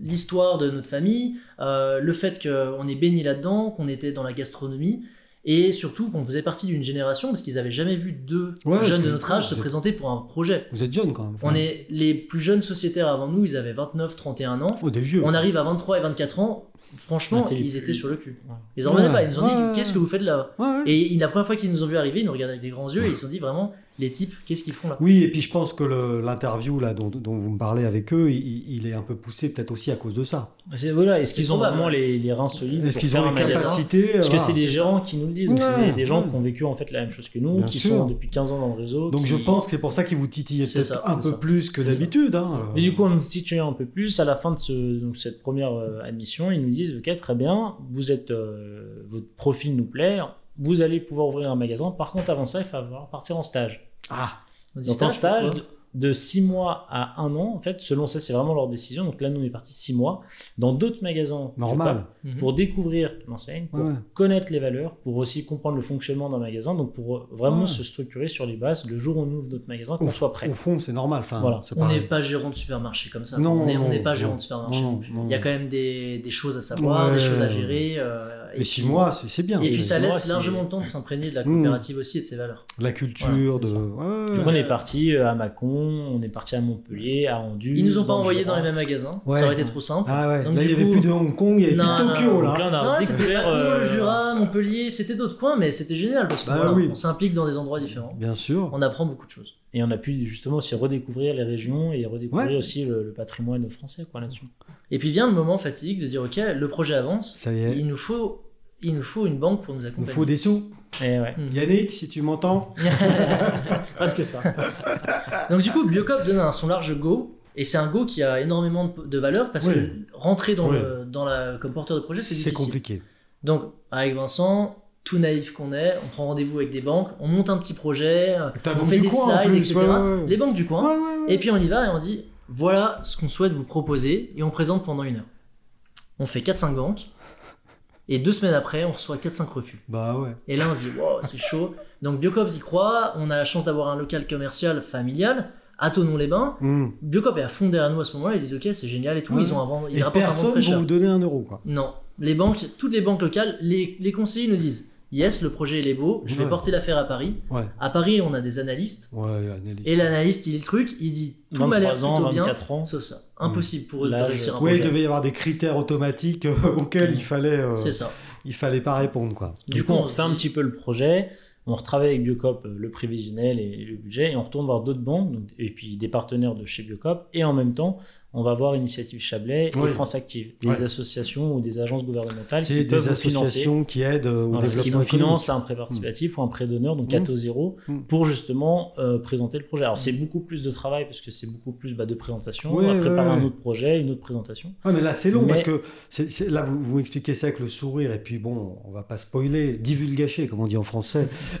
Speaker 2: l'histoire de notre famille, euh, le fait qu'on est baigné là-dedans, qu'on était dans la gastronomie, et surtout qu'on faisait partie d'une génération, parce qu'ils n'avaient jamais vu deux
Speaker 1: Ouais,
Speaker 2: jeunes de notre âge se présenter pour un projet.
Speaker 1: Vous êtes jeune quand même.
Speaker 2: On est les plus jeunes sociétaires avant nous, ils avaient 29, 31 ans.
Speaker 1: Oh, des vieux.
Speaker 2: On arrive à 23 et 24 ans. Franchement,
Speaker 3: les
Speaker 2: ils
Speaker 3: plus-
Speaker 2: étaient sur le cul.
Speaker 3: Ouais.
Speaker 2: Ils en revenaient
Speaker 1: Ouais,
Speaker 2: pas. Ils nous ont
Speaker 1: ouais,
Speaker 2: dit Qu'est-ce que vous faites là?
Speaker 1: Ouais, ouais.
Speaker 2: Et la première fois qu'ils nous ont vu arriver, ils nous regardaient avec des grands yeux et ils se sont dit vraiment Les types, qu'est-ce qu'ils font là?
Speaker 1: Oui, et puis je pense que l'interview là dont, dont vous me parlez avec eux, il, il est un peu poussé peut-être aussi à cause de ça.
Speaker 3: C'est- voilà, est-ce qu'ils ont vraiment les, les reins solides
Speaker 1: Est-ce qu'ils ont les capacités
Speaker 3: Parce que c'est des gérants qui nous le disent, donc c'est
Speaker 1: Ouais,
Speaker 3: des, des gens
Speaker 1: ouais.
Speaker 3: qui ont vécu en fait la même chose que nous,
Speaker 1: Bien
Speaker 3: qui
Speaker 1: sûr.
Speaker 3: sont depuis 15 ans dans le réseau.
Speaker 1: Donc
Speaker 3: qui-
Speaker 1: je pense que c'est pour ça qu'ils vous titillaient
Speaker 2: C'est
Speaker 1: peut-être un peu
Speaker 2: ça.
Speaker 1: plus que d'habitude. Hein.
Speaker 3: Mais du coup, on nous situe un peu plus. À la fin de ce, donc, cette première euh, admission, ils nous disent Ok, très bien, vous êtes, euh, votre profil nous plaît, vous allez pouvoir ouvrir un magasin. Par contre, avant ça, il va falloir partir en stage.
Speaker 1: Ah,
Speaker 3: Donc, un stage de 6 mois à 1 an, en fait, selon ça, c'est vraiment leur décision. Donc là, nous, on est parti 6 mois dans d'autres magasins.
Speaker 1: normal.
Speaker 2: Mhm.
Speaker 3: Pour découvrir l'enseigne, pour
Speaker 1: Ouais,
Speaker 3: connaître les valeurs, pour aussi comprendre le fonctionnement d'un magasin, donc pour euh, vraiment
Speaker 1: Ouais.
Speaker 3: se structurer sur les bases le jour où on ouvre notre magasin, qu'on soit prêt.
Speaker 1: Au fond, c'est normal. Enfin,
Speaker 3: Voilà.
Speaker 2: On n'est pas gérant de supermarché comme ça.
Speaker 1: Non,
Speaker 2: on n'est pas
Speaker 1: non.
Speaker 2: gérant de supermarché.
Speaker 1: Non,
Speaker 2: non plus.
Speaker 1: non,
Speaker 2: Il y a quand même des, des choses à savoir,
Speaker 1: Ouais.
Speaker 2: des choses à gérer. euh, et
Speaker 1: Mais six mois, c'est bien.
Speaker 2: Et puis ça laisse largement le temps de s'imprégner de la
Speaker 1: Mm.
Speaker 2: coopérative aussi et de ses valeurs.
Speaker 1: La culture
Speaker 2: Voilà,
Speaker 1: de.
Speaker 3: Donc on est parti euh, à Mâcon, on est parti à Montpellier, à Anduze.
Speaker 2: Ils nous ont pas envoyés dans les mêmes magasins.
Speaker 1: Ouais.
Speaker 2: Ça aurait été trop simple.
Speaker 1: Ah ouais,
Speaker 2: Donc,
Speaker 1: là il n'y avait plus de Hong Kong, il n'y avait
Speaker 2: Non,
Speaker 1: plus de Tokyo là.
Speaker 3: là, on a découvert. euh,
Speaker 2: le Jura, Montpellier, c'était d'autres coins, mais c'était génial parce que
Speaker 1: Bah
Speaker 2: voilà,
Speaker 1: oui.
Speaker 2: on s'implique dans des endroits différents.
Speaker 1: Bien sûr.
Speaker 2: On apprend beaucoup de choses.
Speaker 3: Et on a pu justement aussi redécouvrir les régions et redécouvrir
Speaker 1: Ouais.
Speaker 3: aussi le, le patrimoine français quoi là-dessus.
Speaker 2: Et puis vient le moment fatidique de dire ok, le projet avance,
Speaker 1: Ça y est.
Speaker 2: il nous faut, il nous faut une banque pour nous
Speaker 1: Il nous
Speaker 2: accompagner.
Speaker 1: faut des sous.
Speaker 3: Et ouais,
Speaker 2: Mm.
Speaker 1: Yannick, si tu m'entends.
Speaker 3: presque ça.
Speaker 2: Donc du coup, Biocop donne un son large go. Et c'est un go qui a énormément de, valeur parce
Speaker 1: Oui.
Speaker 2: que rentrer dans
Speaker 1: Oui.
Speaker 2: le, dans la, comme porteur de projet, c'est
Speaker 1: C'est
Speaker 2: difficile.
Speaker 1: compliqué.
Speaker 2: Donc, avec Vincent, tout naïf qu'on est, on prend rendez-vous avec des banques, on monte un petit projet, on fait des slides,
Speaker 1: plus,
Speaker 2: etc.
Speaker 1: ouais, ouais, ouais.
Speaker 2: Les banques du coin.
Speaker 1: Ouais, ouais, ouais.
Speaker 2: Et puis on y va et on dit voilà ce qu'on souhaite vous proposer et on présente pendant une heure. On fait 4-5 banques et deux semaines après on reçoit 4-5 refus.
Speaker 1: Bah ouais.
Speaker 2: Et là on se dit wow c'est chaud. Donc Biocop y croit, on a la chance d'avoir un local commercial familial à Tonon-les-Bains.
Speaker 1: Mm.
Speaker 2: Biocop est à fond derrière nous à ce moment-là, ils disent ok c'est génial et tout,
Speaker 1: Ouais.
Speaker 2: ils ont un vent- ils
Speaker 1: Et
Speaker 2: rapportent un vent cher.
Speaker 1: vous donner un euro quoi.
Speaker 2: Non, les banques, toutes les banques locales, les, les conseillers nous disent yes, le projet il est beau, je vais
Speaker 1: Ouais.
Speaker 2: porter l'affaire à Paris.
Speaker 1: Ouais,
Speaker 2: À Paris, on a des analystes.
Speaker 1: ouais.
Speaker 2: Et l'analyste, il lit le truc, il dit tout m'a l'air
Speaker 3: 23 ans,
Speaker 2: plutôt bien,
Speaker 3: 24 ans.
Speaker 2: sauf ça. Impossible pour eux de réussir un
Speaker 1: Ouais, il
Speaker 2: projet.
Speaker 1: devait y avoir des critères automatiques euh, auxquels il fallait, euh,
Speaker 2: C'est ça.
Speaker 1: il fallait pas répondre, quoi.
Speaker 3: Du, coup, on
Speaker 2: se
Speaker 3: refait un petit peu le projet, on retravaille avec Biocop euh, le prévisionnel et le budget, et on retourne voir d'autres banques, et puis des partenaires de chez Biocop, et en même temps, on va voir Initiative Chablais et
Speaker 1: Oui.
Speaker 3: France Active, des
Speaker 1: Ouais.
Speaker 3: associations ou des agences gouvernementales qui peuvent
Speaker 1: des
Speaker 3: financer.
Speaker 1: associations qui aident au
Speaker 3: Voilà, qui
Speaker 1: développement
Speaker 3: vous
Speaker 1: économique.
Speaker 3: financent un prêt participatif ou un prêt d'honneur, donc
Speaker 1: Mm.
Speaker 3: à taux zéro,
Speaker 1: Mm.
Speaker 3: pour justement euh, présenter le projet. Alors c'est beaucoup plus de travail parce que c'est beaucoup plus bah, de présentation,
Speaker 1: Ouais,
Speaker 3: à préparer
Speaker 1: ouais,
Speaker 3: un autre projet, une autre présentation.
Speaker 1: Ouais, mais là, c'est long
Speaker 3: Mais-
Speaker 1: parce que là, vous, vous expliquez ça avec le sourire, et puis bon, on va pas spoiler, divulgacher, comme on dit en français,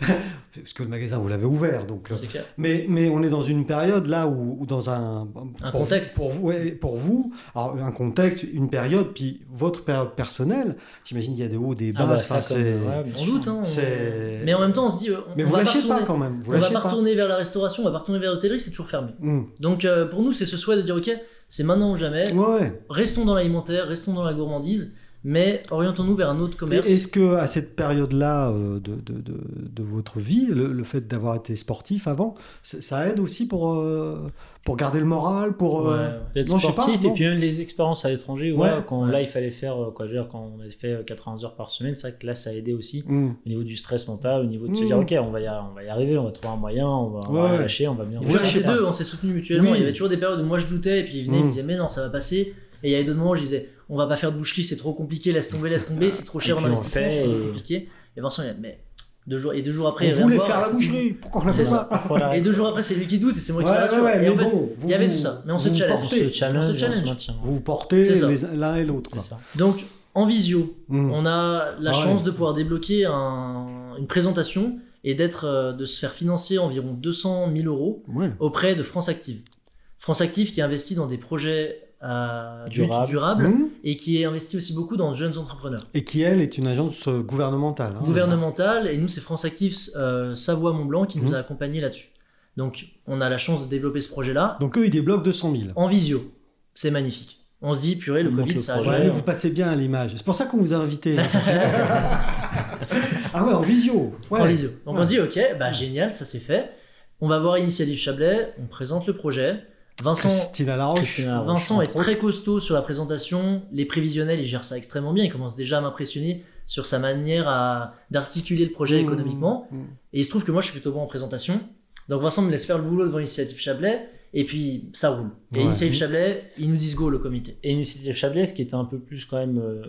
Speaker 1: parce que le magasin, vous l'avez ouvert. Donc,
Speaker 2: C'est clair.
Speaker 1: mais, mais on est dans une période là où, où dans un.
Speaker 2: Un
Speaker 1: pour
Speaker 2: contexte.
Speaker 1: Pour, vous, pour vous, alors, un contexte, une période, puis votre période personnelle, j'imagine qu'il y a des hauts, des bas.
Speaker 3: Ah bah,
Speaker 1: enfin,
Speaker 3: ça,
Speaker 1: c'est-
Speaker 3: ouais,
Speaker 2: On doute, hein. on- Mais en même temps, on se dit, euh, on,
Speaker 1: Mais
Speaker 2: on
Speaker 1: vous
Speaker 2: va
Speaker 1: lâchez
Speaker 2: pas
Speaker 1: quand même. Vous
Speaker 2: on va pas retourner vers la restauration, on va pas retourner vers l'hôtellerie, c'est toujours fermé.
Speaker 1: Hum.
Speaker 2: Donc euh, pour nous, c'est ce souhait de dire, ok, c'est maintenant ou jamais.
Speaker 1: Ouais.
Speaker 2: Restons dans l'alimentaire, restons dans la gourmandise, mais orientons-nous vers un autre commerce.
Speaker 1: Est-ce que à cette période-là euh, de, de, de, de votre vie, le, le fait d'avoir été sportif avant, ça- aide aussi pour, euh, pour garder le moral, pour euh,
Speaker 2: Ouais, ouais.
Speaker 3: D'être
Speaker 1: Non, je sais pas,
Speaker 3: sportif et puis même les expériences à l'étranger où
Speaker 1: Ouais.
Speaker 3: là, quand
Speaker 2: Ouais.
Speaker 3: là il fallait faire euh, quoi je veux dire, quand on avait fait euh, 80 heures par semaine c'est vrai que là ça a aidé aussi
Speaker 1: hum.
Speaker 3: au niveau du stress mental au niveau de se
Speaker 1: Mm.
Speaker 3: dire ok on va y, on va y arriver on va trouver un moyen on va, on va lâcher on va bien
Speaker 1: Vous pas.
Speaker 2: deux, on s'est soutenus mutuellement.
Speaker 1: Oui.
Speaker 2: Il y avait toujours des périodes où moi je doutais, et puis il venait, il
Speaker 1: Mm.
Speaker 2: me disait, mais non, ça va passer. Et il y avait d'autres moments où je disais, on va pas faire de boucherie, c'est trop compliqué, laisse tomber, laisse tomber, c'est trop cher en investissement, c'est trop
Speaker 3: et-
Speaker 2: compliqué. Et Vincent, il a dit, mais deux jours, et deux jours après, il
Speaker 1: on voulait faire la
Speaker 2: c'est-
Speaker 1: boucherie, pourquoi on l'a fait pas
Speaker 2: Et deux jours après, c'est lui qui doute, et c'est moi qui
Speaker 1: Ouais,
Speaker 2: rassure.
Speaker 1: ouais, ouais,
Speaker 2: et en
Speaker 1: mais
Speaker 2: fait,
Speaker 1: bon,
Speaker 2: il y avait
Speaker 1: vous-
Speaker 2: tout ça, mais on se
Speaker 1: vous
Speaker 2: challenge.
Speaker 3: on se challenge on se
Speaker 2: challenge.
Speaker 3: maintient
Speaker 1: Vous portez l'un et l'autre.
Speaker 2: Donc, en visio,
Speaker 1: Hum.
Speaker 2: on a la
Speaker 1: Ah
Speaker 2: chance
Speaker 1: ouais.
Speaker 2: de pouvoir débloquer un- une présentation et d'être, euh, de se faire financer environ 200 000 euros
Speaker 1: Ouais.
Speaker 2: auprès de France Active. France Active qui investit dans des projets but
Speaker 3: Durable.
Speaker 2: durable
Speaker 1: Hum.
Speaker 2: et qui est investi aussi beaucoup dans de jeunes entrepreneurs.
Speaker 1: Et qui, elle, est une agence euh, gouvernementale. hein.
Speaker 2: Gouvernementale, et nous c'est France Active euh, Savoie-Mont-Blanc qui nous
Speaker 1: Mhm.
Speaker 2: a accompagnés là-dessus. Donc on a la chance de développer ce projet-là
Speaker 1: Donc eux, ils débloquent 200 000.
Speaker 2: en visio. C'est magnifique. On se dit, purée, le
Speaker 3: On
Speaker 2: Covid,
Speaker 3: le
Speaker 2: ça a.
Speaker 1: Ouais, mais vous passez bien à l'image. C'est pour ça qu'on vous a invité. hein, ah ouais, en visio. Ouais.
Speaker 2: en visio. Donc
Speaker 1: Ouais.
Speaker 2: on dit, ok, bah génial, ça c'est fait. On va voir Initiative Chablais, on présente le projet. Vincent,
Speaker 1: Christina Laroche.
Speaker 3: Christina Laroche,
Speaker 2: Vincent est très costaud sur la présentation, les prévisionnels, il gère ça extrêmement bien, il commence déjà à m'impressionner sur sa manière à- d'articuler le projet
Speaker 1: Mmh,
Speaker 2: économiquement.
Speaker 1: mmh.
Speaker 2: Et il se trouve que moi je suis plutôt bon en présentation. Donc Vincent me laisse faire le boulot devant Initiative Chablais, et puis ça roule. Et
Speaker 1: Ouais.
Speaker 2: Initiative Chablais, ils nous disent go le comité.
Speaker 3: et Initiative Chablais ce qui était un peu plus quand même euh,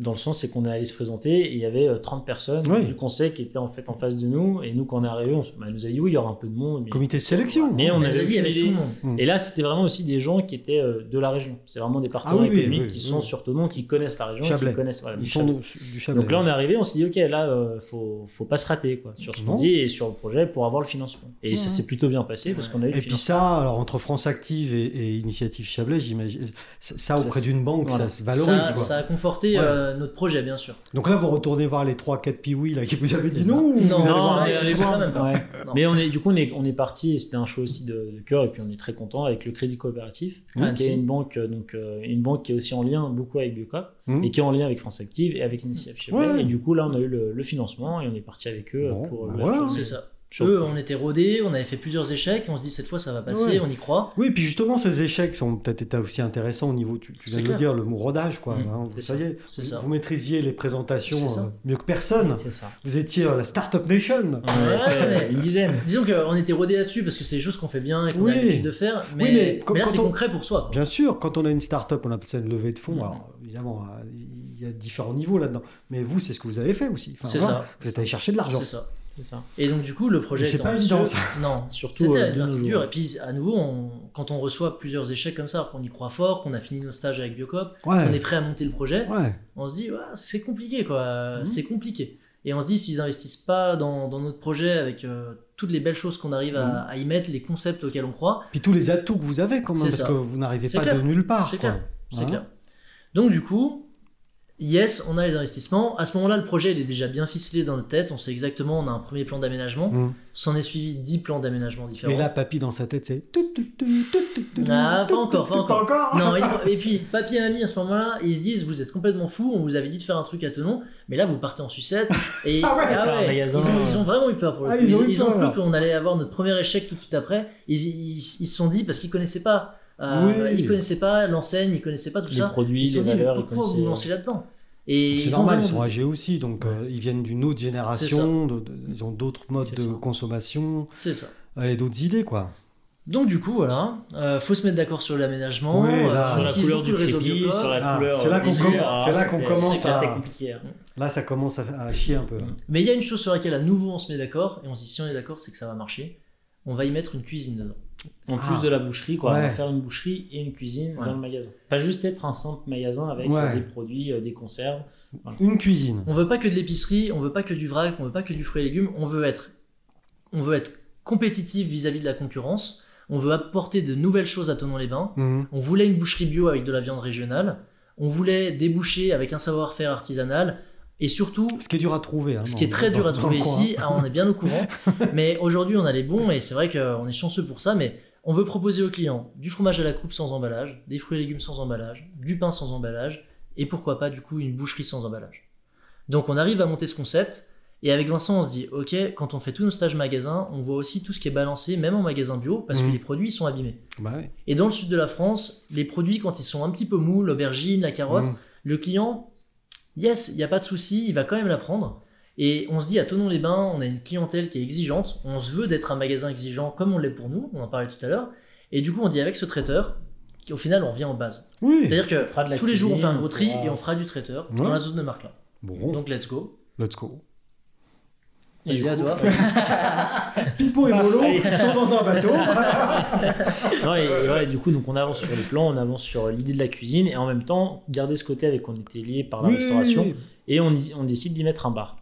Speaker 3: dans le sens c'est qu'on est allé se présenter et il y avait euh, 30 personnes
Speaker 1: Oui.
Speaker 3: du conseil qui étaient en fait en face de nous et nous quand on est arrivé on, bah, elle nous a dit oui il y aura un peu de monde mais,
Speaker 1: Comité de sélection.
Speaker 3: mais on
Speaker 2: On nous a dit avec tout le monde.
Speaker 3: Et là, c'était vraiment aussi des gens qui étaient euh, de la région. C'est vraiment des partenaires
Speaker 1: Ah oui,
Speaker 3: économiques
Speaker 1: oui,
Speaker 3: qui
Speaker 1: oui.
Speaker 3: sont sur Tonon, qui connaissent la région,
Speaker 1: Chablais.
Speaker 3: qui connaissent voilà,
Speaker 1: Ils
Speaker 3: du
Speaker 1: sont
Speaker 3: Chablais.
Speaker 1: de- du Chablais.
Speaker 3: Donc là, on est arrivé, on s'est dit, ok, là, euh, faut, faut pas se rater quoi, sur ce qu'on dit et sur le projet pour avoir le financement. Et ça s'est plutôt bien passé parce qu'on a eu le
Speaker 1: Et puis
Speaker 3: financement.
Speaker 1: ça, alors entre France Active et, et Initiative Chablais, j'imagine, ça, ça, auprès d'une banque, ça se valorise.
Speaker 2: Ça, a conforté
Speaker 1: Ouais.
Speaker 2: Euh, notre projet, bien sûr.
Speaker 1: Donc là, vous retournez voir les 3-4 piouis là, qui vous avaient dit non.
Speaker 2: Non,
Speaker 1: allez
Speaker 3: Non,
Speaker 1: voir-
Speaker 3: on
Speaker 2: quand même pas.
Speaker 3: Ouais.
Speaker 2: Non.
Speaker 3: Mais on est, du coup, on est, on est parti, et c'était un choix aussi de, de cœur, et puis on est très content avec le Crédit Coopératif,
Speaker 2: Ah,
Speaker 3: qui est une banque, euh, donc, euh, une banque qui est aussi en lien beaucoup avec Biocop,
Speaker 1: Hum.
Speaker 3: et qui est en lien avec France Active et avec Initiative.
Speaker 1: Ouais.
Speaker 3: Et du coup, là, on a eu le, le financement et on est parti avec eux
Speaker 1: Bon,
Speaker 3: pour
Speaker 1: bah voilà.
Speaker 2: C'est ça. Eux, on était rodés, on avait fait plusieurs échecs, on se dit cette fois ça va passer,
Speaker 1: Ouais.
Speaker 2: on y croit.
Speaker 1: Oui, puis justement, ces échecs sont peut-être été aussi intéressants au niveau, tu, tu viens de le dire, le mot rodage, quoi.
Speaker 2: Mmh,
Speaker 1: hein, vous ça y est,
Speaker 2: c'est
Speaker 1: vous,
Speaker 2: ça.
Speaker 1: vous maîtrisiez les présentations euh, mieux que personne.
Speaker 3: Ça.
Speaker 1: Vous étiez euh, la Startup Nation.
Speaker 2: Ouais. Disons qu'on était rodés là-dessus parce que c'est des choses qu'on fait bien et qu'on
Speaker 1: Oui.
Speaker 2: a l'habitude de faire, mais,
Speaker 1: Oui, mais quand-
Speaker 2: mais là c'est
Speaker 1: on-
Speaker 2: concret pour soi. quoi.
Speaker 1: Bien sûr, quand on a une startup, on appelle ça une levée de fonds.
Speaker 2: Mhm.
Speaker 1: Alors, évidemment, euh, il y a différents niveaux là-dedans. Mais vous, c'est ce que vous avez fait aussi. Enfin,
Speaker 2: C'est ça.
Speaker 1: Vous êtes allé chercher de l'argent.
Speaker 2: C'est ça.
Speaker 3: C'est ça.
Speaker 2: Et donc du coup le projet
Speaker 1: c'est pas évident, ça.
Speaker 2: Non,
Speaker 3: Surtout,
Speaker 2: c'était
Speaker 3: euh,
Speaker 2: une dure. Et puis à nouveau, on- quand on reçoit plusieurs échecs comme ça, qu'on y croit fort, qu'on a fini nos stages avec Biocop,
Speaker 1: Ouais.
Speaker 2: qu'on est prêt à monter le projet,
Speaker 1: Ouais.
Speaker 2: on se dit ouais, c'est compliqué quoi,
Speaker 1: Mhm.
Speaker 2: c'est compliqué. Et on se dit s'ils investissent pas dans, dans notre projet avec euh, toutes les belles choses qu'on arrive à,
Speaker 1: Mhm.
Speaker 2: à y mettre, les concepts auxquels on croit,
Speaker 1: Puis tous les atouts que vous avez quand même, parce
Speaker 2: ça.
Speaker 1: que vous n'arrivez pas
Speaker 2: clair.
Speaker 1: de nulle part.
Speaker 2: c'est
Speaker 1: quoi.
Speaker 2: clair, c'est
Speaker 1: Hein
Speaker 2: clair. Donc du coup, Yes, on a les investissements. À ce moment-là, le projet il est déjà bien ficelé dans notre tête. On sait exactement, on a un premier plan d'aménagement.
Speaker 1: Mmh.
Speaker 2: S'en est suivi 10 plans d'aménagement différents.
Speaker 1: Et là, papy, dans sa tête, c'est.
Speaker 2: Ah, pas encore, pas
Speaker 1: Pas
Speaker 2: encore. Non, il- et puis papier et mamie à ce moment-là, ils se disent vous êtes complètement fous, on vous avait dit de faire un truc à Tenon, mais là vous partez en sucette. Et
Speaker 1: Ah ouais,
Speaker 3: un magasin,
Speaker 2: ils, ont, ils ont vraiment eu peur pour le
Speaker 1: Ah,
Speaker 2: coup.
Speaker 1: ils
Speaker 2: Ils,
Speaker 1: ont
Speaker 2: cru qu'on allait avoir notre premier échec tout de suite après. Ils, ils, ils se sont dit parce qu'ils connaissaient pas. Euh,
Speaker 1: Oui.
Speaker 2: Ils connaissaient pas l'enseigne, ils connaissaient pas tout
Speaker 3: Les
Speaker 2: ça.
Speaker 3: produits,
Speaker 2: Ils se
Speaker 3: les
Speaker 2: sont dit mais
Speaker 3: valeurs, ils
Speaker 2: pourquoi vous vous
Speaker 3: connaissaient-
Speaker 2: lancez là-dedans Et
Speaker 1: C'est
Speaker 2: ils ont
Speaker 1: normal, ils sont âgés aussi, donc euh, ils viennent d'une autre génération, de- de- ils ont d'autres modes de
Speaker 2: ça.
Speaker 1: consommation
Speaker 2: C'est ça.
Speaker 1: euh, et d'autres idées, quoi.
Speaker 2: Donc du coup voilà, euh, faut se mettre d'accord sur l'aménagement,
Speaker 1: Oui,
Speaker 2: euh,
Speaker 3: Sur
Speaker 2: on
Speaker 3: la couleur du crépi, sur la
Speaker 1: Ah,
Speaker 3: couleur.
Speaker 1: c'est là qu'on com- commence à-
Speaker 3: compliqué. hein.
Speaker 1: Là, ça commence à, à chier un peu. là.
Speaker 2: Mais il y a une chose sur laquelle à nouveau on se met d'accord, et on se dit si on est d'accord c'est que ça va marcher, on va y mettre une cuisine dedans.
Speaker 3: En
Speaker 1: Ah.
Speaker 3: plus de la boucherie, quoi, on va faire une boucherie et une cuisine
Speaker 2: Ouais.
Speaker 3: dans le magasin. Pas juste être un simple magasin avec
Speaker 1: Ouais.
Speaker 3: euh, des produits, euh, des conserves.
Speaker 1: Une cuisine.
Speaker 2: On veut pas que de l'épicerie, on veut pas que du vrac, on veut pas que du fruit et légumes, on veut être, on veut être compétitif vis-à-vis de la concurrence, on veut apporter de nouvelles choses à Tonon-les-Bains,
Speaker 1: Mhm.
Speaker 2: on voulait une boucherie bio avec de la viande régionale, on voulait des bouchers avec un savoir-faire artisanal, et surtout,
Speaker 1: Ce qui est dur à trouver. hein,
Speaker 2: ce qui est très dur à trouver ici, ah, on est bien au courant, mais aujourd'hui on a les bons, et c'est vrai qu'on est chanceux pour ça, mais on veut proposer aux clients du fromage à la coupe sans emballage, des fruits et légumes sans emballage, du pain sans emballage, et pourquoi pas du coup une boucherie sans emballage. Donc on arrive à monter ce concept, et avec Vincent on se dit, ok, quand on fait tous nos stages magasins, on voit aussi tout ce qui est balancé, même en magasin bio, parce que
Speaker 1: Mhm.
Speaker 2: les produits sont abîmés.
Speaker 1: Bah ouais.
Speaker 2: Et dans le sud de la France, les produits quand ils sont un petit peu mous, l'aubergine, la carotte,
Speaker 1: Mhm.
Speaker 2: le client, yes, il n'y a pas de souci, il va quand même la prendre. Et on se dit à Tonon-les-Bains, on a une clientèle qui est exigeante, on se veut d'être un magasin exigeant comme on l'est pour nous, on en parlait tout à l'heure. Et du coup, on dit avec ce traiteur, au final, on revient en base.
Speaker 1: Oui.
Speaker 2: C'est-à-dire que tous les jours, on fait un gros tri et on fera du traiteur
Speaker 1: Ouais.
Speaker 2: dans la zone de marque là.
Speaker 1: Bon,
Speaker 2: Donc, let's go.
Speaker 1: let's go.
Speaker 2: Et
Speaker 3: du
Speaker 2: à toi.
Speaker 1: Pipo et Molo sont dans un bateau.
Speaker 3: Non, et, et ouais, du coup, donc on avance sur le plan, on avance sur l'idée de la cuisine, et en même temps, garder ce côté avec qu'on était lié par la
Speaker 1: Oui,
Speaker 3: restauration,
Speaker 1: oui, oui.
Speaker 3: et on, on décide d'y mettre un bar.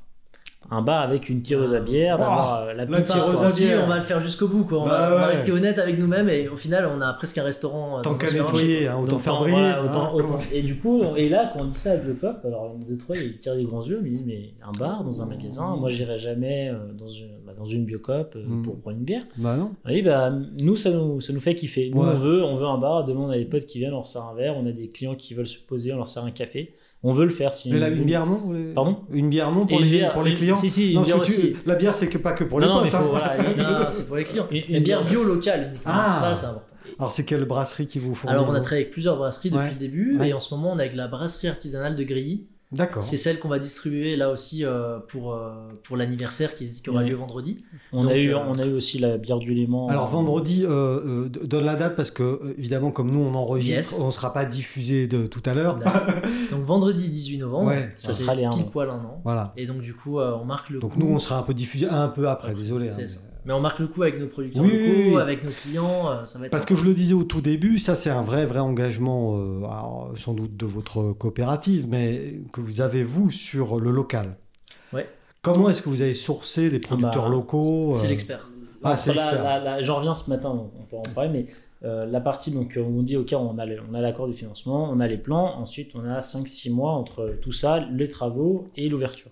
Speaker 3: Un bar avec une tireuse à bière, d'avoir euh, la petite
Speaker 1: tireuse à bière.
Speaker 2: on va le faire jusqu'au bout. Quoi. On,
Speaker 1: Bah
Speaker 2: va, on va
Speaker 1: ouais.
Speaker 2: rester honnête avec nous-mêmes et au final, on a presque un restaurant. euh,
Speaker 1: Tant qu'à nettoyer, hein, autant faire briller.
Speaker 3: autant-
Speaker 1: hein.
Speaker 3: autant- Et du coup, on- et là, quand on dit ça avec le pop, alors un, deux, trois, ils tirent les grands yeux, mais ils disent Mais un bar dans un magasin, moi j'irai jamais euh, dans une, bah, dans une biocop
Speaker 1: Mm.
Speaker 3: pour prendre une bière.
Speaker 1: Bah non.
Speaker 3: Oui, bah, nous, ça nous, ça nous fait kiffer. Nous,
Speaker 1: Ouais.
Speaker 3: on, veut, on veut un bar. Demain, on a des potes qui viennent, on leur sert un verre. On a des clients qui veulent se poser, on leur sert un café. On veut le faire. Si
Speaker 1: Mais la, une bière, non pour les-
Speaker 3: Pardon
Speaker 1: Une bière, non pour, les,
Speaker 3: bière-
Speaker 1: pour les clients
Speaker 3: Si, si,
Speaker 1: Non, parce que tu- la bière, c'est que pas que pour les
Speaker 3: Non, non,
Speaker 1: potes.
Speaker 3: mais faut-
Speaker 1: hein.
Speaker 3: voilà,
Speaker 2: Non, c'est pour les clients.
Speaker 3: Une- une
Speaker 2: Une bière
Speaker 3: bière-
Speaker 2: bio locale uniquement.
Speaker 1: Ah.
Speaker 2: Ça, c'est important.
Speaker 1: Alors, c'est quelle brasserie qui vous fournit
Speaker 2: Alors, on a travaillé avec plusieurs brasseries depuis
Speaker 1: Ouais.
Speaker 2: le début,
Speaker 1: Ouais.
Speaker 2: et en ce moment, on est avec la brasserie artisanale de Grilly.
Speaker 1: D'accord.
Speaker 2: C'est celle qu'on va distribuer là aussi euh, pour, euh, pour l'anniversaire qui, qui aura lieu vendredi.
Speaker 3: On,
Speaker 2: Donc,
Speaker 3: a eu,
Speaker 2: euh,
Speaker 3: on a eu aussi la bière du Léman.
Speaker 1: Alors vendredi, euh, euh, donne la date parce que évidemment comme nous on enregistre,
Speaker 2: Yes.
Speaker 1: on ne sera pas diffusé de tout à l'heure.
Speaker 2: Donc, vendredi 18 novembre,
Speaker 1: Ouais,
Speaker 2: ça
Speaker 3: sera les
Speaker 2: pile poil un an.
Speaker 1: Voilà.
Speaker 2: Et donc, du coup, euh, on marque le
Speaker 1: Donc
Speaker 2: coup.
Speaker 1: nous on sera un peu diffusé un peu après, désolé.
Speaker 2: C'est
Speaker 1: hein,
Speaker 2: ça.
Speaker 1: Mais-
Speaker 2: on marque le coup avec nos producteurs
Speaker 1: Oui,
Speaker 2: locaux,
Speaker 1: oui, oui.
Speaker 2: avec nos clients, euh, ça va être
Speaker 1: Parce
Speaker 2: sympa.
Speaker 1: que je le disais au tout début, ça c'est un vrai vrai engagement, euh, alors, sans doute de votre coopérative, mais que vous avez vous sur le local.
Speaker 2: Ouais.
Speaker 1: Comment est-ce que vous avez sourcé des producteurs
Speaker 3: bah,
Speaker 1: locaux
Speaker 2: C'est
Speaker 1: euh,
Speaker 2: l'expert.
Speaker 1: Ah,
Speaker 3: Entre
Speaker 1: c'est l'expert.
Speaker 3: la- la- J'en reviens ce matin, on peut en parler, mais euh, la partie donc où on dit ok, on a le- on a l'accord du financement, on a les plans, ensuite on a 5-6 mois entre tout ça, les travaux et l'ouverture.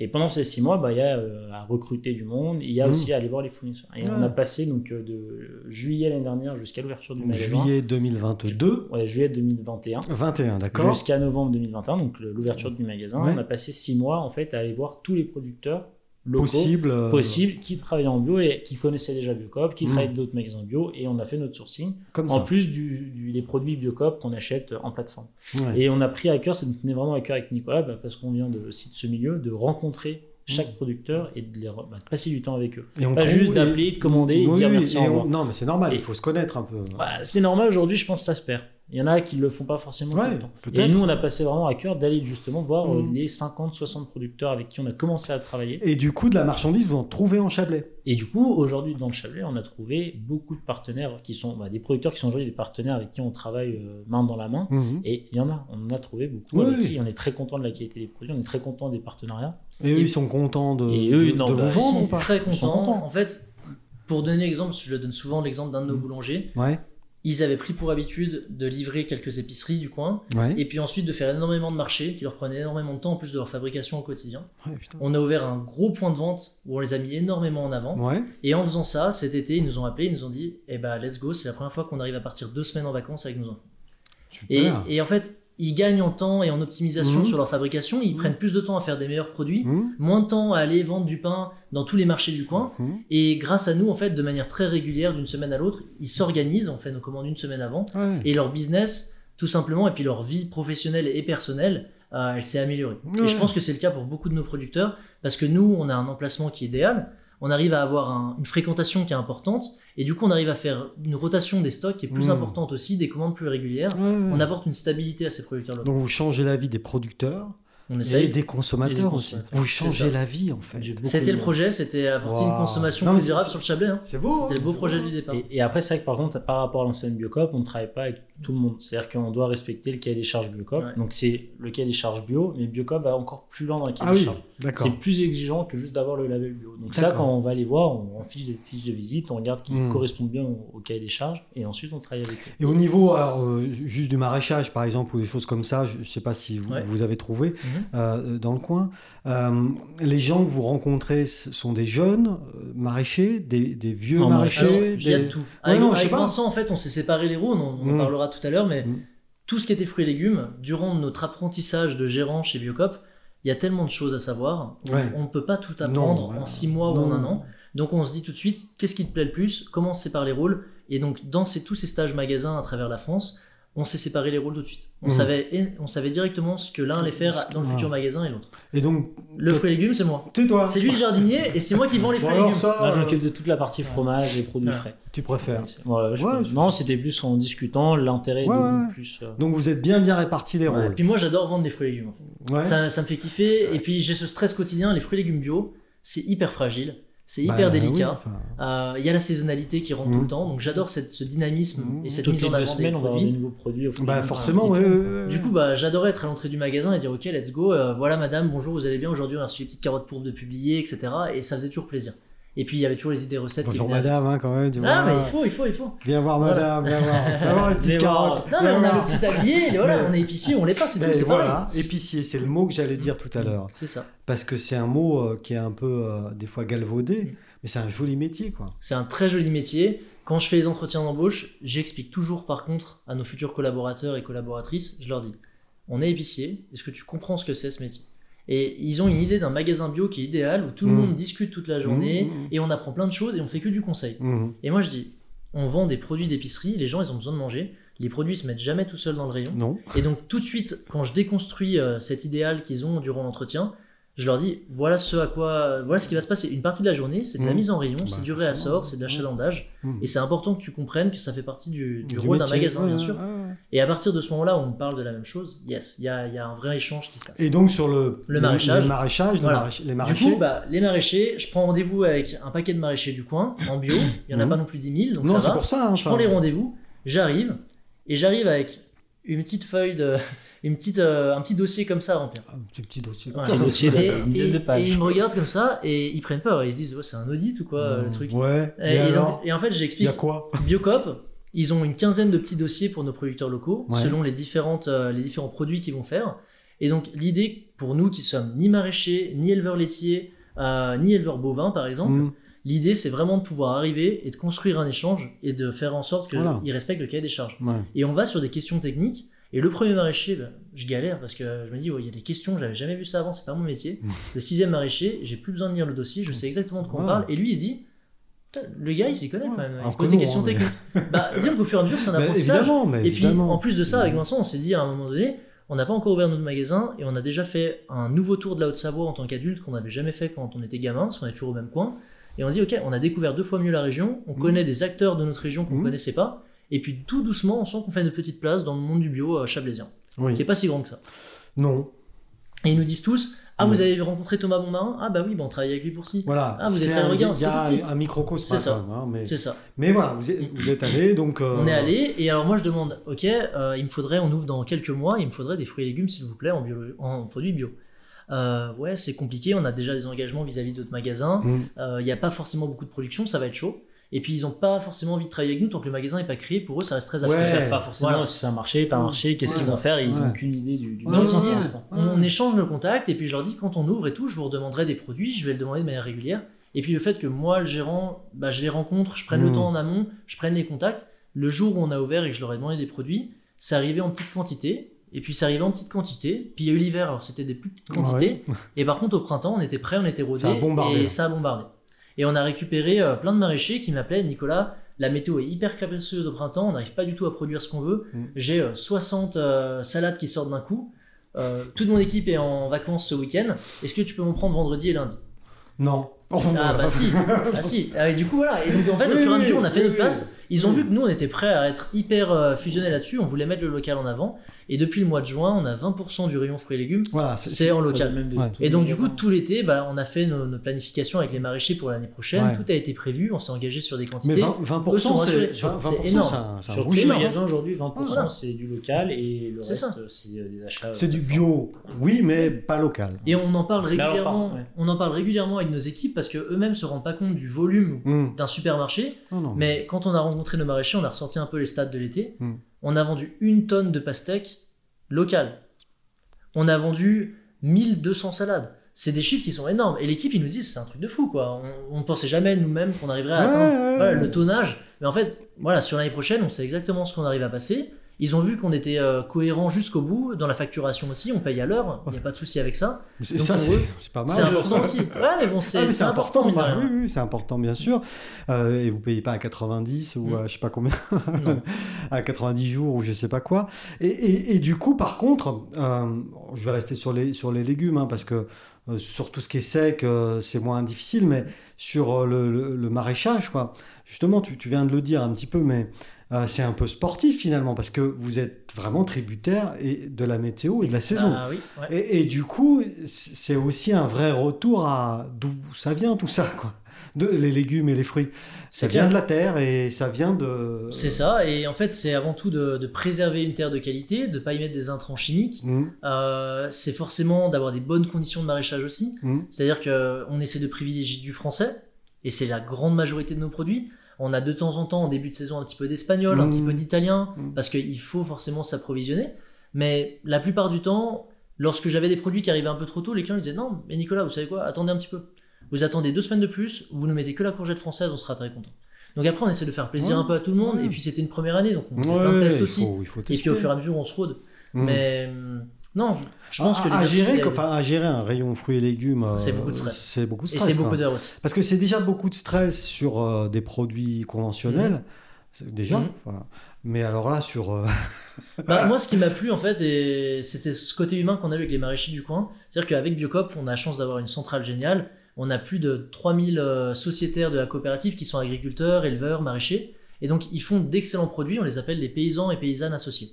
Speaker 3: Et pendant ces 6 mois, bah, il y a euh, à recruter du monde, il y a
Speaker 1: Mmh.
Speaker 3: aussi à aller voir les fournisseurs. Et on a passé donc euh, de juillet l'année dernière jusqu'à l'ouverture du
Speaker 1: Donc,
Speaker 3: magasin.
Speaker 1: Juillet 2022,
Speaker 3: Ouais, juillet 2021.
Speaker 1: 21, d'accord.
Speaker 3: Jusqu'à novembre 2021, donc l'ouverture du magasin,
Speaker 1: Ouais.
Speaker 3: on a passé 6 mois en fait à aller voir tous les producteurs locaux
Speaker 1: Possible. euh,
Speaker 3: possibles qui travaillaient en bio et qui connaissaient déjà Biocop, qui
Speaker 1: Mm.
Speaker 3: travaillaient d'autres magasins bio et on a fait notre sourcing
Speaker 1: Comme
Speaker 3: en plus du, du- des produits Biocop qu'on achète en plateforme.
Speaker 1: Ouais.
Speaker 3: Et on a pris à cœur, ça nous tenait vraiment à cœur avec Nicolas bah, parce qu'on vient de, aussi de ce milieu, de rencontrer chaque
Speaker 1: Mm.
Speaker 3: producteur et de, les bah, de passer du temps avec eux.
Speaker 1: Et on
Speaker 3: Pas juste d'appeler, de commander et de dire merci,
Speaker 1: et on-. Non, mais c'est normal,
Speaker 3: Et-
Speaker 1: il faut se connaître un peu.
Speaker 3: Bah, c'est normal aujourd'hui, je pense que ça se perd. Il y en a qui le font pas forcément tout
Speaker 1: Ouais,
Speaker 3: le temps.
Speaker 1: peut-être.
Speaker 3: Et nous, on a passé vraiment à cœur d'aller justement voir euh,
Speaker 1: Mm.
Speaker 3: les 50-60 producteurs avec qui on a commencé à travailler.
Speaker 1: Et du coup, de la marchandise, vous en trouvez en Chablais.
Speaker 3: Et du coup, aujourd'hui, dans le Chablais, on a trouvé beaucoup de partenaires qui sont bah, des producteurs qui sont aujourd'hui des partenaires avec qui on travaille euh, main dans la main.
Speaker 1: Mhm.
Speaker 3: Et il y en a, on en a trouvé beaucoup
Speaker 1: Oui,
Speaker 3: avec
Speaker 1: oui.
Speaker 3: qui on est très content de la qualité des produits, on est très content des partenariats.
Speaker 1: Et eux, ils sont contents de,
Speaker 3: Et eux,
Speaker 1: de-
Speaker 3: non,
Speaker 1: de
Speaker 3: bah,
Speaker 1: vous
Speaker 3: ils
Speaker 2: Ils
Speaker 1: vendre
Speaker 2: sont
Speaker 1: ou pas?
Speaker 2: très
Speaker 3: sont
Speaker 2: contents.
Speaker 3: contents.
Speaker 2: En fait, pour donner l'exemple, je donne souvent l'exemple d'un de nos
Speaker 1: Mm.
Speaker 2: boulangers.
Speaker 1: Ouais.
Speaker 2: Ils avaient pris pour habitude de livrer quelques épiceries du coin,
Speaker 1: Ouais.
Speaker 2: et puis ensuite de faire énormément de marchés, qui leur prenaient énormément de temps en plus de leur fabrication au quotidien.
Speaker 1: Ouais.
Speaker 2: On a ouvert un gros point de vente où on les a mis énormément en avant.
Speaker 1: Ouais.
Speaker 2: Et en faisant ça, cet été, ils nous ont appelés, ils nous ont dit Eh ben, let's go, c'est la première fois qu'on arrive à partir deux semaines en vacances avec nos enfants. Et en fait, ils gagnent en temps et en optimisation
Speaker 1: Mhm.
Speaker 2: sur leur fabrication, ils prennent plus de temps à faire des meilleurs produits,
Speaker 1: Hum,
Speaker 2: moins de temps à aller vendre du pain dans tous les marchés du coin. Et grâce à nous, en fait, de manière très régulière, d'une semaine à l'autre, ils s'organisent, on fait nos commandes une semaine avant,
Speaker 1: Ouais.
Speaker 2: et leur business, tout simplement, et puis leur vie professionnelle et personnelle, euh, elle s'est améliorée.
Speaker 1: Ouais.
Speaker 2: Et je pense que c'est le cas pour beaucoup de nos producteurs, parce que nous, on a un emplacement qui est idéal, on arrive à avoir un- une fréquentation qui est importante, et du coup, on arrive à faire une rotation des stocks qui est plus
Speaker 1: Mm.
Speaker 2: importante aussi, des commandes plus régulières. On apporte une stabilité à ces producteurs locaux.
Speaker 1: Donc vous changez la vie des producteurs
Speaker 2: On
Speaker 1: et
Speaker 2: essaye.
Speaker 1: des consommateurs,
Speaker 3: Et des
Speaker 1: aussi.
Speaker 3: consommateurs.
Speaker 1: Vous
Speaker 2: C'est
Speaker 1: changez la vie en fait.
Speaker 2: C'était le projet, c'était apporter
Speaker 1: Wow.
Speaker 2: une consommation
Speaker 1: Non,
Speaker 2: plus durable sur le Chablais. hein.
Speaker 1: C'est beau.
Speaker 2: C'était le
Speaker 1: hein,
Speaker 2: beau
Speaker 1: c'est
Speaker 2: projet
Speaker 1: beau.
Speaker 2: du départ.
Speaker 3: Et, et après, c'est vrai que par contre, par rapport à l'ancienne Biocop, on ne travaille pas avec tout le monde. C'est-à-dire qu'on doit respecter le cahier des charges Biocop.
Speaker 2: Ouais.
Speaker 3: Donc c'est le cahier des charges bio, mais Biocop va encore plus loin dans le cahier
Speaker 1: Ah
Speaker 3: des
Speaker 1: oui,
Speaker 3: charges. C'est plus exigeant que juste d'avoir le label bio. Donc ça, quand on va les voir, on, on fiche des fiches de visite, on regarde qui
Speaker 1: Hmm.
Speaker 3: correspondent bien au, au cahier des charges, et ensuite on travaille avec eux.
Speaker 1: Et au niveau alors, euh, juste du maraîchage, par exemple, ou des choses comme ça, je ne sais pas si vous,
Speaker 2: Ouais.
Speaker 1: vous avez trouvé
Speaker 2: Mhm.
Speaker 1: euh, dans le coin, euh, les gens que vous rencontrez sont des jeunes maraîchers, des, des vieux
Speaker 3: Non,
Speaker 1: maraîchers
Speaker 2: Alors,
Speaker 1: des-
Speaker 2: il y a de tout. Avec,
Speaker 1: non, je sais
Speaker 2: avec
Speaker 1: pas.
Speaker 2: Vincent, en fait, on s'est séparé les rôles, on, on en
Speaker 1: Mm.
Speaker 2: Tout à l'heure, mais
Speaker 1: Mm.
Speaker 2: tout ce qui était fruits et légumes, durant notre apprentissage de gérant chez Biocop, il y a tellement de choses à savoir. On-
Speaker 1: Ouais.
Speaker 2: On ne peut pas tout
Speaker 1: Non,
Speaker 2: apprendre
Speaker 1: voilà.
Speaker 2: en six mois ou en un an. Donc on se dit tout de suite, qu'est-ce qui te plaît le plus Comment on sépare les rôles Et donc dans ces, tous ces stages magasins à travers la France, on s'est séparé les rôles tout de suite. On,
Speaker 1: Mm.
Speaker 2: savait, et on savait directement ce que l'un allait faire dans le
Speaker 1: Ah.
Speaker 2: futur magasin et l'autre.
Speaker 1: Et donc,
Speaker 2: Le fruit et légumes, c'est moi.
Speaker 1: c'est toi.
Speaker 2: C'est lui le jardinier et c'est moi qui vends les
Speaker 1: Bon,
Speaker 2: fruits et
Speaker 1: alors
Speaker 2: légumes.
Speaker 1: ça,
Speaker 3: Là, je m'occupe de toute la partie fromage et produits
Speaker 2: Ouais.
Speaker 3: frais.
Speaker 1: tu préfères.
Speaker 3: Ouais, je-
Speaker 1: Ouais, c'est-
Speaker 3: non, c'était plus en discutant, l'intérêt
Speaker 1: Ouais,
Speaker 3: de
Speaker 1: ouais.
Speaker 3: plus. euh,
Speaker 1: Donc vous êtes bien bien répartis les
Speaker 3: Ouais.
Speaker 1: rôles.
Speaker 2: Puis moi j'adore vendre des fruits et légumes. en fait.
Speaker 1: Ouais.
Speaker 2: Ça, ça me fait kiffer. Et puis j'ai ce stress quotidien. Les fruits et légumes bio, c'est hyper fragile. C'est
Speaker 1: Bah,
Speaker 2: hyper délicat. Euh, Il y a la saisonnalité qui rentre tout le temps. Donc j'adore cette- ce dynamisme
Speaker 1: Mhm.
Speaker 2: et cette
Speaker 3: Toutes
Speaker 2: mise en avant
Speaker 3: semaines,
Speaker 2: des
Speaker 3: on va avoir des
Speaker 2: produits.
Speaker 3: nouveaux produits. au fur et à
Speaker 1: bah forcément, ouais,
Speaker 3: tournent.
Speaker 1: ouais, ouais.
Speaker 2: Du coup, bah, j'adorais être à l'entrée du magasin et dire Ok, let's go. euh, voilà, madame, bonjour, vous allez bien. Aujourd'hui, on a reçu les petites carottes pourbes de publier, etc. Et ça faisait toujours plaisir. Et puis il y avait toujours les idées recettes
Speaker 1: Bonjour
Speaker 2: qui
Speaker 1: madame, hein, quand même. tu
Speaker 2: Ah, mais il faut, il faut, il faut.
Speaker 1: Viens voir
Speaker 2: Voilà.
Speaker 1: madame, viens voir. Viens voir les petites carottes.
Speaker 2: Non, mais on a le petit tablier, voilà, on est épicier, on l'est pas, c'est tout, c'est pareil.
Speaker 1: voilà, épicier, c'est le mot que j'allais dire tout à l'heure.
Speaker 2: C'est ça.
Speaker 1: Parce que c'est un mot euh, qui est un peu, euh, des fois, galvaudé,
Speaker 2: Mm.
Speaker 1: mais c'est un joli métier, quoi.
Speaker 2: C'est un très joli métier. Quand je fais les entretiens d'embauche, j'explique toujours par contre à nos futurs collaborateurs et collaboratrices, je leur dis, on est épicier, est-ce que tu comprends ce que c'est ce métier? Et ils ont une idée d'un magasin bio qui est idéal, où tout le
Speaker 1: Mm.
Speaker 2: monde discute toute la journée,
Speaker 1: Mm, mm.
Speaker 2: et on apprend plein de choses, et on fait que du conseil. Et moi je dis, on vend des produits d'épicerie, les gens ils ont besoin de manger, les produits se mettent jamais tout seuls dans le rayon.
Speaker 1: Non.
Speaker 2: Et donc tout de suite, quand je déconstruis euh, cet idéal qu'ils ont durant l'entretien, je leur dis voilà ce à quoi, voilà ce qui va se passer. Une partie de la journée, c'est de la
Speaker 1: Mhm.
Speaker 2: mise en rayon,
Speaker 1: Bah,
Speaker 2: c'est du réassort, c'est de l'achalandage.
Speaker 1: Mhm.
Speaker 2: Et c'est important que tu comprennes que ça fait partie du, du
Speaker 1: Du
Speaker 2: rôle d'un magasin,
Speaker 1: Ouais,
Speaker 2: bien sûr.
Speaker 1: ouais, ouais.
Speaker 2: Et à partir de ce moment-là, où on parle de la même chose. Yes, il y a, il y a un vrai échange qui se passe.
Speaker 1: Et donc sur le,
Speaker 2: Le maraîchage.
Speaker 1: le maraîchage, les
Speaker 2: Voilà.
Speaker 1: maraîch- les
Speaker 2: Du
Speaker 1: maraîchers.
Speaker 2: coup, bah, les maraîchers, je prends rendez-vous avec un paquet de maraîchers du coin, en bio. Il y en a
Speaker 1: Mhm.
Speaker 2: pas non plus 10 000, donc
Speaker 1: non,
Speaker 2: ça va.
Speaker 1: pour ça. hein,
Speaker 2: Je prends les rendez-vous, j'arrive, et j'arrive avec une petite feuille de. Une petite, euh, un petit dossier comme ça à remplir.
Speaker 1: Un petit, petit dossier.
Speaker 2: Ouais.
Speaker 3: Petit dossier
Speaker 2: Et,
Speaker 3: d'une dizaine
Speaker 2: et-
Speaker 3: de pages.
Speaker 2: et ils me regardent comme ça et ils prennent peur. Ils se disent, oh, c'est un audit ou quoi euh, le truc
Speaker 1: Ouais.
Speaker 2: et,
Speaker 1: Et,
Speaker 2: et
Speaker 1: alors,
Speaker 2: donc- et en fait,
Speaker 1: il y
Speaker 2: j'explique
Speaker 1: a quoi?
Speaker 2: Biocop, ils ont une quinzaine de petits dossiers pour nos producteurs locaux,
Speaker 1: Ouais.
Speaker 2: selon les, différentes, euh, les différents produits qu'ils vont faire. Et donc, l'idée pour nous qui sommes ni maraîchers, ni éleveurs laitiers, euh, ni éleveurs bovins par exemple,
Speaker 1: Mhm.
Speaker 2: l'idée c'est vraiment de pouvoir arriver et de construire un échange et de faire en sorte qu'ils
Speaker 1: Voilà.
Speaker 2: respectent le cahier des charges.
Speaker 1: Ouais.
Speaker 2: Et on va sur des questions techniques. Et le premier maraîcher, ben, je galère parce que je me dis, il y a des questions, j'avais jamais vu ça avant, c'est pas mon métier.
Speaker 1: Mm.
Speaker 2: Le sixième maraîcher, j'ai plus besoin de lire le dossier, je sais exactement de quoi on
Speaker 1: Voilà.
Speaker 2: parle. Et lui, il se dit, le gars, il s'y connaît quand même.
Speaker 1: Alors
Speaker 2: Il pose
Speaker 1: que
Speaker 2: des
Speaker 1: non,
Speaker 2: questions
Speaker 1: mais-
Speaker 2: techniques. bah, disons qu'au fur et à mesure, c'est un
Speaker 1: Bah,
Speaker 2: apprentissage.
Speaker 1: évidemment, mais
Speaker 2: Et puis,
Speaker 1: évidemment.
Speaker 2: en plus de ça, avec Vincent, on s'est dit à un moment donné, on n'a pas encore ouvert notre magasin et on a déjà fait un nouveau tour de la Haute-Savoie en tant qu'adulte qu'on n'avait jamais fait quand on était gamin, parce qu'on est toujours au même coin. Et on dit, ok, on a découvert deux fois mieux la région, on
Speaker 1: Mhm.
Speaker 2: connaît des acteurs de notre région qu'on ne
Speaker 1: Mhm.
Speaker 2: connaissait pas, et puis tout doucement, on sent qu'on fait une petite place dans le monde du bio euh, chablaisien,
Speaker 1: Oui.
Speaker 2: qui est pas si grand que ça.
Speaker 1: Non.
Speaker 2: Et ils nous disent tous, ah, vous avez rencontré Thomas Bonmarin? Ah, bah oui, bah, on travaille avec lui pour ci.
Speaker 1: Voilà.
Speaker 2: Ah, vous êtes allé regarder,
Speaker 1: Il y a un microcosme.
Speaker 2: C'est ça.
Speaker 1: même, hein, mais...
Speaker 2: C'est ça.
Speaker 1: mais voilà, vous êtes, vous êtes allé, donc. euh,
Speaker 2: On est allé, et alors moi je demande, ok, euh, il me faudrait, on ouvre dans quelques mois, il me faudrait des fruits et légumes s'il vous plaît en, bio, en produits bio. Euh, ouais, c'est compliqué, on a déjà des engagements vis-à-vis d'autres magasins,
Speaker 1: mm,
Speaker 2: il n'y a pas forcément beaucoup de production, ça va être chaud. Et puis ils n'ont pas forcément envie de travailler avec nous tant que le magasin n'est pas créé. Pour eux, ça reste très
Speaker 1: Ouais.
Speaker 3: Ils
Speaker 2: abstrait.
Speaker 3: savent pas forcément
Speaker 2: Voilà.
Speaker 3: est-ce que ça a marché, pas marché, qu'est-ce
Speaker 2: C'est
Speaker 3: qu'ils vont faire, ils
Speaker 1: Ouais.
Speaker 3: ont aucune idée du, du
Speaker 1: Ouais,
Speaker 2: Donc ils
Speaker 1: ouais,
Speaker 2: disent, on, échange nos contacts et puis je leur dis quand on ouvre et tout, je vous redemanderai des produits, je vais le demander de manière régulière. Et puis le fait que moi, le gérant, bah, je les rencontre, je prenne le temps en amont, je prenne les contacts. Le jour où on a ouvert et que je leur ai demandé des produits, c'est arrivé en petite quantité. Et puis c'est arrivé en petite quantité. Puis il y a eu l'hiver, alors c'était des plus petites quantités. Et par contre au printemps, on était prêt, on était rodé
Speaker 1: Ça a bombardé.
Speaker 2: et ça a bombardé. Et on a récupéré euh, plein de maraîchers qui m'appelaient Nicolas. La météo est hyper capricieuse au printemps, on n'arrive pas du tout à produire ce qu'on veut.
Speaker 1: Mm.
Speaker 2: J'ai euh, 60 euh, salades qui sortent d'un coup. Euh, toute mon équipe est en vacances ce week-end. Est-ce que tu peux m'en prendre vendredi et lundi?
Speaker 1: Non.
Speaker 2: Ah bah si, ah si. Ah, et du coup voilà. Et donc en fait au fur et à mesure on a fait notre place. Ils ont
Speaker 1: Oui.
Speaker 2: vu que nous on était prêts à être hyper euh, fusionnés là-dessus. On voulait mettre le local en avant. Et depuis le mois de juin on a 20% du rayon fruits et légumes.
Speaker 1: Voilà,
Speaker 2: C'est en local.
Speaker 3: Même de
Speaker 1: Ouais.
Speaker 3: tous
Speaker 2: Et donc du coup tout l'été bah, on a fait nos, nos planifications avec les maraîchers pour l'année prochaine.
Speaker 1: Ouais.
Speaker 2: Tout a été prévu. On s'est engagé sur des
Speaker 1: Mais
Speaker 2: quantités.
Speaker 1: 20%, 20%
Speaker 2: Eux sont
Speaker 1: c'est
Speaker 2: rassurés.
Speaker 1: 20%,
Speaker 2: C'est
Speaker 1: c'est
Speaker 2: énorme.
Speaker 1: un,
Speaker 3: Sur tous les magasins aujourd'hui, 20%
Speaker 2: Voilà.
Speaker 3: c'est du local et le
Speaker 2: C'est
Speaker 3: reste c'est euh, des achats.
Speaker 1: C'est
Speaker 3: euh,
Speaker 1: du bio, oui, mais pas local.
Speaker 2: Et on en parle
Speaker 3: Mais
Speaker 2: régulièrement. On en parle régulièrement avec nos équipes parce que eux-mêmes se rendent pas compte du volume
Speaker 1: Hum.
Speaker 2: d'un supermarché. Mais quand on a rencontré nos maraîchers, on a ressorti un peu les stats de l'été.
Speaker 1: Hmm.
Speaker 2: On a vendu une tonne de pastèques locales. On a vendu 1200 salades. C'est des chiffres qui sont énormes. Et l'équipe, ils nous disent, c'est un truc de fou, quoi. On ne pensait jamais nous-mêmes qu'on arriverait à
Speaker 1: Ouais,
Speaker 2: atteindre
Speaker 1: ouais,
Speaker 2: voilà,
Speaker 1: ouais.
Speaker 2: le tonnage. Mais en fait, voilà, sur l'année prochaine, on sait exactement ce qu'on arrive à passer. Ils ont vu qu'on était euh, cohérent jusqu'au bout. Dans la facturation aussi, on paye à l'heure. Il n'y a pas de souci avec ça.
Speaker 1: C'est- ça, c'est c'est pas
Speaker 2: C'est
Speaker 1: mal.
Speaker 2: important aussi. Ouais, mais bon, c'est
Speaker 1: Ah,
Speaker 2: c'est important, de
Speaker 1: bah, oui, oui, c'est important, bien sûr. Euh, et vous payez pas à 90 ou
Speaker 2: Mm.
Speaker 1: à je sais pas combien, à 90 jours ou je sais pas quoi. Et, et- et du coup, par contre, euh, je vais rester sur les, sur les légumes, hein, parce que euh, sur tout ce qui est sec, c'est moins difficile, mais sur le, le- le maraîchage, quoi. Justement, tu, tu viens de le dire un petit peu, mais euh, c'est un peu sportif finalement, parce que vous êtes vraiment tributaire et, de la météo et de la saison.
Speaker 2: Ah oui, ouais.
Speaker 1: Et, et du coup, c'est aussi un vrai retour à d'où ça vient tout ça, quoi. De, les légumes et les fruits. Ça vient de la terre et ça vient de.
Speaker 2: C'est ça, et en fait, c'est avant tout de, de préserver une terre de qualité, de ne pas y mettre des intrants chimiques.
Speaker 1: Mmh,
Speaker 2: Euh, c'est forcément d'avoir des bonnes conditions de maraîchage aussi.
Speaker 1: mmh.
Speaker 2: C'est-à-dire qu'on essaie de privilégier du français, et c'est la grande majorité de nos produits. On a de temps en temps, en début de saison, un petit peu d'espagnol, un petit peu d'italien,
Speaker 1: Mhm.
Speaker 2: parce qu'il faut forcément s'approvisionner. Mais la plupart du temps, lorsque j'avais des produits qui arrivaient un peu trop tôt, les clients ils disaient Non, mais Nicolas, vous savez quoi Attendez un petit peu. Vous attendez deux semaines de plus, vous ne mettez que la courgette française, on sera très content. Donc après, on essaie de faire plaisir
Speaker 1: Ouais,
Speaker 2: un peu à tout le monde,
Speaker 1: ouais.
Speaker 2: et puis c'était une première année, donc on faisait plein de tests aussi.
Speaker 1: faut- il faut
Speaker 2: Et puis au fur et à mesure, on se rôde.
Speaker 1: Mmh.
Speaker 2: Mais non, je pense
Speaker 1: à,
Speaker 2: que
Speaker 1: à gérer,
Speaker 2: est-
Speaker 1: enfin, à gérer un rayon fruits et légumes, euh,
Speaker 2: C'est beaucoup de stress.
Speaker 1: C'est beaucoup de
Speaker 2: Et
Speaker 1: stress.
Speaker 2: c'est beaucoup d'heures aussi.
Speaker 1: Parce que c'est déjà beaucoup de stress sur euh, des produits conventionnels. C'est Déjà.
Speaker 2: Mhm.
Speaker 1: voilà. Mais alors là, sur. euh,
Speaker 2: Bah, moi, ce qui m'a plu, en fait, et c'était ce côté humain qu'on a eu avec les maraîchers du coin. C'est-à-dire qu'avec Biocop, on a la chance d'avoir une centrale géniale. On a plus de 3000 euh, sociétaires de la coopérative qui sont agriculteurs, éleveurs, maraîchers. Et donc, ils font d'excellents produits. On les appelle des paysans et paysannes associés.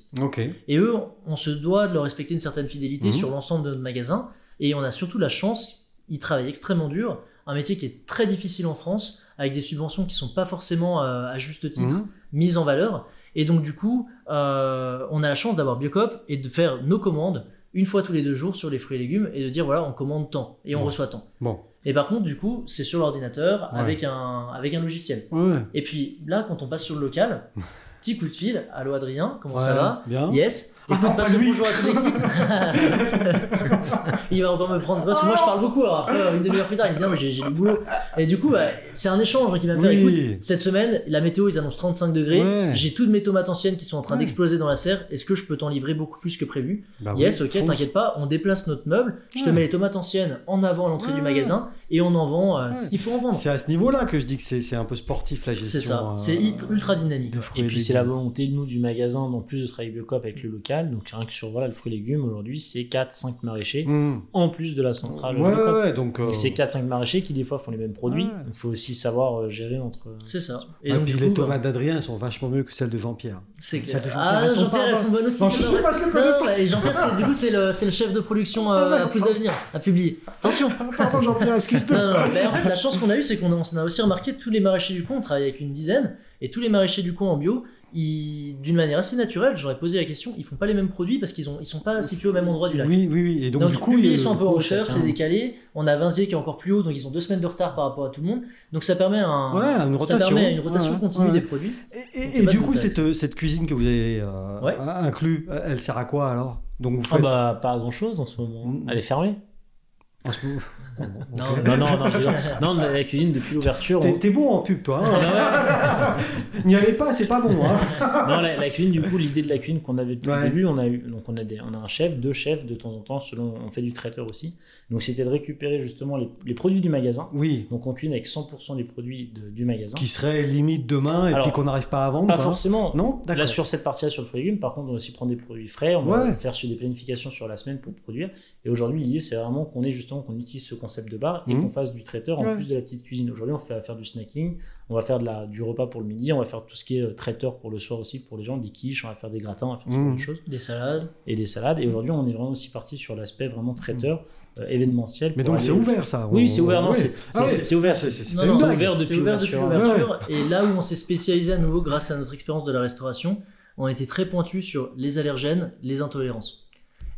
Speaker 2: Et eux, on se doit de leur respecter une certaine fidélité
Speaker 1: Mhm.
Speaker 2: sur l'ensemble de notre magasin. Et on a surtout la chance, ils travaillent extrêmement dur. Un métier qui est très difficile en France, avec des subventions qui sont pas forcément euh, à juste titre
Speaker 1: Mhm.
Speaker 2: mise en valeur. Et donc, du coup, euh, on a la chance d'avoir Biocop et de faire nos commandes une fois tous les deux jours sur les fruits et légumes et de dire voilà, on commande tant et on
Speaker 1: Bon.
Speaker 2: reçoit tant.
Speaker 1: Bon.
Speaker 2: Et par contre, du coup, c'est sur l'ordinateur
Speaker 1: Ouais.
Speaker 2: avec, un, avec un logiciel.
Speaker 1: Ouais.
Speaker 2: Et puis là, quand on passe sur le local, petit coup de fil Allô Adrien, comment ça va?
Speaker 1: Bien.
Speaker 2: Yes.
Speaker 1: Ah
Speaker 2: Écoute,
Speaker 1: non, pas
Speaker 2: le
Speaker 1: lui.
Speaker 2: bonjour à l'équipe. il va encore me prendre. Parce que moi, je parle beaucoup. Alors après, une demi-heure plus tard, il me dit Ah, mais j'ai du boulot. Et du coup, bah, c'est un échange qui va me faire
Speaker 1: Oui.
Speaker 2: écoute, cette semaine, la météo, ils annoncent 35 degrés.
Speaker 1: Ouais.
Speaker 2: J'ai toutes mes tomates anciennes qui sont en train
Speaker 1: Ouais.
Speaker 2: d'exploser dans la serre. Est-ce que je peux t'en livrer beaucoup plus que prévu?
Speaker 1: Bah oui,
Speaker 2: Yes, ok,
Speaker 1: fonce.
Speaker 2: t'inquiète pas. On déplace notre meuble. Je te
Speaker 1: Ouais.
Speaker 2: mets les tomates anciennes en avant à l'entrée du magasin et on en vend euh,
Speaker 1: Ouais.
Speaker 2: ce qu'il faut en vendre.
Speaker 1: C'est à ce niveau-là que je dis que c'est un peu sportif la gestion.
Speaker 2: C'est ça.
Speaker 1: euh,
Speaker 2: C'est ultra dynamique.
Speaker 3: Et puis c'est la volonté de nous du magasin, en plus de travailler Biocop avec le local, donc rien que sur voilà, le fruit et légumes, aujourd'hui c'est 4-5 maraîchers,
Speaker 1: Mhm.
Speaker 3: en plus de la centrale
Speaker 1: Ouais, ouais, ouais, donc. euh,
Speaker 3: c'est 4-5 maraîchers qui des fois font les mêmes produits,
Speaker 1: Ouais.
Speaker 3: il faut aussi savoir euh, gérer entre...
Speaker 2: C'est ça.
Speaker 1: Et
Speaker 2: donc,
Speaker 1: puis les
Speaker 2: coup,
Speaker 1: tomates d'Adrien elles sont vachement mieux que celles de Jean-Pierre.
Speaker 2: C'est
Speaker 1: de Jean-Pierre,
Speaker 2: Ah,
Speaker 1: elles
Speaker 2: Jean-Pierre,
Speaker 1: pas
Speaker 2: elles
Speaker 1: bonnes.
Speaker 2: sont bonnes aussi.
Speaker 1: Non,
Speaker 2: c'est
Speaker 1: pas,
Speaker 2: Non, et Jean-Pierre, c'est- du coup, c'est le, c'est le chef de production
Speaker 1: Ah,
Speaker 2: euh, à
Speaker 1: d'accord.
Speaker 2: Pouce d'avenir, à publier. Attention.
Speaker 1: Pardon Jean-Pierre, excuse-moi.
Speaker 2: en fait, la chance qu'on a eue, c'est qu'on a, on a aussi remarqué tous les maraîchers du coin, on travaille avec une dizaine, et tous les maraîchers du coin en bio, d'une manière assez naturelle, j'aurais posé la question, ils font pas les mêmes produits parce qu'ils ont, ils sont pas situés au même endroit du lac.
Speaker 1: Oui, oui, oui. Et donc,
Speaker 2: Donc,
Speaker 1: du coup,
Speaker 2: ils sont un peu en hauteur, c'est décalé. On a Vinzier qui est encore plus haut, donc ils ont deux semaines de retard par rapport à tout le monde. Donc ça permet un,
Speaker 1: Ouais, une
Speaker 2: ça
Speaker 1: rotation.
Speaker 2: permet une rotation
Speaker 1: Ouais,
Speaker 2: continue
Speaker 1: ouais.
Speaker 2: des produits.
Speaker 1: Et, du coup, cette, cette cuisine que vous avez euh,
Speaker 2: Ouais.
Speaker 1: inclus, elle sert à quoi alors? Donc vous
Speaker 3: Ah
Speaker 1: faites.
Speaker 3: bah, pas grand chose en ce moment.
Speaker 1: Mm.
Speaker 3: Elle est fermée.
Speaker 2: Non,
Speaker 3: Non, non, non, la cuisine depuis l'ouverture.
Speaker 1: T'es
Speaker 3: on-
Speaker 1: t'es bon en pub, toi. hein N'y allez pas, c'est pas bon. Hein
Speaker 3: Non, la, cuisine, du coup, l'idée de la cuisine qu'on avait depuis le début, on a eu, donc on a des, on a un chef, deux chefs de temps en temps, selon, on fait du traiteur aussi. Donc c'était de récupérer justement les, produits du magasin.
Speaker 1: oui.
Speaker 3: Donc on cuisine avec 100% des produits du magasin.
Speaker 1: Qui serait limite demain et puis qu'on n'arrive pas à vendre.
Speaker 3: Pas forcément.
Speaker 1: Non,
Speaker 3: Là,
Speaker 1: d'accord.
Speaker 3: sur cette partie-là, sur le fruit et légumes, par contre, on va aussi prendre des produits frais, on va faire sur des planifications sur la semaine pour produire. Et aujourd'hui, l'idée, c'est vraiment qu'on ait justement, qu'on utilise ce concept de bar et
Speaker 1: Mhm.
Speaker 3: qu'on fasse du traiteur en
Speaker 1: Ouais.
Speaker 3: plus de la petite cuisine. Aujourd'hui, on fait faire du snacking, on va faire de la, du repas pour le midi, on va faire tout ce qui est euh, traiteur pour le soir aussi pour les gens, des quiches, on va faire des gratins, on va faire ce genre
Speaker 1: Mhm.
Speaker 3: de choses
Speaker 2: des salades.
Speaker 3: et des salades. Et aujourd'hui, on est vraiment aussi parti sur l'aspect vraiment traiteur, euh, événementiel.
Speaker 1: Mais donc c'est ouvert ça.
Speaker 3: Oui, c'est ouvert, non, c'est
Speaker 1: Ah
Speaker 3: c'est- ouvert.
Speaker 1: C'est-
Speaker 3: ouvert depuis
Speaker 2: c'est ouvert depuis
Speaker 3: l'ouverture.
Speaker 2: l'ouverture. Et là où on s'est spécialisé à nouveau grâce à notre expérience de la restauration, on a été très pointu sur les allergènes, les intolérances.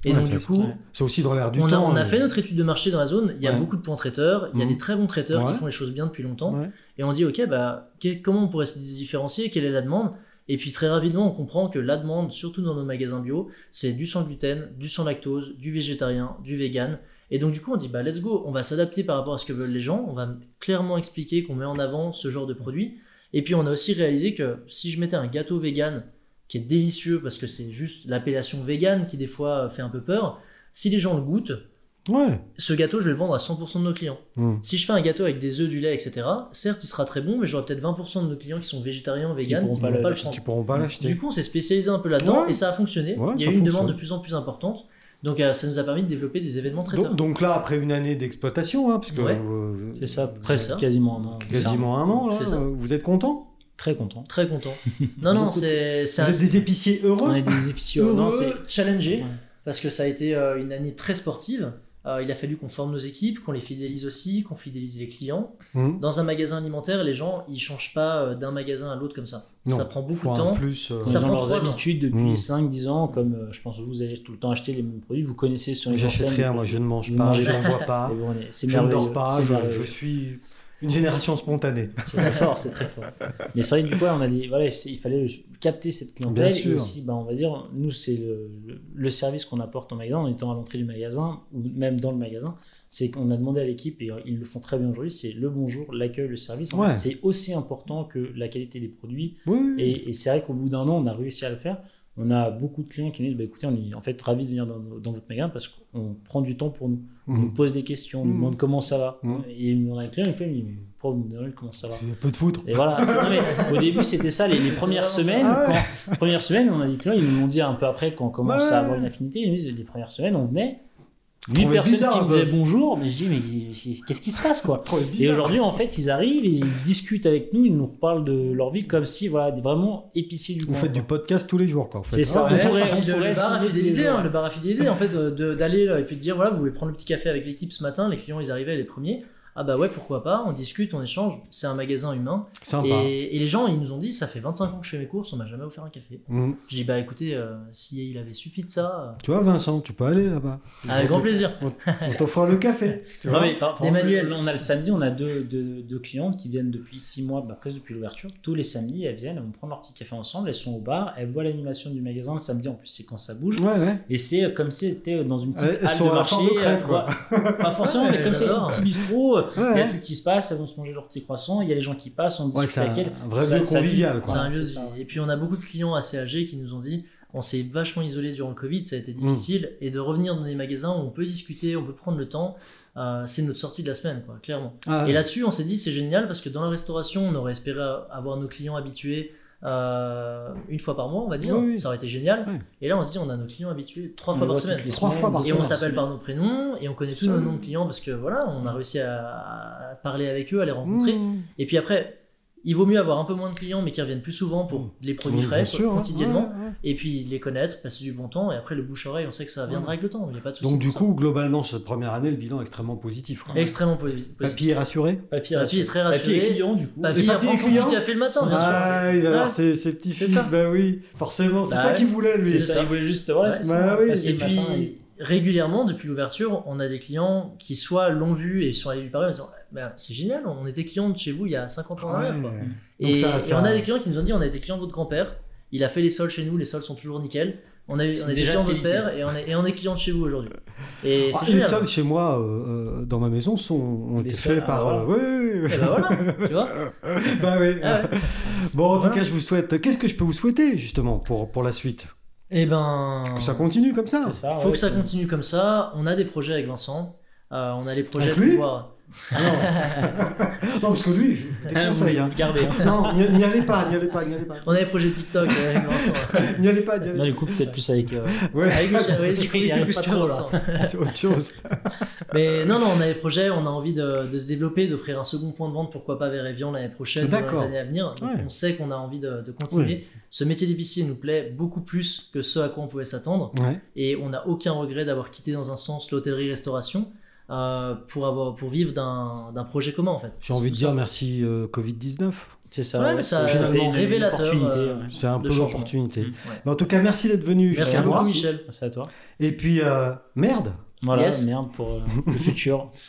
Speaker 2: Et
Speaker 1: Ouais,
Speaker 2: donc du coup.
Speaker 1: C'est aussi dans l'air du
Speaker 2: on a,
Speaker 1: temps.
Speaker 2: on a
Speaker 1: mais-
Speaker 2: fait notre étude de marché dans la zone. Il y a
Speaker 1: Ouais.
Speaker 2: beaucoup de points traiteurs, il y a
Speaker 1: Mhm.
Speaker 2: des très bons traiteurs
Speaker 1: Ouais.
Speaker 2: qui font les choses bien depuis longtemps. Et on dit, ok, bah, comment on pourrait se différencier? Quelle est la demande? Et puis très rapidement, on comprend que la demande, surtout dans nos magasins bio, c'est du sans gluten, du sans lactose, du végétarien, du vegan. Et donc du coup, on dit, bah, let's go, on va s'adapter par rapport à ce que veulent les gens. On va clairement expliquer qu'on met en avant ce genre de produit. Et puis on a aussi réalisé que si je mettais un gâteau vegan qui est délicieux parce que c'est juste l'appellation vegan qui des fois fait un peu peur, si les gens le goûtent,
Speaker 1: Ouais.
Speaker 2: ce gâteau, je vais le vendre à 100% de nos clients.
Speaker 1: Mm.
Speaker 2: Si je fais un gâteau avec des œufs, du lait, etc., certes, il sera très bon, mais j'aurai peut-être 20% de nos clients qui sont végétariens,
Speaker 3: pourront
Speaker 2: qui
Speaker 3: pas
Speaker 2: ne pourront
Speaker 3: le-
Speaker 2: pas le
Speaker 1: Qui
Speaker 2: prendre.
Speaker 1: pourront pas l'acheter.
Speaker 2: Du coup, on s'est spécialisé un peu là-dedans
Speaker 1: Ouais.
Speaker 2: et ça a fonctionné.
Speaker 1: Ouais,
Speaker 2: il y a eu une
Speaker 1: fonctionne.
Speaker 2: demande de plus en plus importante. Donc, euh, ça nous a permis de développer des événements traiteurs.
Speaker 1: Donc, donc là, après une année d'exploitation, hein, parce que
Speaker 2: Ouais.
Speaker 1: euh,
Speaker 3: C'est ça, presque
Speaker 2: ça.
Speaker 3: quasiment un an.
Speaker 1: quasiment un an, là, euh, vous êtes content?
Speaker 3: Très content.
Speaker 2: Très content. non, non, c'est c'est
Speaker 1: Vous
Speaker 2: un
Speaker 1: êtes des épiciers heureux
Speaker 3: On est des épiciers.
Speaker 2: heureux,
Speaker 3: Non, c'est
Speaker 2: challengé
Speaker 3: Ouais.
Speaker 2: parce que ça a été euh, une année très sportive. Euh, il a fallu qu'on forme nos équipes, qu'on les fidélise aussi, qu'on fidélise les clients.
Speaker 1: Hum.
Speaker 2: Dans un magasin alimentaire, les gens, ils changent pas euh, d'un magasin à l'autre comme ça.
Speaker 1: Non.
Speaker 2: Ça prend beaucoup
Speaker 1: Faut
Speaker 2: de temps.
Speaker 1: plus. euh,
Speaker 2: Ça
Speaker 3: dans
Speaker 2: prend
Speaker 3: leurs
Speaker 2: ans.
Speaker 3: habitudes depuis
Speaker 1: Mm.
Speaker 3: 5-10 ans, comme euh, je pense que vous allez tout le temps acheter les mêmes produits, vous connaissez sur les
Speaker 1: J'achète rien, moi je ne mange pas, je n'en bois pas, je ne dors pas, je, je suis une génération spontanée.
Speaker 3: C'est très fort, c'est très fort. Mais c'est vrai que du coup, on a des- voilà, il fallait capter cette clientèle
Speaker 1: Bien
Speaker 3: et aussi, bah, on va dire, nous, c'est le, service qu'on apporte en magasin en étant à l'entrée du magasin ou même dans le magasin. C'est qu'on a demandé à l'équipe et ils le font très bien aujourd'hui. C'est le bonjour, l'accueil, le service.
Speaker 1: Ouais.
Speaker 3: c'est aussi important que la qualité des produits.
Speaker 1: Oui, oui.
Speaker 3: Et, et c'est vrai qu'au bout d'un an, on a réussi à le faire. On a beaucoup de clients qui nous disent bah, écoutez, on est en fait ravis de venir dans, dans votre magasin parce qu'on prend du temps pour nous. On nous
Speaker 1: Hum.
Speaker 3: pose des questions, on nous
Speaker 1: Mhm.
Speaker 3: demande comment ça va.
Speaker 1: Mhm.
Speaker 3: Et on a un client, il fait mais pourquoi vous me demandez comment ça va
Speaker 1: Un peu de foutre.
Speaker 3: et voilà, c'est- non, mais au début c'était ça, les, les premières semaines,
Speaker 1: Ah ouais.
Speaker 3: quand, premières semaines, on a des clients, ils nous l'ont dit un peu après quand on commence
Speaker 1: Ouais.
Speaker 3: à avoir une affinité, ils nous disent les premières semaines, on venait, 8
Speaker 1: trouvez
Speaker 3: personnes
Speaker 1: bizarre,
Speaker 3: qui me disaient bonjour, mais je dis mais qu'est-ce qui se passe quoi Et aujourd'hui en fait ils arrivent, ils discutent avec nous, ils nous reparlent de leur vie comme si voilà, des vraiment épiciers du
Speaker 1: Vous faites du podcast tous les jours, quoi. en fait.
Speaker 3: C'est ça,
Speaker 1: Ah,
Speaker 3: on pourrait- on
Speaker 2: le,
Speaker 3: pourrait
Speaker 2: le bar à fidéliser, hein, le bar à fidéliser, en fait, d'aller là et puis de dire voilà, vous voulez prendre le petit café avec l'équipe ce matin, les clients ils arrivaient les premiers. Ah bah ouais, pourquoi pas, on discute, on échange, c'est un magasin humain.
Speaker 1: Sympa.
Speaker 2: Et, et les gens ils nous ont dit ça fait 25 ans que je fais mes courses, on m'a jamais offert un café.
Speaker 1: Hum.
Speaker 2: Je dis bah écoutez, euh, si il avait suffi de ça,
Speaker 1: Tu vois, Vincent, tu peux aller là-bas.
Speaker 2: euh, avec grand plaisir.
Speaker 1: On t'offre le café. Tu
Speaker 3: Non, mais par- par
Speaker 2: manuels.
Speaker 3: On a le samedi, on a deux, deux, deux clientes qui viennent depuis 6 mois, bah, presque depuis l'ouverture. Tous les samedis, elles viennent, elles vont prendre leur petit café ensemble, elles sont au bar, elles voient l'animation du magasin. Le samedi, en plus, c'est quand ça bouge.
Speaker 1: Ouais, ouais.
Speaker 3: Et c'est comme si c'était dans une petite
Speaker 1: Elles- elles
Speaker 3: halle
Speaker 1: sont
Speaker 3: de marché.
Speaker 1: de crête,
Speaker 3: euh,
Speaker 1: quoi.
Speaker 3: Pas forcément,
Speaker 2: Ouais,
Speaker 3: mais comme si c'était un petit bistrot. Il y a
Speaker 1: Ouais,
Speaker 3: tout qui se passe, elles vont se manger leur petit croissant. Il y a les gens qui passent, on discute
Speaker 1: c'est
Speaker 3: avec elles.
Speaker 1: un, un vrai
Speaker 3: Ça-
Speaker 1: lieu
Speaker 3: ça vit.
Speaker 1: convivial,
Speaker 2: C'est
Speaker 1: quoi.
Speaker 2: un lieu de. Et puis on a beaucoup de clients assez âgés qui nous ont dit on s'est vachement isolé durant le Covid, ça a
Speaker 1: Mm.
Speaker 2: été difficile, et de revenir dans des magasins où on peut discuter, on peut prendre le temps, euh, c'est notre sortie de la semaine, quoi, clairement.
Speaker 1: Ah,
Speaker 2: Et là-dessus, on s'est dit c'est génial parce que dans la restauration, on aurait espéré avoir nos clients habitués euh, une fois par mois, on va dire,
Speaker 1: Oui, oui.
Speaker 2: ça aurait été génial. Et là, on se dit on a nos clients habitués trois
Speaker 3: On
Speaker 2: fois par semaine.
Speaker 1: Trois fois par
Speaker 2: Et on s'appelle par nos prénoms et on connaît tous nos noms de clients parce que voilà, on a réussi à, à parler avec eux, à les rencontrer.
Speaker 1: Mmh.
Speaker 2: Et puis après, il vaut mieux avoir un peu moins de clients, mais qui reviennent plus souvent pour les produits
Speaker 1: Oui,
Speaker 2: frais
Speaker 1: sûr, hein.
Speaker 2: quotidiennement.
Speaker 1: Ouais, ouais.
Speaker 2: Et puis les connaître, passer du bon temps. Et après, le bouche-oreille, on sait que ça viendra avec le temps. Il n'y a pas de souci.
Speaker 1: Donc, du
Speaker 2: pour ça.
Speaker 1: coup, globalement, sur cette première année, le bilan est extrêmement positif. quoi.
Speaker 2: extrêmement positif.
Speaker 1: Papy est rassuré
Speaker 3: Papy,
Speaker 2: Papy est très
Speaker 3: Papy
Speaker 2: rassuré.
Speaker 3: est client, du coup.
Speaker 2: Papy
Speaker 1: papy est client
Speaker 2: café le matin, bien sûr.
Speaker 1: Ah, il va avoir
Speaker 2: Ouais.
Speaker 1: ses, ses petits-fils, bah oui, forcément, c'est
Speaker 2: Bah
Speaker 1: ça
Speaker 2: ouais.
Speaker 1: qu'il voulait, lui.
Speaker 3: C'est ça, il voulait juste. Voilà,
Speaker 2: Ouais.
Speaker 3: c'est
Speaker 1: Bah
Speaker 3: ça.
Speaker 2: Et puis, régulièrement, depuis l'ouverture, on a des clients qui soit l'ont vu et sont allés lui parler en disant Bah, C'est génial, on était clients de chez vous il y a 50 ans en arrière. quoi.
Speaker 1: Ouais.
Speaker 2: Et,
Speaker 1: ça-
Speaker 2: on a des clients qui nous ont dit on a été clients de votre grand-père, il a fait les sols chez nous, les sols sont toujours nickel. On a, eu- on a été
Speaker 3: déjà
Speaker 2: clients de
Speaker 3: de
Speaker 2: votre père et on, est, et on est clients de chez vous aujourd'hui. Et
Speaker 1: Ah,
Speaker 2: c'est
Speaker 1: les
Speaker 2: génial.
Speaker 1: sols chez moi, euh, euh, dans ma maison, sont, ont été faits
Speaker 3: ah,
Speaker 1: par.
Speaker 3: voilà.
Speaker 1: euh, oui, oui, oui.
Speaker 2: Et bah voilà, tu vois.
Speaker 1: bah oui.
Speaker 2: Ah ouais.
Speaker 1: Bon, en tout cas, je vous souhaite. Qu'est-ce que je peux vous souhaiter, justement, pour, pour la suite?
Speaker 2: Et ben.
Speaker 1: Que ça continue comme ça
Speaker 3: C'est ça.
Speaker 2: Faut
Speaker 3: ouais,
Speaker 2: que ça continue comme ça. On a des projets avec Vincent. Euh, on a les projets
Speaker 1: Avec
Speaker 2: de
Speaker 1: lui?
Speaker 2: pouvoir.
Speaker 1: Non. non, parce que lui, je je
Speaker 3: Ah,
Speaker 1: déconseille. Hein.
Speaker 3: gardez. hein.
Speaker 1: Non, n'y allez pas, n'y allez pas, n'y allez pas.
Speaker 2: On a les projets TikTok euh, avec Vincent.
Speaker 1: N'y allez pas, n'y allez
Speaker 3: Non, du coup, peut-être plus avec. euh.
Speaker 1: Ouais,
Speaker 2: Avec Michel, il
Speaker 3: arrive
Speaker 2: plus
Speaker 3: pas
Speaker 2: que
Speaker 3: trop, là.
Speaker 2: Vincent.
Speaker 1: c'est autre chose.
Speaker 2: Mais non, non, on a des projets, on a envie de, de se développer, d'offrir un second point de vente, pourquoi pas vers Evian l'année prochaine, dans les années à venir. Donc,
Speaker 1: Ouais.
Speaker 2: On sait qu'on a envie de, de continuer. Ce métier d'épicier nous plaît beaucoup plus que ce à quoi on pouvait s'attendre.
Speaker 1: Ouais.
Speaker 2: Et on n'a aucun regret d'avoir quitté dans un sens l'hôtellerie-restauration euh, pour, avoir, pour vivre d'un d'un projet commun en fait.
Speaker 1: J'ai envie de dire merci euh, Covid-19.
Speaker 3: C'est ça.
Speaker 2: Ouais, ça-
Speaker 3: c'était
Speaker 2: révélateur, euh,
Speaker 3: ouais.
Speaker 1: C'est un peu l'opportunité.
Speaker 3: Mm.
Speaker 1: Mais En tout cas, merci d'être venu
Speaker 2: Merci
Speaker 1: jusqu'à moi.
Speaker 2: beaucoup Michel.
Speaker 3: Merci à toi.
Speaker 1: Et puis, euh, merde
Speaker 3: Voilà,
Speaker 2: Yes.
Speaker 3: merde pour euh, le futur.